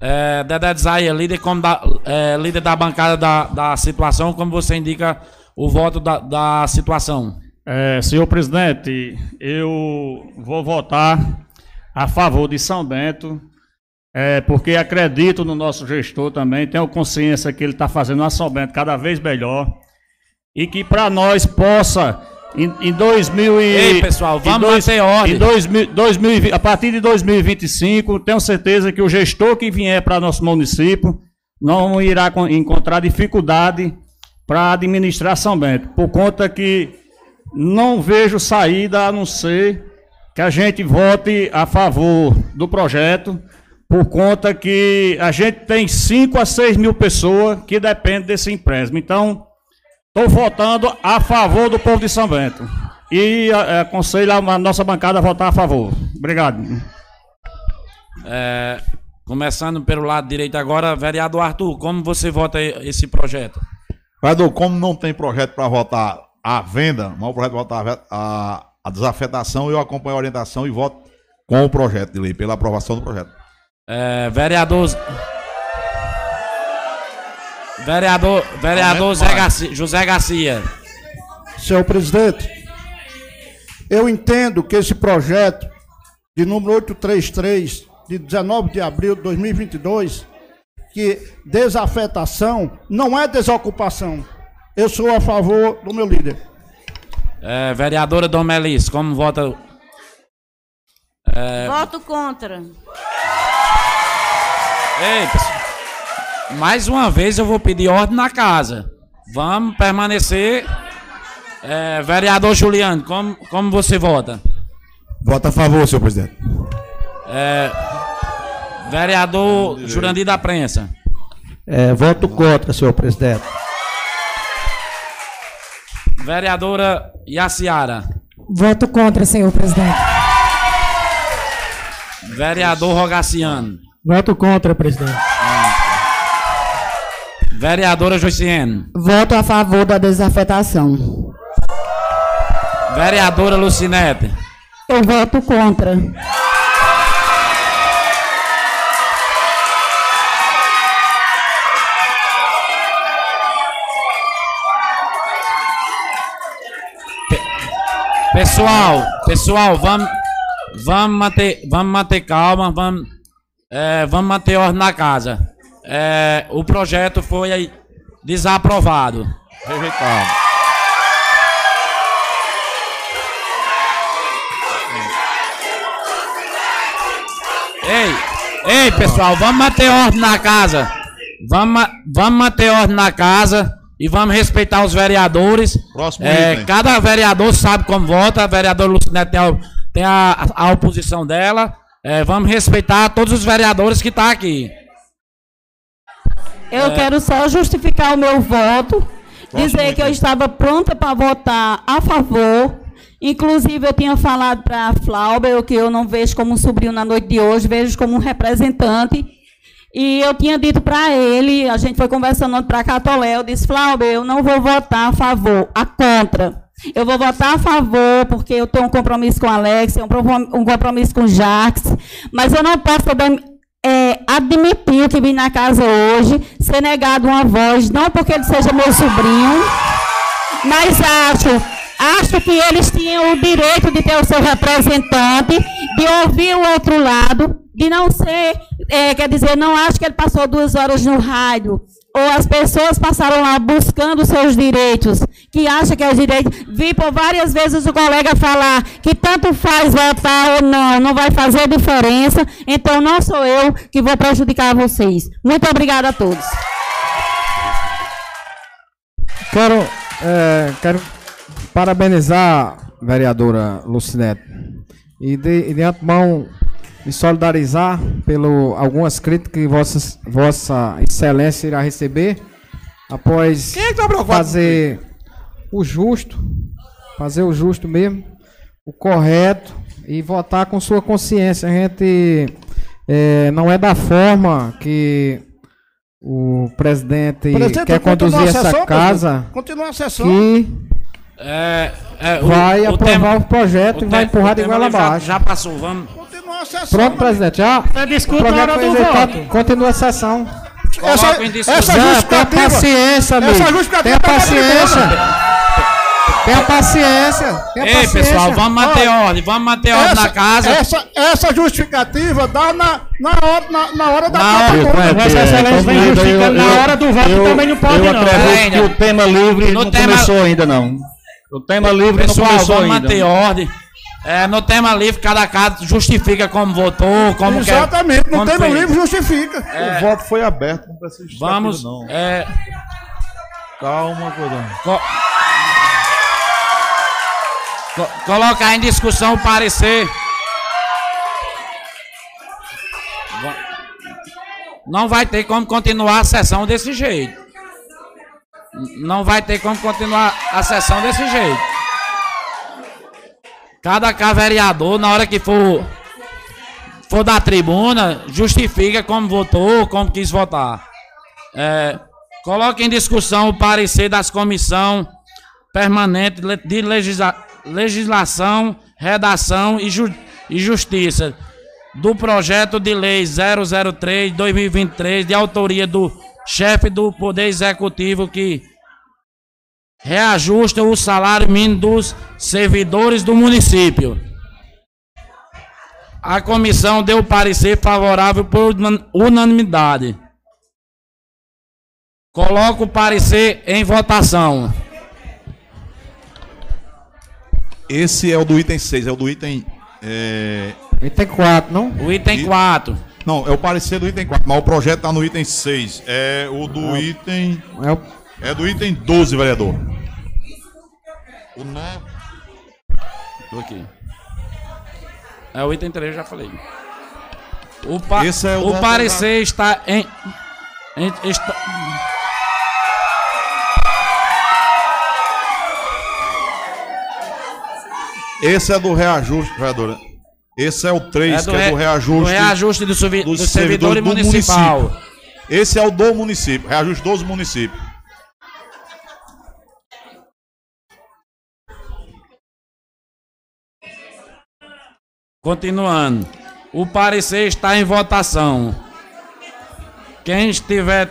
É, Dedé Zaia, líder, como da, é, líder da bancada da, da situação, como você indica o voto da, da situação? É, senhor presidente, eu vou votar a favor de São Bento, é, porque acredito no nosso gestor também, tenho consciência que ele está fazendo a São Bento cada vez melhor e que para nós possa em, em 2000 e, Ei, pessoal, vamos manter ordem. Em 2000, 2020, a partir de 2025, tenho certeza que o gestor que vier para nosso município não irá con- encontrar dificuldade para administrar São Bento, por conta que não vejo saída a não ser que a gente vote a favor do projeto, por conta que a gente tem 5 a 6 mil pessoas que dependem desse empréstimo. Então, estou votando a favor do povo de São Bento. E eh, aconselho a a nossa bancada a votar a favor. Obrigado. É, começando pelo lado direito agora, vereador Arthur, como você vota esse projeto? Vereador, como não tem projeto para votar a venda, mas o projeto votar a a, a desafetação, eu acompanho a orientação e voto com o projeto de lei, pela aprovação do projeto. É, vereador. Vereador, vereador Zé Garcia, José Garcia. Senhor presidente, eu entendo que esse projeto de número 833, de 19 de abril de 2022, que desafetação não é desocupação. Eu sou a favor do meu líder. É, vereadora Domelis, como vota? É, Voto contra. Ei, pessoal, mais uma vez eu vou pedir ordem na casa. Vamos permanecer. É, vereador Juliano, como, como você vota? Vota a favor, senhor presidente. É, vereador Jurandir da Prensa. É, voto contra, senhor presidente. Vereadora Yaciara. Voto contra, senhor presidente. Vereador Rogaciano. Voto contra, presidente. Vereadora Joiciene. Voto a favor da desafetação. Vereadora Lucinete. Eu voto contra. Pessoal, pessoal, vamos, vamos manter, vamos manter calma, vamos, é, vamos manter ordem na casa. é, o projeto foi desaprovado. Rejeitado. Ei, ei, pessoal, vamos manter ordem na casa. Vamos, vamos manter ordem na casa e vamos respeitar os vereadores. Próximo É, item. cada vereador sabe como vota. A vereadora Lucinete tem, a, tem a, a oposição dela. É, vamos respeitar todos os vereadores que estão aqui. Eu É. quero só justificar o meu voto, Próximo dizer que eu item. estava pronta para votar a favor. Inclusive, eu tinha falado para a Flauber que eu não vejo como um sobrinho na noite de hoje, vejo como um representante. E eu tinha dito para ele, a gente foi conversando para Catolé, eu disse, Flauber, eu não vou votar a favor, a contra. Eu vou votar a favor, porque eu tenho um compromisso com o Alex, um comprom- compromisso com o Jacques, mas eu não posso também é, admitir que vim na casa hoje, ser negado uma voz, não porque ele seja meu sobrinho, mas acho, acho que eles tinham o direito de ter o seu representante, de ouvir o outro lado, de não ser, é, quer dizer, não acho que ele passou duas horas no rádio, ou as pessoas passaram lá buscando seus direitos, que acha que é os direitos. Vi por várias vezes o colega falar que tanto faz votar ou não, não vai fazer diferença, então não sou eu que vou prejudicar vocês. Muito obrigada a todos. Quero, é, quero parabenizar a vereadora Lucinete e de, de antemão me solidarizar pelo algumas críticas que vossa, vossa excelência irá receber após é que tá fazer o justo, fazer o justo mesmo, o correto e votar com sua consciência. A gente é, não é da forma que o presidente, Presidente, quer conduzir a essa sessão, casa. Continua a sessão. que É, é, o- vai o aprovar tema- o projeto e vai empurrar de goela já- abaixo. Já passou, vamos. Pronto, presidente, já. Na hora foi do voto. Continua a sessão. Essa, essa tenha justificativa. paciência, amigo. Essa justificativa Tenha tá paciência. Tenha paciência. Tenha Ei, paciência. pessoal, vamos manter Olha, ordem, vamos manter ordem na casa. Essa, essa justificativa dá na, na, hora, na, na hora da Na hora-. Vossa Excelência vem justificando na hora do voto também não pode eu não. acredito que Ainda. o tema livre No não tema- começou ainda, não. O tema livre Pessoal, não começou vamos ainda. manter ordem. É, no tema livre, cada casa justifica como votou, como quer. Exatamente, no como tema fez. livre justifica. O voto foi aberto, não precisa Vamos. não. É, Calma, Cordão. co- co- colocar em discussão o parecer. Não vai ter como continuar a sessão desse jeito. Não vai ter como continuar a sessão desse jeito. Cada vereador, na hora que for, for da tribuna, justifica como votou, como quis votar. É, coloque em discussão o parecer das comissão permanente le- de legisla- legislação, redação e, ju- e justiça do projeto de lei 003/2023 de autoria do chefe do Poder Executivo que reajusta o salário mínimo dos servidores do município. A comissão deu parecer favorável por unan- unanimidade. Coloco o parecer em votação. Esse é o do item 6, é o do item. É... Item 4, não? O item E- 4. Não, é o parecer do item 4, mas o projeto tá no item 6. É o do Ah. item. É o É do item 12, vereador. O né? Tô aqui. É o item 3, eu já falei. O, pa Esse é o o parecer está em, em- está- Esse é do reajuste, vereadora. Esse é o 3, que é do reajuste. do reajuste do, do servidor municipal. município. Esse é o do município, reajuste dos municípios. Continuando. O parecer está em votação. Quem estiver.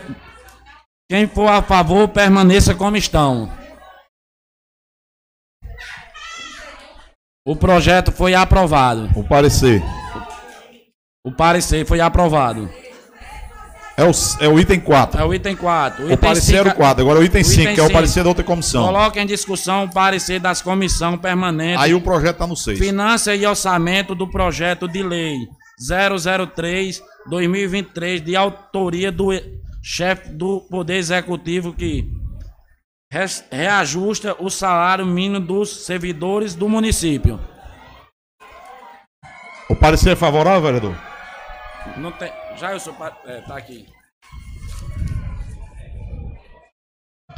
Quem for a favor, permaneça como estão. O projeto foi aprovado. O parecer. O parecer foi aprovado. É o, é o item 4. É o item 4. O, parecer era o 4, agora é o item 5, que é o parecer da outra comissão. Coloca em discussão o parecer das comissões permanentes. Aí o projeto está no 6. Finança e orçamento do projeto de lei 003-2023, de autoria do chefe do Poder Executivo, que reajusta o salário mínimo dos servidores do município. O parecer é favorável, vereador? Não tem, já eu sou. pa- É, tá aqui.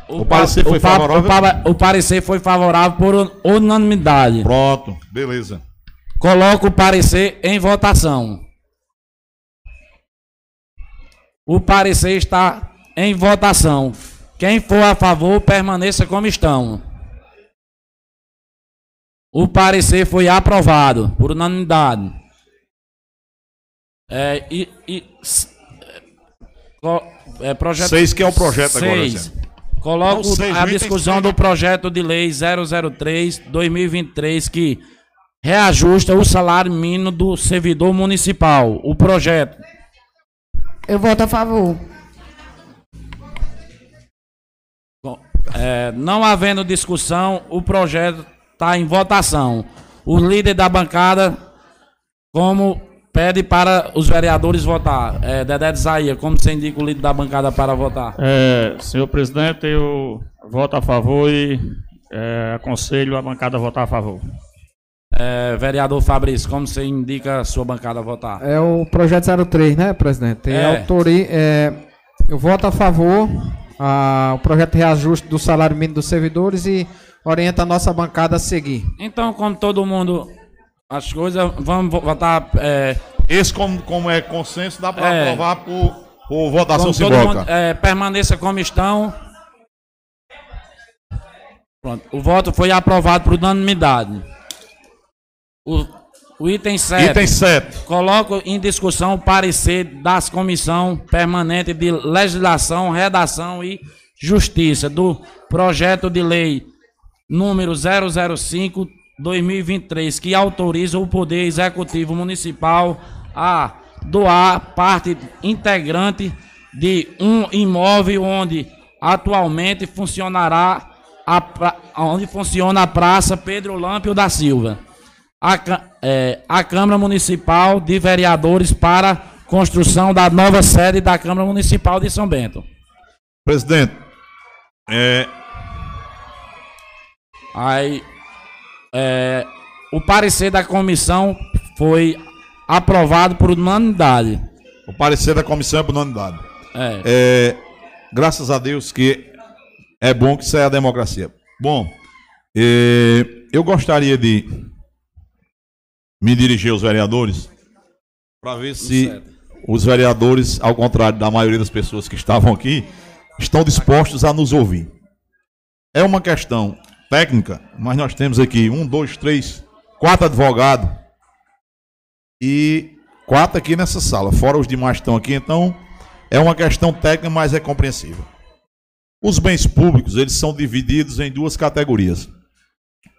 O parecer foi pa- favorável? O, pa- o parecer foi favorável por un- unanimidade. Pronto, beleza. Coloco o parecer em votação. O parecer está em votação. Quem for a favor, permaneça como estão. O parecer foi aprovado por unanimidade. É, e, e, s- é, é, projeto Seis que é o projeto agora, Seis. Zé. Coloco Não, seis, a discussão do projeto de lei 003-2023 que reajusta o salário mínimo do servidor municipal. O projeto. Eu voto a favor. Bom, é, não havendo discussão, o projeto está em votação. O líder da bancada, como pede para os vereadores votar. É, Dedé de Zaia, como você indica o líder da bancada para votar? É, senhor presidente, eu voto a favor e é, aconselho a bancada a votar a favor. É, vereador Fabrício, como você indica a sua bancada a votar? É o projeto 03, né, presidente? Tem É. autoria. é, eu voto a favor ah, o projeto de reajuste do salário mínimo dos servidores e orienta a nossa bancada a seguir. Então, como todo mundo. As coisas, vamos vo- votar. É, Esse, como, como é consenso, dá para É. aprovar por, por votação simbólica. mundo, é, permaneça como estão. Pronto. O voto foi aprovado por unanimidade. O, o item 7. Item 7. Coloco em discussão o parecer das comissão permanente de legislação, redação e justiça do projeto de lei número 005 2023 que autoriza o Poder Executivo Municipal a doar parte integrante de um imóvel onde atualmente funcionará a pra- onde funciona a Praça Pedro Lâmpio da Silva. A, é, a Câmara Municipal de Vereadores para construção da nova sede da Câmara Municipal de São Bento. Presidente, é, Aí, é, o parecer da comissão foi aprovado por unanimidade. o parecer da comissão é por unanimidade. É. É, graças a Deus que é bom que isso é a democracia. Bom, é, eu gostaria de me dirigir aos vereadores para ver se os vereadores, ao contrário da maioria das pessoas que estavam aqui, estão dispostos a nos ouvir. É uma questão técnica, mas nós temos aqui um, dois, três, quatro advogados e quatro aqui nessa sala, fora os demais que estão aqui, então é uma questão técnica, mas é compreensível. Os bens públicos, eles são divididos em duas categorias.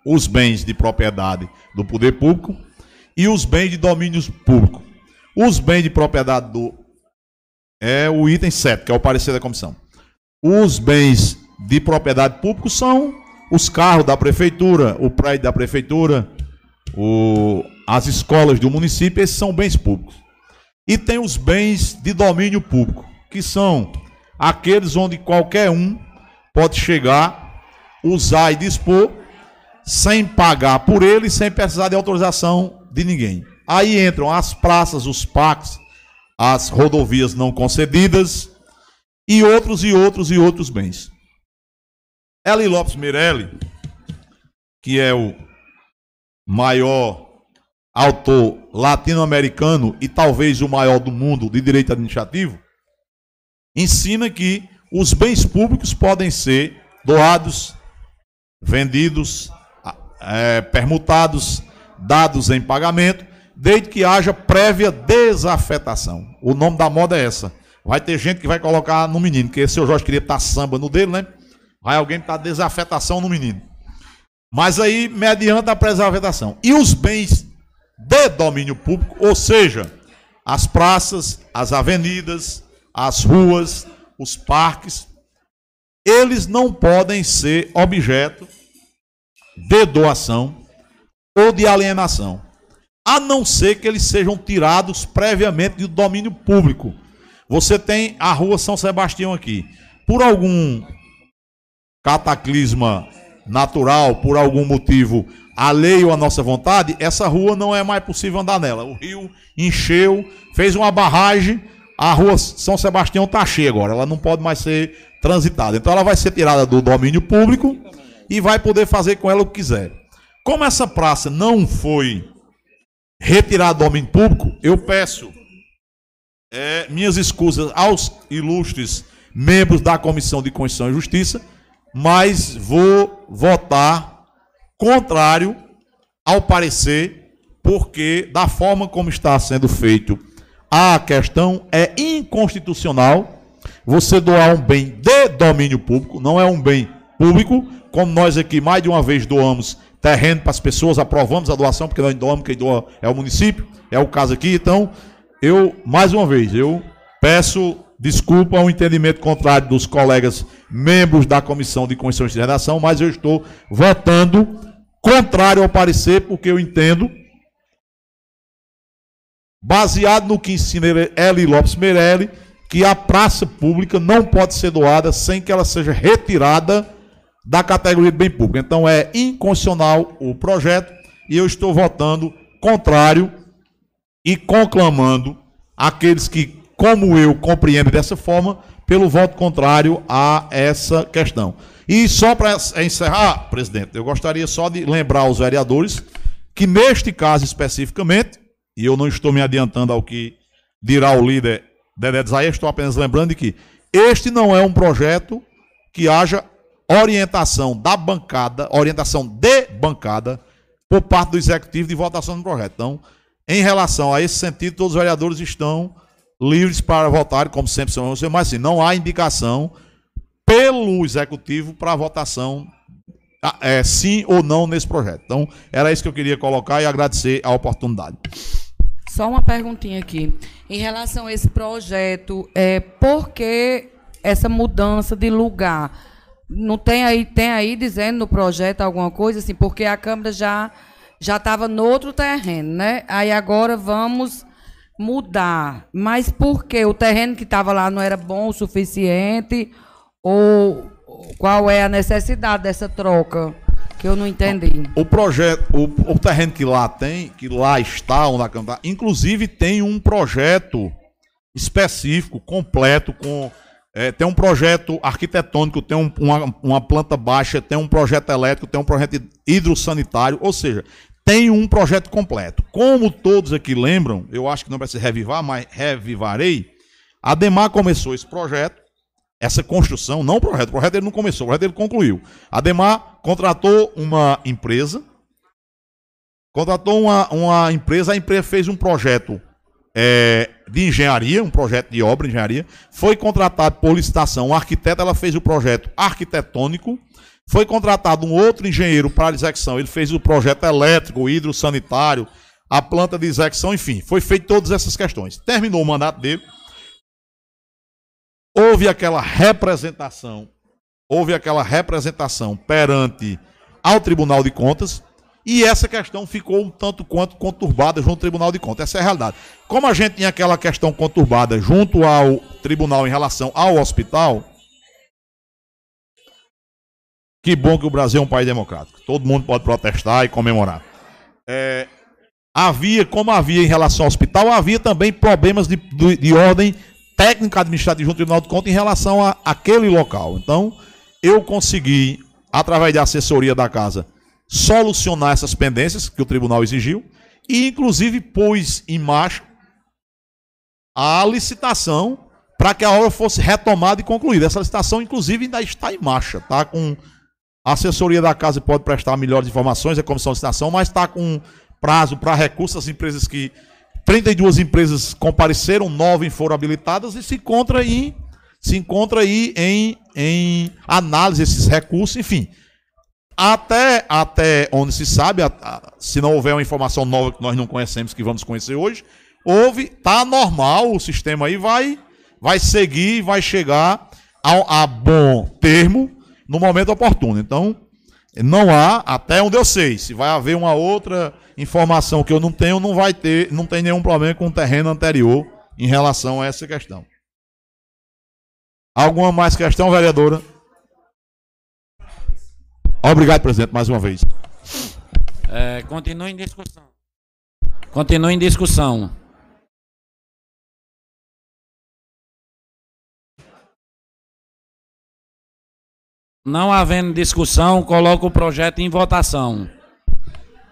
Os bens de propriedade do poder público e os bens de domínio público. Os bens de propriedade do é o item 7, que é o parecer da comissão. Os bens de propriedade público são os carros da prefeitura, o prédio da prefeitura, o- as escolas do município, esses são bens públicos. E tem os bens de domínio público, que são aqueles onde qualquer um pode chegar, usar e dispor, sem pagar por ele, sem precisar de autorização de ninguém. Aí entram as praças, os parques, as rodovias não concedidas e outros e outros e outros bens. Eli Lopes Mirelli, que é o maior autor latino-americano e talvez o maior do mundo de direito administrativo, ensina que os bens públicos podem ser doados, vendidos, eh, permutados, dados em pagamento, desde que haja prévia desafetação. O nome da moda é essa. Vai ter gente que vai colocar no menino, o seu Jorge queria estar samba no dele, né? Vai alguém botar desafetação no menino. Mas aí, mediante a desafetação. E os bens de domínio público, ou seja, as praças, as avenidas, as ruas, os parques, eles não podem ser objeto de doação ou de alienação, a não ser que eles sejam tirados previamente do domínio público. Você tem a rua São Sebastião aqui. Por algum cataclisma natural, por algum motivo alheio à nossa vontade, essa rua não é mais possível andar nela. O rio encheu, fez uma barragem, a rua São Sebastião está cheia agora, ela não pode mais ser transitada. Então ela vai ser tirada do domínio público e vai poder fazer com ela o que quiser. Como essa praça não foi retirada do domínio público, eu peço é, minhas escusas aos ilustres membros da Comissão de Constituição e Justiça, mas vou votar contrário ao parecer, porque da forma como está sendo feito a questão é inconstitucional. Você doar um bem de domínio público, não é um bem público, como nós aqui mais de uma vez doamos terreno para as pessoas, aprovamos a doação, porque nós doamos, quem doa é o município, é o caso aqui, então eu, mais uma vez, eu peço desculpa ao entendimento contrário dos colegas membros da Comissão de Constituição de Redação, mas eu estou votando contrário ao parecer, porque eu entendo, baseado no que ensina Eli Lopes Meirelli, que a praça pública não pode ser doada sem que ela seja retirada da categoria de bem público. Então é inconstitucional o projeto e eu estou votando contrário e conclamando aqueles que, como eu, compreendem dessa forma, pelo voto contrário a essa questão. E só para encerrar, presidente, eu gostaria só de lembrar aos vereadores que neste caso especificamente, e eu não estou me adiantando ao que dirá o líder Dedé Zaia, estou apenas lembrando de que este não é um projeto que haja orientação da bancada, orientação de bancada, por parte do executivo de votação do projeto. Então, em relação a esse sentido, todos os vereadores estão livres para votar, como sempre são, mas assim, não há indicação pelo executivo para votação ah, é, sim ou não nesse projeto. Então, era isso que eu queria colocar e agradecer a oportunidade. Só uma perguntinha aqui. Em relação a esse projeto, é, por que essa mudança de lugar? Não tem aí, tem aí dizendo no projeto alguma coisa assim, porque a Câmara já já estava no outro terreno, né? Aí agora vamos mudar. Mas por quê? O terreno que estava lá não era bom o suficiente? Ou qual é a necessidade dessa troca? Que eu não entendi. O projeto, o, o terreno que lá tem, que lá está, onde a Câmara, inclusive tem um projeto específico, completo, com é, tem um projeto arquitetônico, tem um, uma, uma planta baixa, tem um projeto elétrico, tem um projeto hidrossanitário, ou seja, tem um projeto completo. Como todos aqui lembram, eu acho que não vai se revivar, mas revivarei. A Demar começou esse projeto, essa construção, não o projeto, o projeto não começou, o projeto ele concluiu. A Demar contratou uma empresa, contratou uma, uma empresa, a empresa fez um projeto é, de engenharia, um projeto de obra de engenharia, foi contratado por licitação um arquiteto, ela fez o projeto arquitetônico, foi contratado um outro engenheiro para a execução. Ele fez o projeto elétrico, hidrossanitário, a planta de execução, enfim, foi feito todas essas questões. Terminou o mandato dele. Houve aquela representação, houve aquela representação perante ao Tribunal de Contas, e essa questão ficou um tanto quanto conturbada junto ao Tribunal de Contas. Essa é a realidade. Como a gente tinha aquela questão conturbada junto ao tribunal em relação ao hospital, que bom que o Brasil é um país democrático. Todo mundo pode protestar e comemorar. É, havia, como havia em relação ao hospital, havia também problemas de, de, de ordem técnica administrativa junto ao Tribunal de Contas em relação a aquele local. Então, eu consegui, através da assessoria da casa, solucionar essas pendências que o tribunal exigiu e, inclusive, pôs em marcha a licitação para que a obra fosse retomada e concluída. Essa licitação, inclusive, ainda está em marcha, tá? Com a assessoria da casa pode prestar melhores informações, a comissão de licitação, mas está com prazo para recursos as empresas que 32 empresas compareceram, 9 foram habilitadas e se encontra aí, se encontra aí em, em análise esses recursos, enfim. Até, até onde se sabe, se não houver uma informação nova que nós não conhecemos, que vamos conhecer hoje, houve, tá normal, o sistema aí vai vai seguir vai chegar a, a bom termo no momento oportuno. Então, não há, até onde eu sei, se vai haver uma outra informação que eu não tenho, não vai ter, não tem nenhum problema com o terreno anterior em relação a essa questão. Alguma mais questão, vereadora? Obrigado, presidente, mais uma vez. É, continua em discussão. Continua em discussão. Não havendo discussão, coloco o projeto em votação.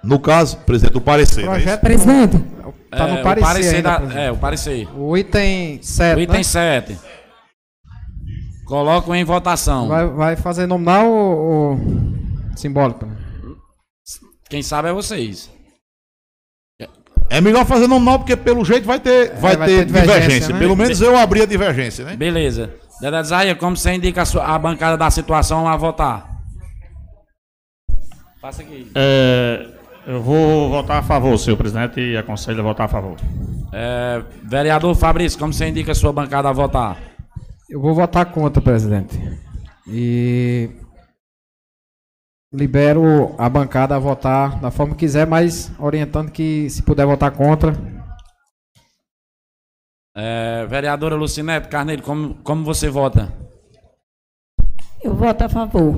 No caso, presidente, o parecer. é? Projeto Presidente. Tá É, no o parecer, parecer ainda, da- é, o parecer. O item 7, O item né? 7. Coloco em votação. Vai, vai fazer nominal ou, ou simbólico? Quem sabe é vocês. É melhor fazer nominal, porque pelo jeito vai ter, vai vai ter ter divergência, divergência. né? Pelo menos eu abri a divergência, né? Beleza. Dedé Zaia, como você indica a, sua- a bancada da situação a votar? Passa aqui. É, eu vou votar a favor, senhor presidente, e aconselho a votar a favor. É, vereador Fabrício, como você indica a sua bancada a votar? Eu vou votar contra, presidente. E libero a bancada a votar da forma que quiser, mas orientando que se puder votar contra. É, vereadora Lucinete Carneiro, como, como você vota? Eu voto a favor.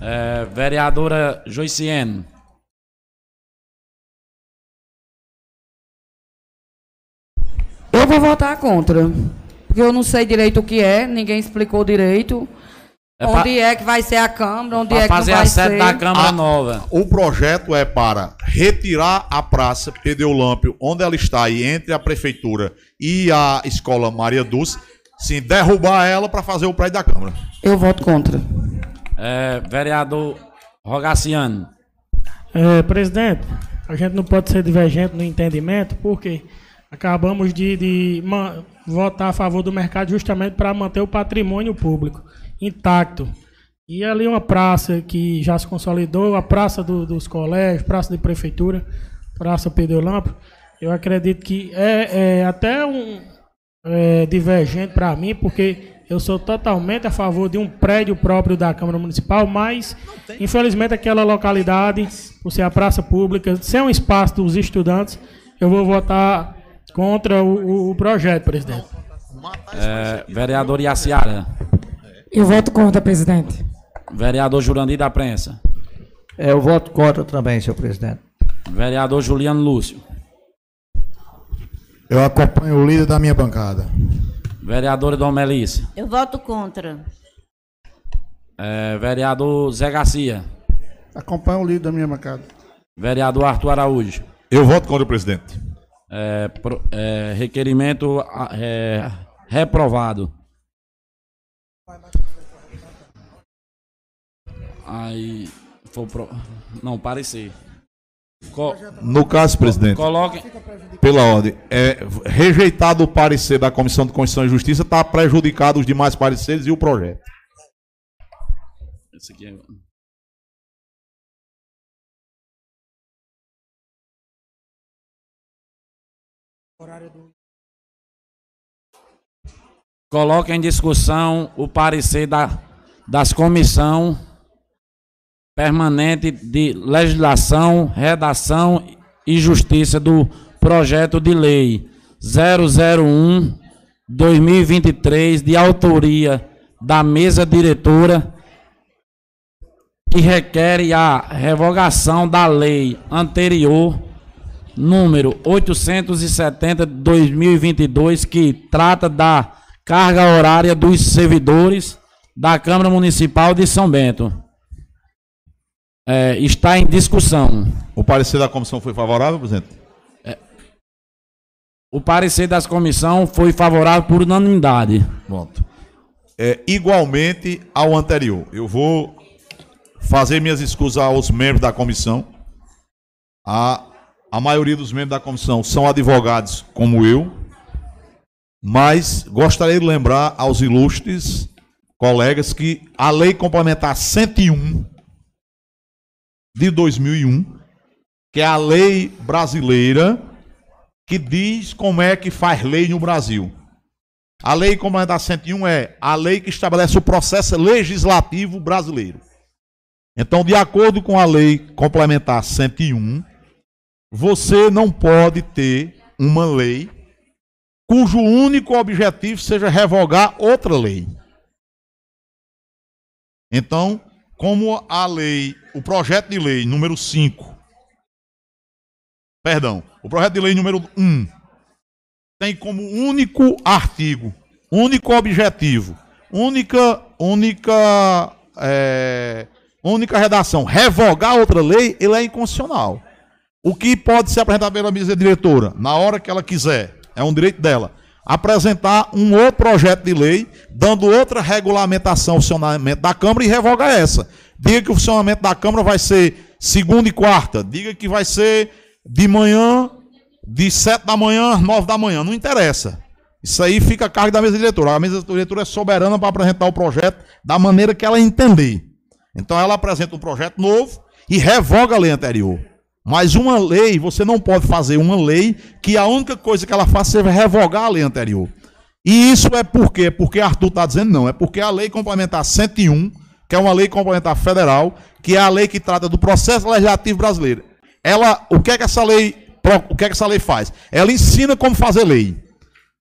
É, vereadora Joiciene. Eu vou votar contra. Porque eu não sei direito o que é, ninguém explicou direito. É pra- onde é que vai ser a Câmara, onde Pra é que fazer não a vai sede ser. da Câmara Ah, Nova. O projeto é para retirar a praça Pedeolâmpio, onde ela está aí, entre a prefeitura e a escola Maria Dulce, sim, derrubar ela para fazer o prédio da Câmara. Eu voto contra. É, vereador Rogaciano. É, presidente, a gente não pode ser divergente no entendimento, porque acabamos de, de votar a favor do mercado justamente para manter o patrimônio público intacto. E ali uma praça que já se consolidou, a praça do- dos colégios, praça de prefeitura, praça Pedro Lampo, eu acredito que é, é até um é, divergente para mim, porque eu sou totalmente a favor de um prédio próprio da Câmara Municipal, mas infelizmente aquela localidade, por ser a praça pública, ser um espaço dos estudantes, eu vou votar contra o, o- projeto, presidente. É, vereador Iaciara. Eu voto contra, presidente. Vereador Jurandir da Prensa. É, eu voto contra também, senhor presidente. Vereador Juliano Lúcio. Eu acompanho o líder da minha bancada. Vereadora Dom Melissa. Eu voto contra. É, vereador Zé Garcia. Acompanha o líder da minha bancada. Vereador Arthur Araújo. Eu voto contra o presidente. É, pro- é, requerimento é, reprovado. Aí. Foi pro... Não, parecer. No caso, presidente, Coloque. pela ordem, é rejeitado o parecer da Comissão de Constituição e Justiça, está prejudicado os demais pareceres e o projeto. Esse aqui é... Coloque em discussão o parecer da, das comissão permanente de legislação, redação e justiça do projeto de lei 001 2023 de autoria da mesa diretora que requer a revogação da lei anterior número 870 de 2022 que trata da carga horária dos servidores da Câmara Municipal de São Bento. É, está em discussão. O parecer da comissão foi favorável, presidente? O parecer das comissão foi favorável por unanimidade. Pronto. É, igualmente ao anterior. Eu vou fazer minhas escusas aos membros da comissão. A, a maioria dos membros da comissão são advogados, como eu. Mas gostaria de lembrar aos ilustres colegas que a Lei Complementar 101 de 2001, que é a lei brasileira que diz como é que faz lei no Brasil. A lei complementar 101 é a lei que estabelece o processo legislativo brasileiro. Então, de acordo com a lei complementar 101, você não pode ter uma lei cujo único objetivo seja revogar outra lei. Então, como a lei, o projeto de lei número 5, perdão, o projeto de lei número 1 tem como único artigo, único objetivo, única, única, é, única redação, revogar outra lei, ele é inconstitucional. O que pode ser apresentado pela mesa diretora, na hora que ela quiser, é um direito dela, apresentar um outro projeto de lei, dando outra regulamentação ao funcionamento da Câmara e revoga essa. Diga que o funcionamento da Câmara vai ser segunda e quarta, diga que vai ser de manhã, de sete da manhã às nove da manhã, não interessa. Isso aí fica a cargo da mesa diretora. A mesa diretora é soberana para apresentar o projeto da maneira que ela entender. Então ela apresenta um projeto novo e revoga a lei anterior. Mas uma lei, você não pode fazer uma lei que a única coisa que ela faz seja revogar a lei anterior. E isso é por quê? Porque Arthur está dizendo não. É porque a lei complementar 101, que é uma lei complementar federal, que é a lei que trata do processo legislativo brasileiro. Ela, o que é que essa lei, o que é que essa lei faz? Ela ensina como fazer lei.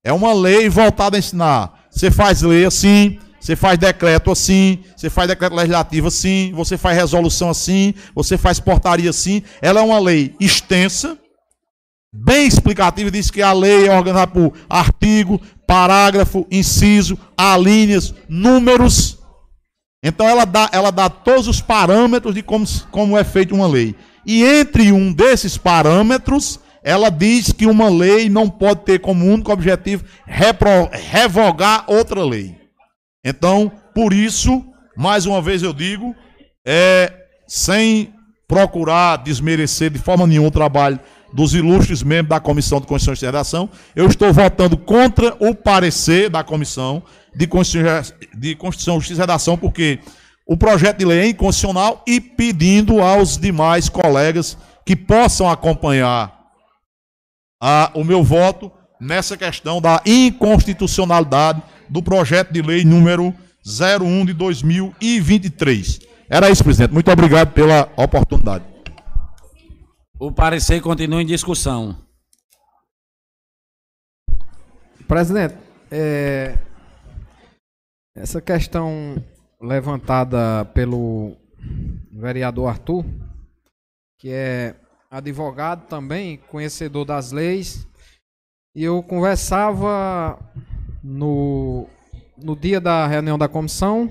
É uma lei voltada a ensinar. Você faz lei assim, você faz decreto assim, você faz decreto legislativo assim, você faz resolução assim, você faz portaria assim. Ela é uma lei extensa, bem explicativa, diz que a lei é organizada por artigo, parágrafo, inciso, alíneas, números. Então ela dá, ela dá todos os parâmetros de como, como é feita uma lei. E entre um desses parâmetros, ela diz que uma lei não pode ter como único objetivo repro, revogar outra lei. Então, por isso, mais uma vez eu digo, é, sem procurar desmerecer de forma nenhuma o trabalho dos ilustres membros da Comissão de Constituição e Redação, eu estou votando contra o parecer da Comissão de Constituição, Justiça e Redação, porque o projeto de lei é inconstitucional e pedindo aos demais colegas que possam acompanhar a, o meu voto nessa questão da inconstitucionalidade do projeto de lei número 01 de 2023. Era isso, presidente. Muito obrigado pela oportunidade. O parecer continua em discussão. Presidente, é, essa questão levantada pelo vereador Arthur, que é advogado também, conhecedor das leis, e eu conversava no, no dia da reunião da comissão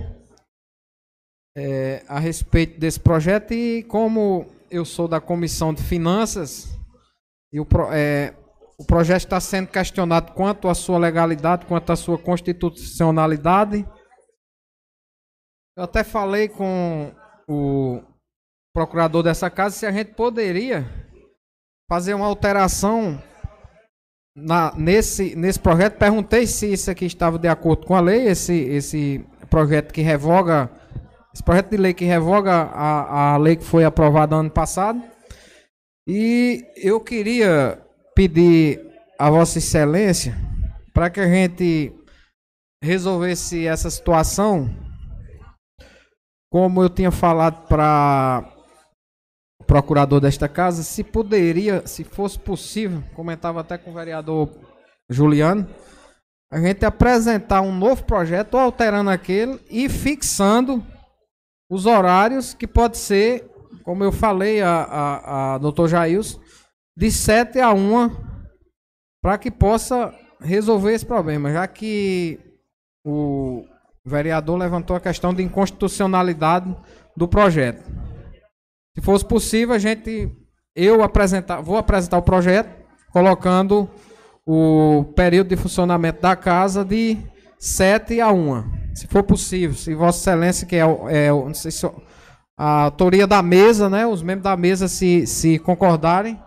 é, a respeito desse projeto e como eu sou da comissão de finanças e o, é, o projeto está sendo questionado quanto à sua legalidade, quanto à sua constitucionalidade. Eu até falei com o procurador dessa casa se a gente poderia fazer uma alteração na, nesse, nesse projeto, perguntei se isso aqui estava de acordo com a lei, esse, esse projeto que revoga, esse projeto de lei que revoga a, a lei que foi aprovada ano passado. E eu queria pedir a Vossa Excelência para que a gente resolvesse essa situação, como eu tinha falado para procurador desta casa, se poderia, se fosse possível, comentava até com o vereador Juliano, a gente apresentar um novo projeto, alterando aquele e fixando os horários que pode ser, como eu falei a, a, a doutor Jails, de 7 a 1 para que possa resolver esse problema, já que o vereador levantou a questão de inconstitucionalidade do projeto. Se fosse possível, a gente eu apresentar, vou apresentar o projeto colocando o período de funcionamento da casa de 7 a 1. Se for possível, se Vossa Excelência, que é, é não sei se, a autoria da mesa, né, os membros da mesa se, se concordarem.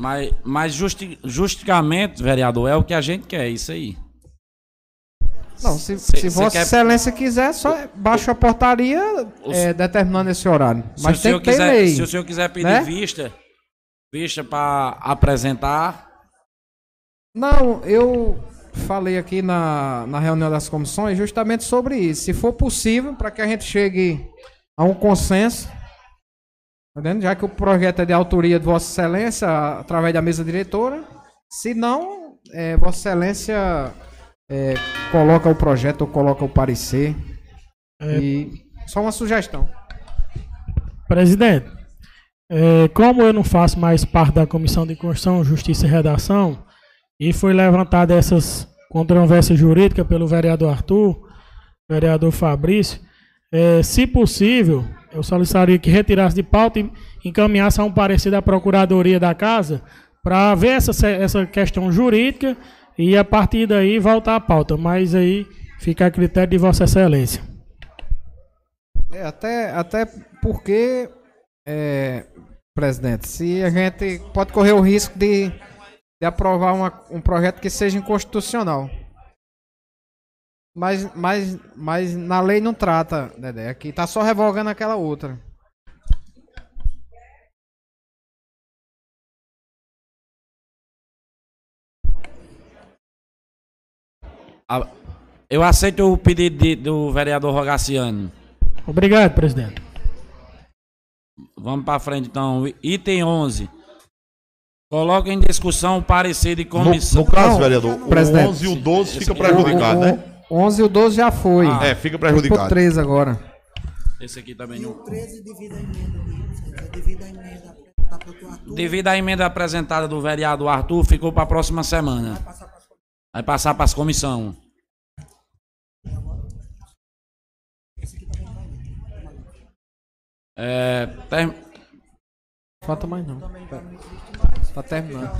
Mas, mas justi, justicamente, vereador, é o que a gente quer, isso aí. Não, se, cê, se Vossa quer... Excelência quiser, só baixa a portaria é, determinando esse horário. Mas tem que ter quiser, lei. Se o senhor quiser pedir né? vista, vista para apresentar. Não, eu falei aqui na, na reunião das comissões justamente sobre isso. Se for possível, para que a gente chegue a um consenso, tá já que o projeto é de autoria de Vossa Excelência, através da mesa diretora, se não, é, Vossa Excelência é, coloca o projeto ou coloca o parecer. E só uma sugestão. Presidente, é, como eu não faço mais parte da Comissão de Constituição, Justiça e Redação, e foi levantada essas controvérsias jurídicas pelo vereador Arthur, vereador Fabrício, é, se possível, eu solicitaria que retirasse de pauta e encaminhasse a um parecer da Procuradoria da Casa para ver essa, essa questão jurídica e a partir daí voltar à pauta. Mas aí fica a critério de Vossa Excelência. É, até, até porque, é, presidente, se a gente pode correr o risco de, de aprovar uma, um projeto que seja inconstitucional. Mas, mas, mas na lei não trata, Dedé. Aqui tá só revogando aquela outra. A- Eu aceito o pedido de- do vereador Rogaciano. Obrigado, presidente. Vamos para frente então. Item 11. Coloca em discussão o parecer de No, comissão. no caso, vereador, o presidente. 11 e o 12 fica prejudicado, o, né? o 11 e o 12 já foi. Ah. É, fica prejudicado. pro 13 agora. Esse aqui também não. 13 devido à emenda. Devido à emenda apresentada Arthur. Devido à emenda apresentada do vereador Arthur, ficou para a próxima semana. Vai passar para as comissão. É, ter- Falta mais não. Tá terminando.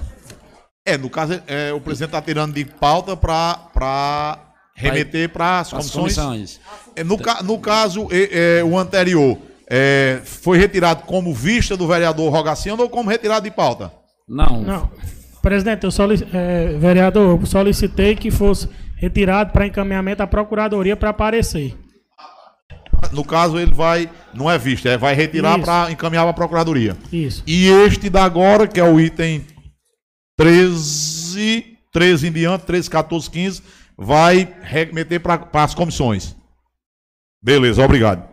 É, no caso, é, o presidente está tirando de pauta para remeter para as comissões. comissões. É, no, no caso, é, é, o anterior, é, foi retirado como vista do vereador Rogaciano ou como retirado de pauta? Não. Não. Presidente, eu solic... é, vereador, eu solicitei que fosse retirado para encaminhamento à Procuradoria para aparecer. No caso, ele vai, não é vista, é vai retirar para encaminhar para a procuradoria. Isso. E este da agora, que é o item 13, 13 em diante, 13, 14, 15, vai remeter para as comissões. Beleza, obrigado.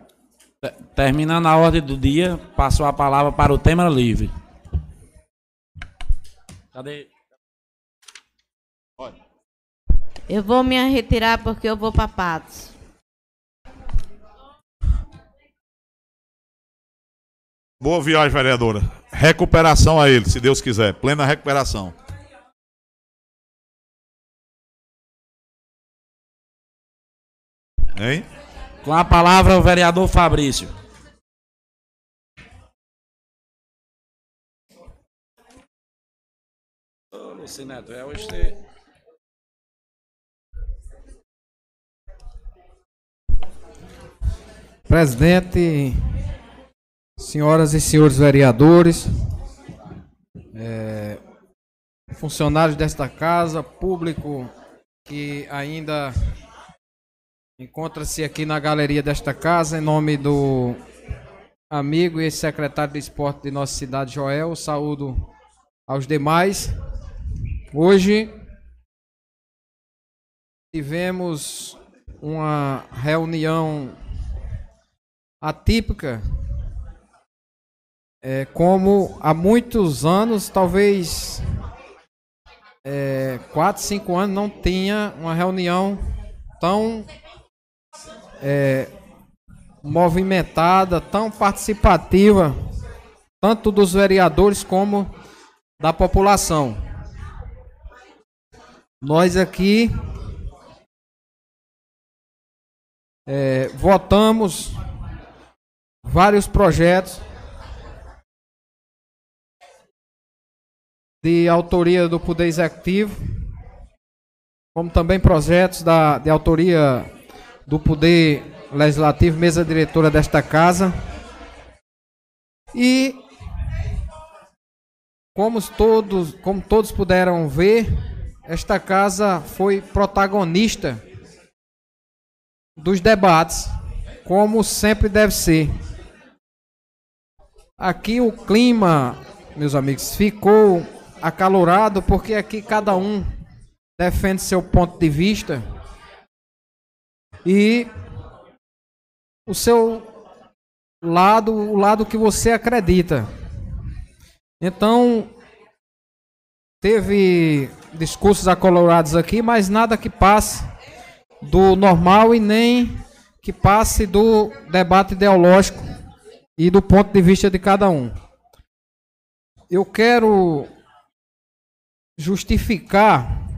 Te- Terminando a ordem do dia, passo a palavra para o tema livre. Cadê? Eu vou me retirar porque eu vou para Patos. Boa viagem, vereadora. Recuperação a ele, se Deus quiser. Plena recuperação. Hein? Com a palavra o vereador Fabrício. É. Presidente, senhoras e senhores vereadores, é, funcionários desta casa, público que ainda encontra-se aqui na galeria desta casa, em nome do amigo e secretário de esporte de nossa cidade, Joel, saúdo aos demais. Hoje tivemos uma reunião atípica, é, como há muitos anos, talvez é, quatro, cinco anos, não tinha uma reunião tão é, movimentada, tão participativa, tanto dos vereadores como da população. Nós aqui é, votamos vários projetos de autoria do Poder Executivo, como também projetos da, de autoria do Poder Legislativo, mesa diretora desta casa. E como todos, como todos puderam ver, esta casa foi protagonista dos debates, como sempre deve ser. Aqui o clima, meus amigos, ficou acalorado porque aqui cada um defende seu ponto de vista e o seu lado, o lado que você acredita. Então, teve discursos acolorados aqui, mas nada que passe do normal e nem que passe do debate ideológico e do ponto de vista de cada um. Eu quero justificar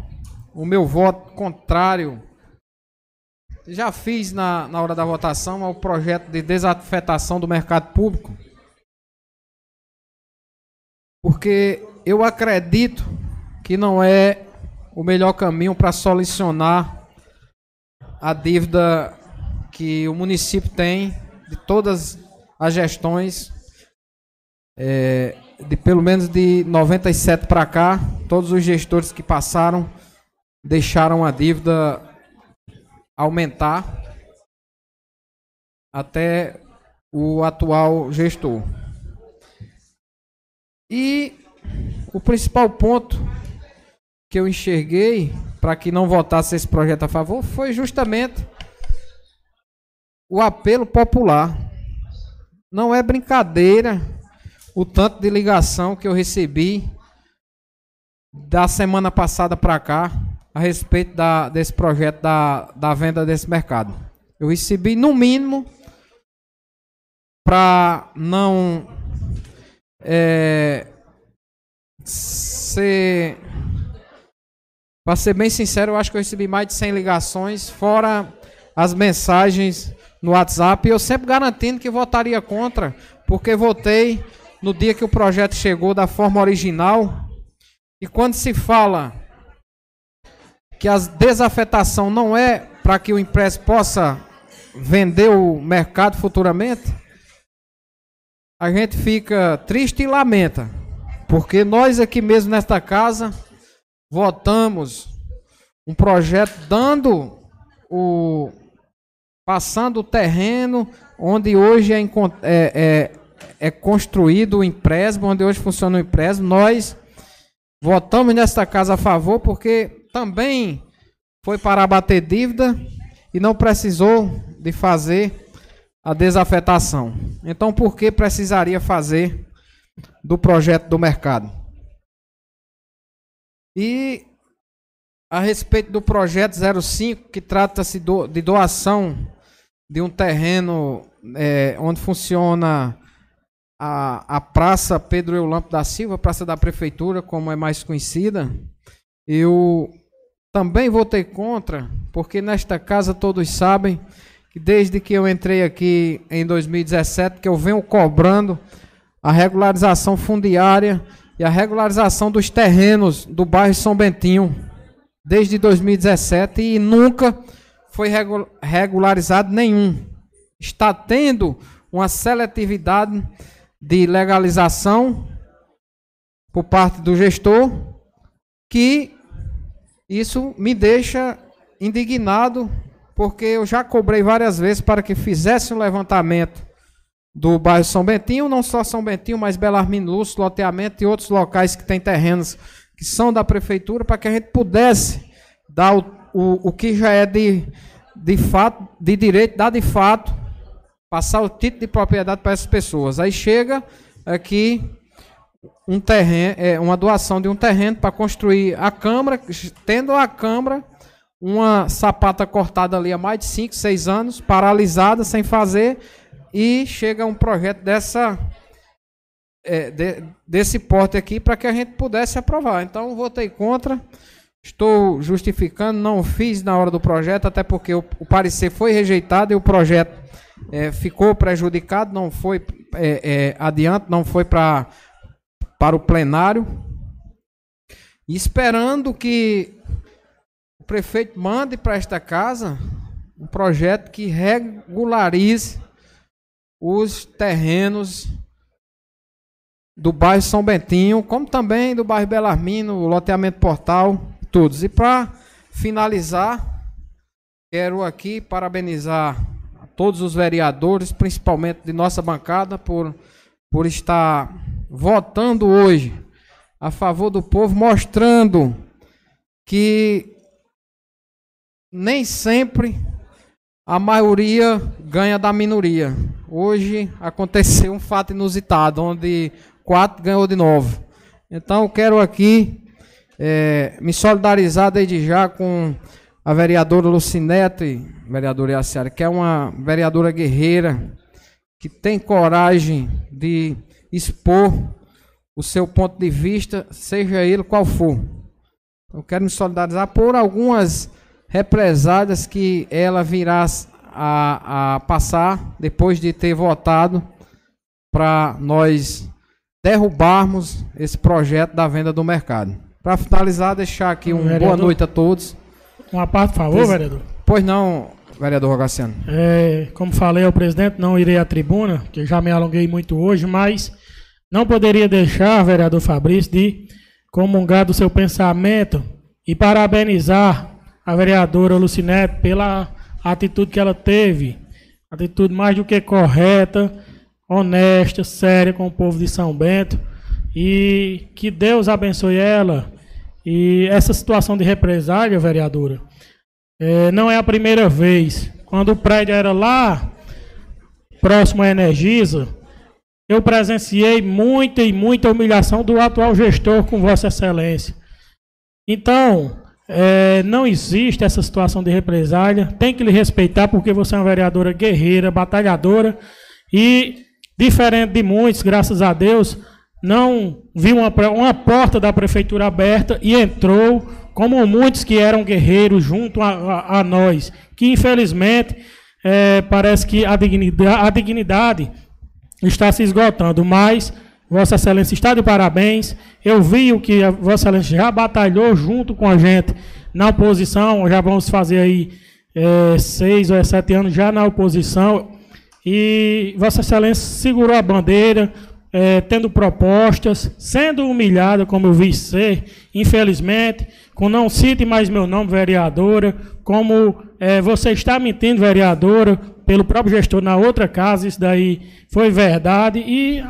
o meu voto contrário. Já fiz na, na hora da votação ao projeto de desafetação do mercado público. Porque eu acredito que não é o melhor caminho para solucionar a dívida que o município tem de todas as gestões, é, de pelo menos de 97 para cá, todos os gestores que passaram deixaram a dívida aumentar até o atual gestor. E o principal ponto que eu enxerguei para que não votasse esse projeto a favor foi justamente o apelo popular. Não é brincadeira o tanto de ligação que eu recebi da semana passada para cá a respeito da, desse projeto da, da venda desse mercado. Eu recebi, no mínimo, para não é, ser. Para ser bem sincero, eu acho que eu recebi mais de 100 ligações, fora as mensagens no WhatsApp. E eu sempre garantindo que votaria contra, porque votei no dia que o projeto chegou da forma original. E quando se fala que a desafetação não é para que o impresso possa vender o mercado futuramente, a gente fica triste e lamenta. Porque nós aqui mesmo nesta casa votamos um projeto dando o passando o terreno onde hoje é, é, é, é construído o empréstimo, onde hoje funciona o empréstimo, nós votamos nesta casa a favor porque também foi para abater dívida e não precisou de fazer a desafetação. Então, por que precisaria fazer do projeto do mercado? E a respeito do projeto 05, que trata-se do, de doação de um terreno é, onde funciona a, a Praça Pedro Eulampo da Silva, Praça da Prefeitura, como é mais conhecida, eu também votei contra, porque nesta casa todos sabem que desde que eu entrei aqui em 2017, que eu venho cobrando a regularização fundiária e a regularização dos terrenos do bairro São Bentinho desde 2017 e nunca foi regularizado nenhum. Está tendo uma seletividade de legalização por parte do gestor que isso me deixa indignado porque eu já cobrei várias vezes para que fizesse um levantamento do bairro São Bentinho, não só São Bentinho, mas Belarmino Lúcio, loteamento e outros locais que têm terrenos que são da prefeitura, para que a gente pudesse dar o, o, o que já é de, de fato, de direito, dar de fato, passar o título de propriedade para essas pessoas. Aí chega aqui um terreno, é, uma doação de um terreno para construir a câmara, tendo a câmara uma sapata cortada ali há mais de 5, 6 anos, paralisada, sem fazer, e chega um projeto dessa é, de, desse porte aqui para que a gente pudesse aprovar. Então, votei contra. Estou justificando, não fiz na hora do projeto, até porque o, o parecer foi rejeitado e o projeto é, ficou prejudicado, não foi é, é adiante, não foi para para o plenário. esperando que o prefeito mande para esta casa um projeto que regularize os terrenos do bairro São Bentinho, como também do bairro Belarmino, loteamento Portal, todos. E para finalizar, quero aqui parabenizar a todos os vereadores, principalmente de nossa bancada, por, por estar votando hoje a favor do povo, mostrando que nem sempre a maioria ganha da minoria. Hoje aconteceu um fato inusitado, onde quatro ganhou de nove. Então eu quero aqui é, me solidarizar desde já com a vereadora Lucinete, vereadora Yaciara, que é uma vereadora guerreira, que tem coragem de expor o seu ponto de vista, seja ele qual for. Eu quero me solidarizar por algumas represálias que ela virá a, a passar depois de ter votado para nós derrubarmos esse projeto da venda do mercado. Para finalizar, deixar aqui uma Vereador. boa noite a todos. Uma parte, por favor, Pres- vereador. Pois não, vereador Rogaciano. É, como falei ao presidente, não irei à tribuna, que já me alonguei muito hoje, mas não poderia deixar, vereador Fabrício, de comungar do seu pensamento e parabenizar a vereadora Lucinete pela atitude que ela teve. Atitude mais do que correta, honesta, séria com o povo de São Bento. E que Deus abençoe ela. E essa situação de represália, vereadora, é, não é a primeira vez. Quando o prédio era lá, próximo à Energisa, eu presenciei muita e muita humilhação do atual gestor com Vossa Excelência. Então, é, não existe essa situação de represália. Tem que lhe respeitar porque você é uma vereadora guerreira, batalhadora e, diferente de muitos, graças a Deus, não viu uma, uma porta da prefeitura aberta e entrou, como muitos que eram guerreiros junto a, a- a nós, que infelizmente é, parece que a dignidade, a dignidade está se esgotando, mas Vossa Excelência está de parabéns. Eu vi o que Vossa Excelência já batalhou junto com a gente na oposição, já vamos fazer aí é, seis ou sete anos já na oposição, e Vossa Excelência segurou a bandeira, é, tendo propostas, sendo humilhada, como eu vi ser, infelizmente, com não cite mais meu nome, vereadora, como é, você está mentindo, vereadora, pelo próprio gestor na outra casa, isso daí foi verdade, e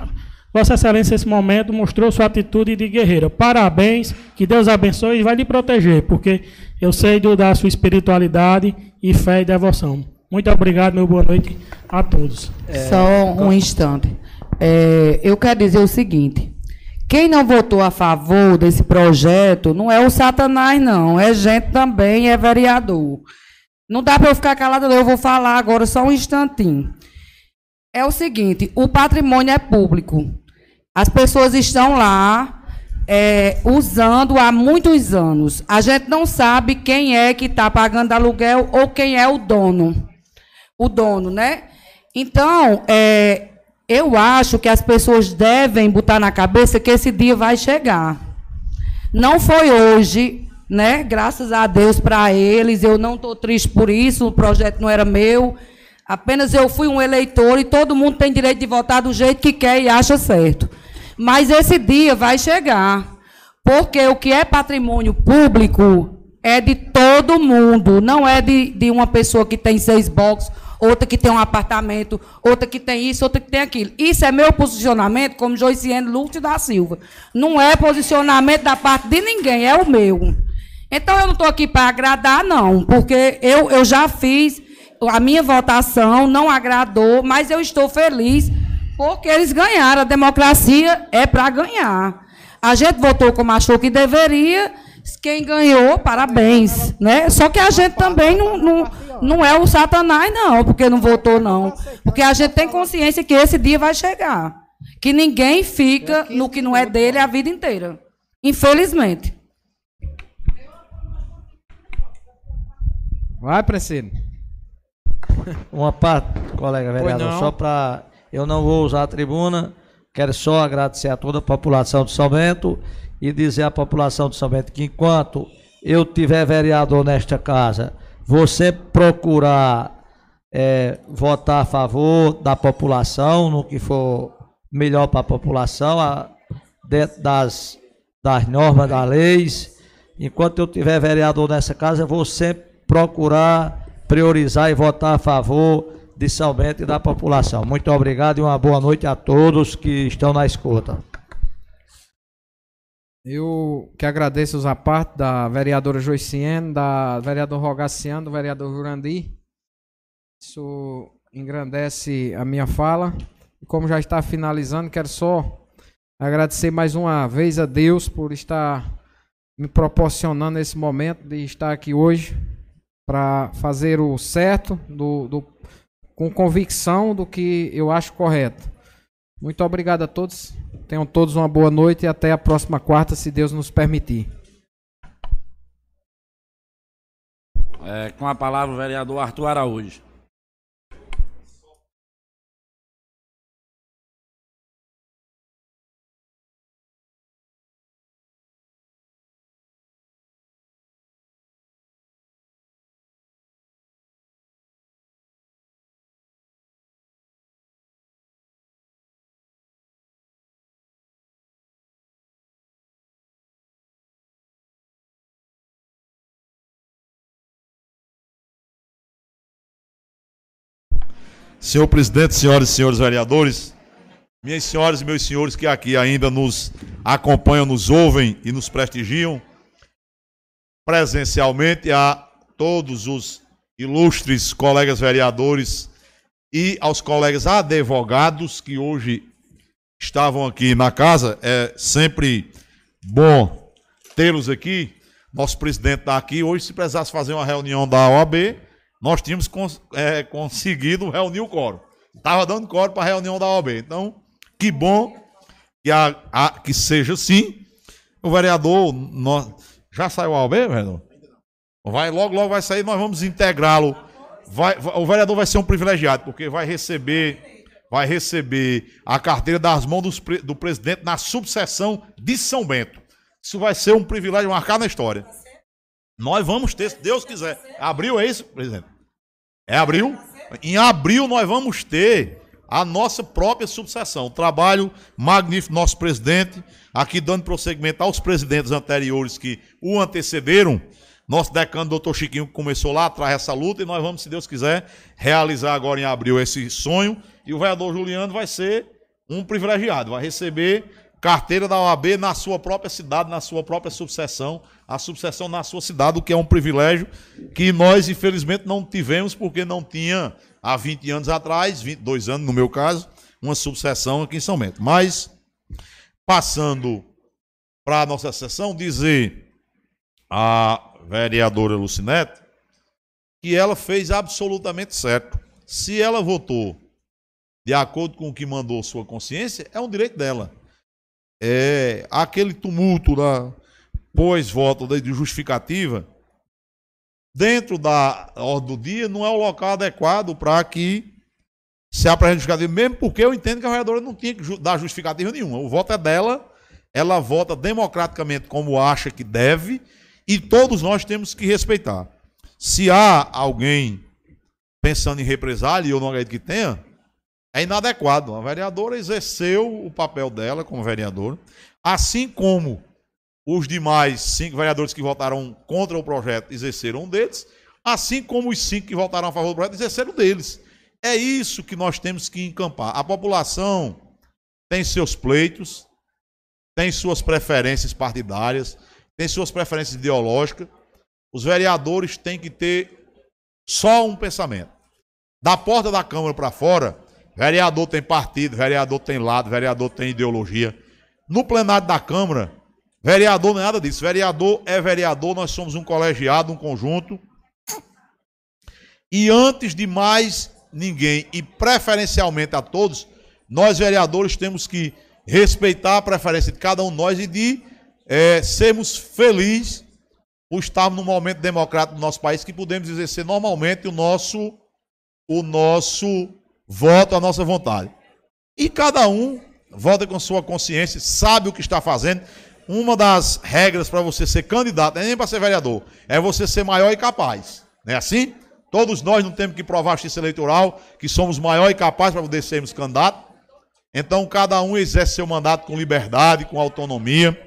Vossa Excelência, nesse momento, mostrou sua atitude de guerreira. Parabéns, que Deus abençoe e vai lhe proteger, porque eu sei do, da sua espiritualidade e fé e devoção. Muito obrigado, meu boa noite a todos. Só um instante. É, eu quero dizer o seguinte: quem não votou a favor desse projeto não é o Satanás, não. É gente também, é vereador. Não dá para eu ficar calada, não. Eu vou falar agora só um instantinho. É o seguinte: o patrimônio é público. As pessoas estão lá é, usando há muitos anos. A gente não sabe quem é que está pagando aluguel ou quem é o dono. O dono, né? Então, é, eu acho que as pessoas devem botar na cabeça que esse dia vai chegar. Não foi hoje, né? Graças a Deus para eles. Eu não estou triste por isso. O projeto não era meu. Apenas eu fui um eleitor e todo mundo tem direito de votar do jeito que quer e acha certo. Mas esse dia vai chegar. Porque o que é patrimônio público é de todo mundo. Não é de, de uma pessoa que tem seis boxes, outra que tem um apartamento, outra que tem isso, outra que tem aquilo. Isso é meu posicionamento como Joiciene Lúcio da Silva. Não é posicionamento da parte de ninguém, é o meu. Então eu não estou aqui para agradar, não, porque eu, eu já fiz a minha votação, não agradou, mas eu estou feliz porque eles ganharam. A democracia é para ganhar. A gente votou como achou que deveria. Quem ganhou, parabéns. Né? Só que a gente também não, não, não é o Satanás, não, porque não votou, não. Porque a gente tem consciência que esse dia vai chegar. Que ninguém fica no que não é dele a vida inteira. Infelizmente. Vai, Priscila. Uma parte, colega vereador, só para. Eu não vou usar a tribuna, quero só agradecer a toda a população de São Bento e dizer à população de São Bento que enquanto eu tiver vereador nesta casa, você procurar eh, votar a favor da população, no que for melhor para a população, a- dentro das, das normas das leis. Enquanto eu tiver vereador nessa casa, você procurar priorizar e votar a favor de São Bento e da população. Muito obrigado e uma boa noite a todos que estão na escuta. Eu que agradeço a parte da vereadora Joiciene, da vereador Rogaciano, do vereador Jurandir. Isso engrandece a minha fala. E como já está finalizando, quero só agradecer mais uma vez a Deus por estar me proporcionando esse momento de estar aqui hoje para fazer o certo, do, do, com convicção do que eu acho correto. Muito obrigado a todos. Tenham todos uma boa noite e até a próxima quarta, se Deus nos permitir. É, com a palavra o vereador Arthur Araújo. Senhor presidente, senhoras e senhores vereadores, minhas senhoras e meus senhores que aqui ainda nos acompanham, nos ouvem e nos prestigiam, presencialmente a todos os ilustres colegas vereadores e aos colegas advogados que hoje estavam aqui na casa. É sempre bom tê-los aqui. Nosso presidente está aqui. Hoje, se precisasse fazer uma reunião da OAB, nós tínhamos cons é, conseguido reunir o coro. Estava dando coro para a reunião da OAB. Então, que bom que, a, a, que seja assim. O vereador. Nós, já saiu a OAB, vereador? Vai, logo, logo vai sair, nós vamos integrá-lo. Vai, o vereador vai ser um privilegiado, porque vai receber, vai receber a carteira das mãos dos, do presidente na subseção de São Bento. Isso vai ser um privilégio marcado na história. Nós vamos ter, se Deus quiser. Abril é isso, presidente? É abril? Em abril nós vamos ter a nossa própria subseção. Trabalho magnífico do nosso presidente, aqui dando prosseguimento aos presidentes anteriores que o antecederam. Nosso decano, doutor Chiquinho, começou lá atrás essa luta e nós vamos, se Deus quiser, realizar agora em abril esse sonho. E o vereador Juliano vai ser um privilegiado, vai receber carteira da OAB na sua própria cidade, na sua própria subseção, a subseção na sua cidade, o que é um privilégio que nós, infelizmente, não tivemos, porque não tinha, há 20 anos atrás, 22 anos no meu caso, uma subseção aqui em São Bento. Mas, passando para a nossa sessão, dizer à vereadora Lucinete que ela fez absolutamente certo. Se ela votou de acordo com o que mandou sua consciência, é um direito dela é, aquele tumulto lá, pós-voto de justificativa, dentro da ordem do dia, não é o local adequado para que se apresente justificativa, mesmo porque eu entendo que a vereadora não tinha que dar justificativa nenhuma. O voto é dela, ela vota democraticamente como acha que deve, e todos nós temos que respeitar. Se há alguém pensando em represália, e eu não acredito que tenha, é inadequado. A vereadora exerceu o papel dela como vereadora, assim como os demais cinco vereadores que votaram contra o projeto exerceram um deles, assim como os cinco que votaram a favor do projeto exerceram deles. É isso que nós temos que encampar. A população tem seus pleitos, tem suas preferências partidárias, tem suas preferências ideológicas. Os vereadores têm que ter só um pensamento. Da porta da Câmara para fora, Vereador tem partido, vereador tem lado, vereador tem ideologia. No plenário da Câmara, vereador não é nada disso. Vereador é vereador, nós somos um colegiado, um conjunto. E antes de mais ninguém, e preferencialmente a todos, nós vereadores temos que respeitar a preferência de cada um de nós e de é, sermos felizes por estarmos num momento democrático do nosso país que podemos exercer normalmente o nosso, o nosso voto à nossa vontade. E cada um vota com sua consciência, sabe o que está fazendo. Uma das regras para você ser candidato, não é nem para ser vereador, é você ser maior e capaz. Não é assim? Todos nós não temos que provar a justiça eleitoral, que somos maior e capaz para poder sermos candidatos. Então, cada um exerce seu mandato com liberdade, com autonomia,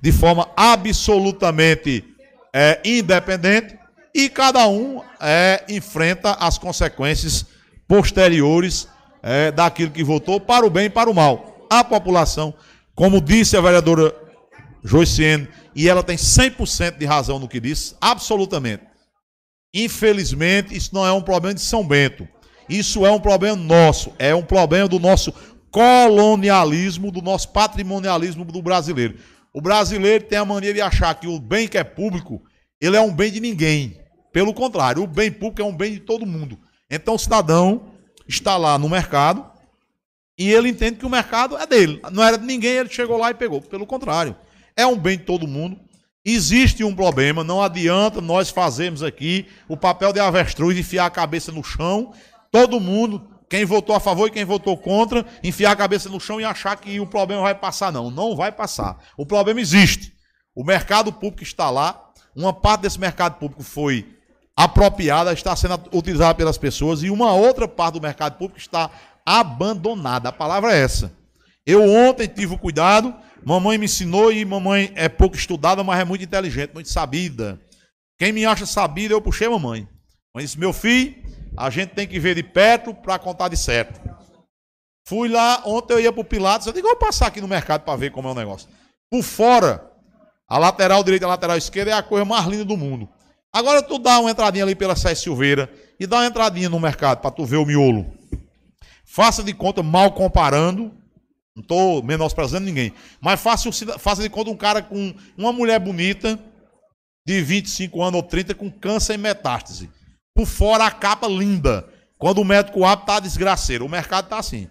de forma absolutamente é, independente, e cada um é, enfrenta as consequências posteriores é, daquilo que votou para o bem e para o mal. A população, como disse a vereadora Joiciene, e ela tem 100% de razão no que disse, absolutamente. Infelizmente, isso não é um problema de São Bento. Isso é um problema nosso, é um problema do nosso colonialismo, do nosso patrimonialismo do brasileiro. O brasileiro tem a mania de achar que o bem que é público, ele é um bem de ninguém. Pelo contrário, o bem público é um bem de todo mundo. Então o cidadão está lá no mercado e ele entende que o mercado é dele. Não era de ninguém, ele chegou lá e pegou. Pelo contrário, é um bem de todo mundo. Existe um problema, não adianta nós fazermos aqui o papel de avestruz, enfiar a cabeça no chão, todo mundo, quem votou a favor e quem votou contra, enfiar a cabeça no chão e achar que o problema vai passar. Não, não vai passar. O problema existe. O mercado público está lá, uma parte desse mercado público foi apropriada, está sendo utilizada pelas pessoas, e uma outra parte do mercado público está abandonada. A palavra é essa. Eu ontem tive o cuidado, mamãe me ensinou e mamãe é pouco estudada, mas é muito inteligente, muito sabida. Quem me acha sabida, eu puxei mamãe. Mas disse, meu filho, a gente tem que ver de perto para contar de certo. Fui lá, ontem eu ia para o Pilatos, eu digo, vou passar aqui no mercado para ver como é o negócio. Por fora, a lateral direita e a lateral esquerda é a coisa mais linda do mundo. Agora tu dá uma entradinha ali pela Sé Silveira e dá uma entradinha no mercado para tu ver o miolo. Faça de conta, mal comparando, não estou menosprezando ninguém, mas faça, de conta um cara com uma mulher bonita, de 25 anos ou 30, com câncer e metástase. Por fora a capa linda. Quando o médico abre, tá desgraceiro. O mercado tá assim.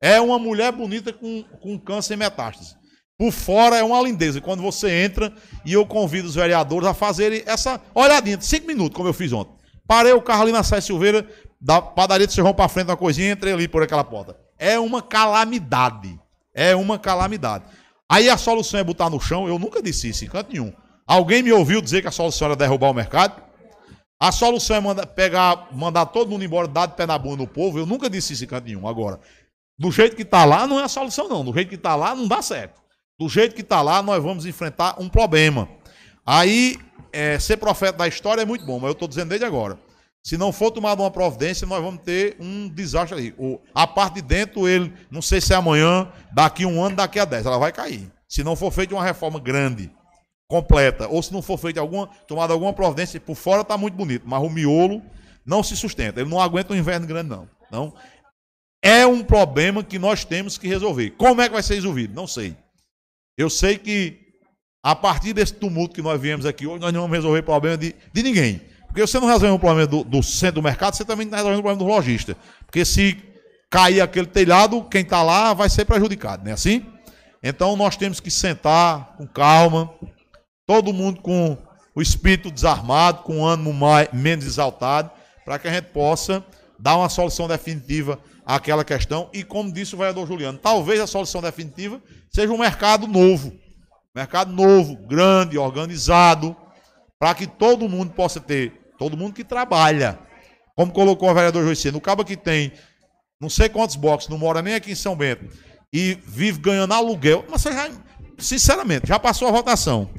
É uma mulher bonita com, com câncer e metástase. Por fora é uma lindeza. Quando você entra, e eu convido os vereadores a fazerem essa olhadinha, cinco minutos, como eu fiz ontem. Parei o carro ali na Sé Silveira, da padaria de Serrão para frente uma coisinha entrei ali por aquela porta. É uma calamidade. É uma calamidade. Aí a solução é botar no chão. Eu nunca disse isso em canto nenhum. Alguém me ouviu dizer que a solução era derrubar o mercado? A solução é mandar, pegar, mandar todo mundo embora, dar de pé na bunda do povo. Eu nunca disse isso em canto nenhum. Agora, do jeito que está lá, não é a solução, não. Do jeito que está lá, não dá certo. Do jeito que está lá, nós vamos enfrentar um problema. Aí, é, ser profeta da história é muito bom, mas eu estou dizendo desde agora. Se não for tomada uma providência, nós vamos ter um desastre aí. A parte de dentro, ele, não sei se é amanhã, daqui um ano, daqui a dez, ela vai cair. Se não for feita uma reforma grande, completa, ou se não for feita alguma, tomada alguma providência, por fora está muito bonito, mas o miolo não se sustenta. Ele não aguenta um inverno grande, não. Então, é um problema que nós temos que resolver. Como é que vai ser resolvido? Não sei. Eu sei que a partir desse tumulto que nós viemos aqui hoje, nós não vamos resolver problema de, de ninguém. Porque você não resolve o problema do, do, centro do mercado, você também não está resolvendo o problema do lojista. Porque se cair aquele telhado, quem está lá vai ser prejudicado, não é assim? Então nós temos que sentar com calma, todo mundo com o espírito desarmado, com o ânimo mais, menos exaltado, para que a gente possa dar uma solução definitiva àquela questão. E como disse o vereador Juliano, talvez a solução definitiva seja um mercado novo. Mercado novo, grande, organizado, para que todo mundo possa ter, todo mundo que trabalha. Como colocou o vereador Joicino, o cabo que tem não sei quantos boxes, não mora nem aqui em São Bento, e vive ganhando aluguel, mas você já, sinceramente, já passou a votação.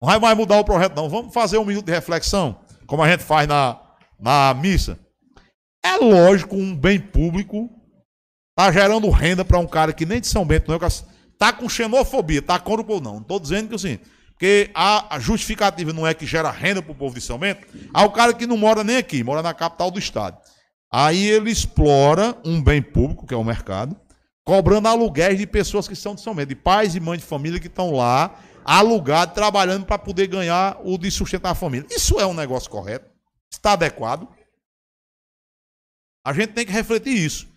Não vai mais mudar o projeto, não. Vamos fazer um minuto de reflexão, como a gente faz na, na missa. É lógico, um bem público está gerando renda para um cara que nem de São Bento não é, Está com xenofobia, está contra o povo, não. Não estou dizendo que assim, a, a, justificativa não é que gera renda para o povo de São Bento, há o cara que não mora nem aqui, mora na capital do estado. Aí ele explora um bem público, que é o mercado, cobrando aluguéis de pessoas que são de São Bento, de pais e mães de família que estão lá, alugados, trabalhando para poder ganhar o de sustentar a família. Isso é um negócio correto? Está adequado? A gente tem que refletir isso.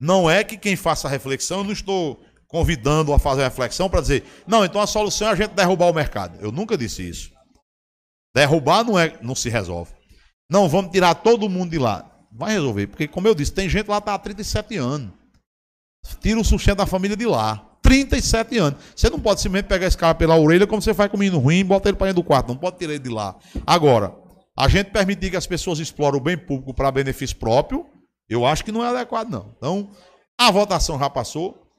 Não é que quem faça a reflexão, eu não estou convidando a fazer reflexão para dizer, não, então a solução é a gente derrubar o mercado. Eu nunca disse isso. Derrubar não, é, não se resolve. Não, vamos tirar todo mundo de lá. Vai resolver, porque como eu disse, tem gente lá que está há 37 anos. Tira o sustento da família de lá. 37 anos. Você não pode simplesmente pegar esse cara pela orelha como você faz com o menino ruim e bota ele para dentro do quarto. Não pode tirar ele de lá. Agora, a gente permitir que as pessoas explorem o bem público para benefício próprio, eu acho que não é adequado, não. Então, a votação já passou.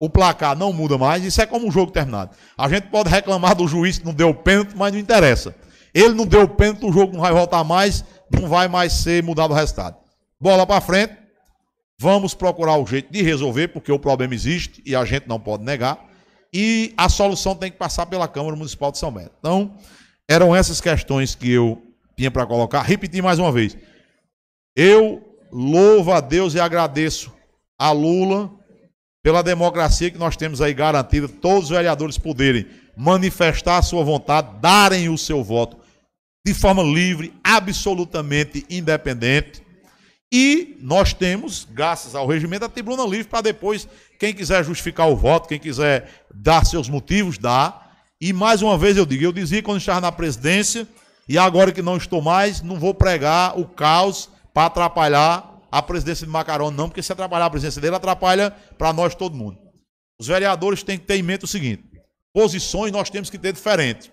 O placar não muda mais, isso é como um jogo terminado. A gente pode reclamar do juiz que não deu pênalti, mas não interessa. Ele não deu pênalti, o jogo não vai voltar mais, não vai mais ser mudado o resultado. Bola para frente. Vamos procurar o jeito de resolver, porque o problema existe e a gente não pode negar. e a solução tem que passar pela Câmara Municipal de São Bento. Então, eram essas questões que eu tinha para colocar. Repetir mais uma vez. Eu louvo a Deus e agradeço a Lula pela democracia que nós temos aí garantida, todos os vereadores poderem manifestar a sua vontade, darem o seu voto de forma livre, absolutamente independente. E nós temos, graças ao regimento, a tribuna livre para depois, quem quiser justificar o voto, quem quiser dar seus motivos, dá. E mais uma vez eu digo, eu dizia quando estava na presidência, e agora que não estou mais, não vou pregar o caos para atrapalhar a presidência de Macarão, não, porque se atrapalhar a presidência dele, atrapalha para nós todo mundo. Os vereadores têm que ter em mente o seguinte: posições nós temos que ter diferentes.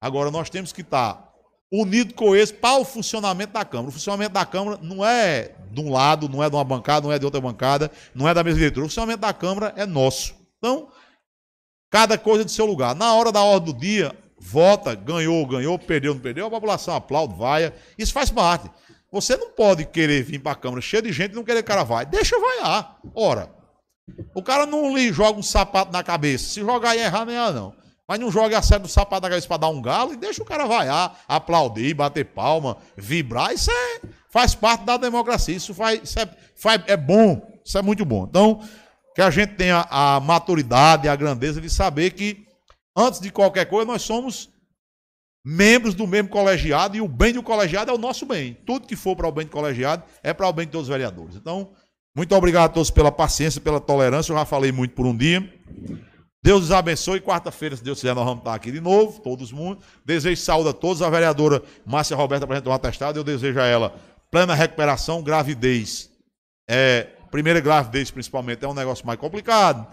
Agora, nós temos que estar unido com esse para o funcionamento da Câmara. O funcionamento da Câmara não é de um lado, não é de uma bancada, não é de outra bancada, não é da mesma diretora. O funcionamento da Câmara é nosso. Então, cada coisa de seu lugar. Na hora da ordem do dia, vota, ganhou, ganhou, perdeu, não perdeu, a população aplaude, vai. Isso faz parte. Você não pode querer vir para a Câmara cheio de gente e não querer que o cara vai. Deixa vaiar. Ora, o cara não lhe joga um sapato na cabeça. Se jogar e errar, nem é não. Mas não joga a sério do sapato na cabeça para dar um galo e deixa o cara vaiar, aplaudir, bater palma, vibrar. Isso é, faz parte da democracia. Isso, faz, isso é, faz, é bom. Isso é muito bom. Então, que a gente tenha a maturidade, a grandeza de saber que, antes de qualquer coisa, nós somos membros do mesmo colegiado e o bem do colegiado é o nosso bem. Tudo que for para o bem do colegiado é para o bem de todos os vereadores. Então, muito obrigado a todos pela paciência, pela tolerância. Eu já falei muito por um dia. Deus os abençoe. Quarta-feira, se Deus quiser, nós vamos estar aqui de novo, todos mundo. Desejo saúde a todos. A vereadora Márcia Roberta apresentou um atestado. Eu desejo a ela plena recuperação, gravidez. É, primeira gravidez, principalmente, é um negócio mais complicado.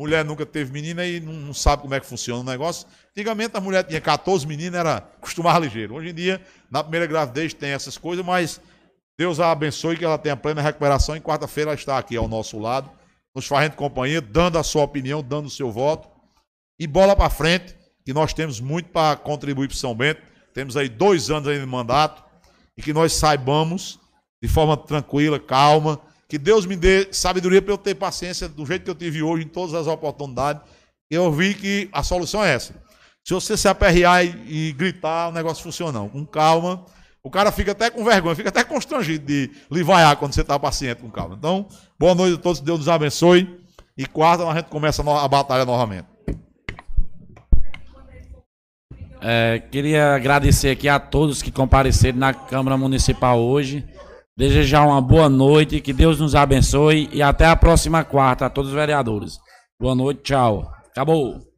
Mulher nunca teve menina e não, não sabe como é que funciona o negócio. Antigamente a mulher tinha 14 meninas, era acostumar ligeiro. Hoje em dia, na primeira gravidez tem essas coisas, mas Deus a abençoe que ela tenha plena recuperação. E quarta-feira ela está aqui ao nosso lado nos fazendo companhia, dando a sua opinião, dando o seu voto. E bola para frente, que nós temos muito para contribuir para São Bento. Temos aí dois anos ainda de mandato e que nós saibamos, de forma tranquila, calma, que Deus me dê sabedoria para eu ter paciência do jeito que eu tive hoje, em todas as oportunidades. Eu vi que a solução é essa. Se você se aperrear e, e gritar, o negócio funciona não. Com calma, o cara fica até com vergonha, fica até constrangido de lhe vaiar quando você está paciente com calma. Então, boa noite a todos, Deus nos abençoe. E quarta a gente começa a batalha novamente. É, queria agradecer aqui a todos que compareceram na Câmara Municipal hoje. Desejar uma boa noite, que Deus nos abençoe e até a próxima quarta a todos os vereadores. Boa noite, tchau. Acabou.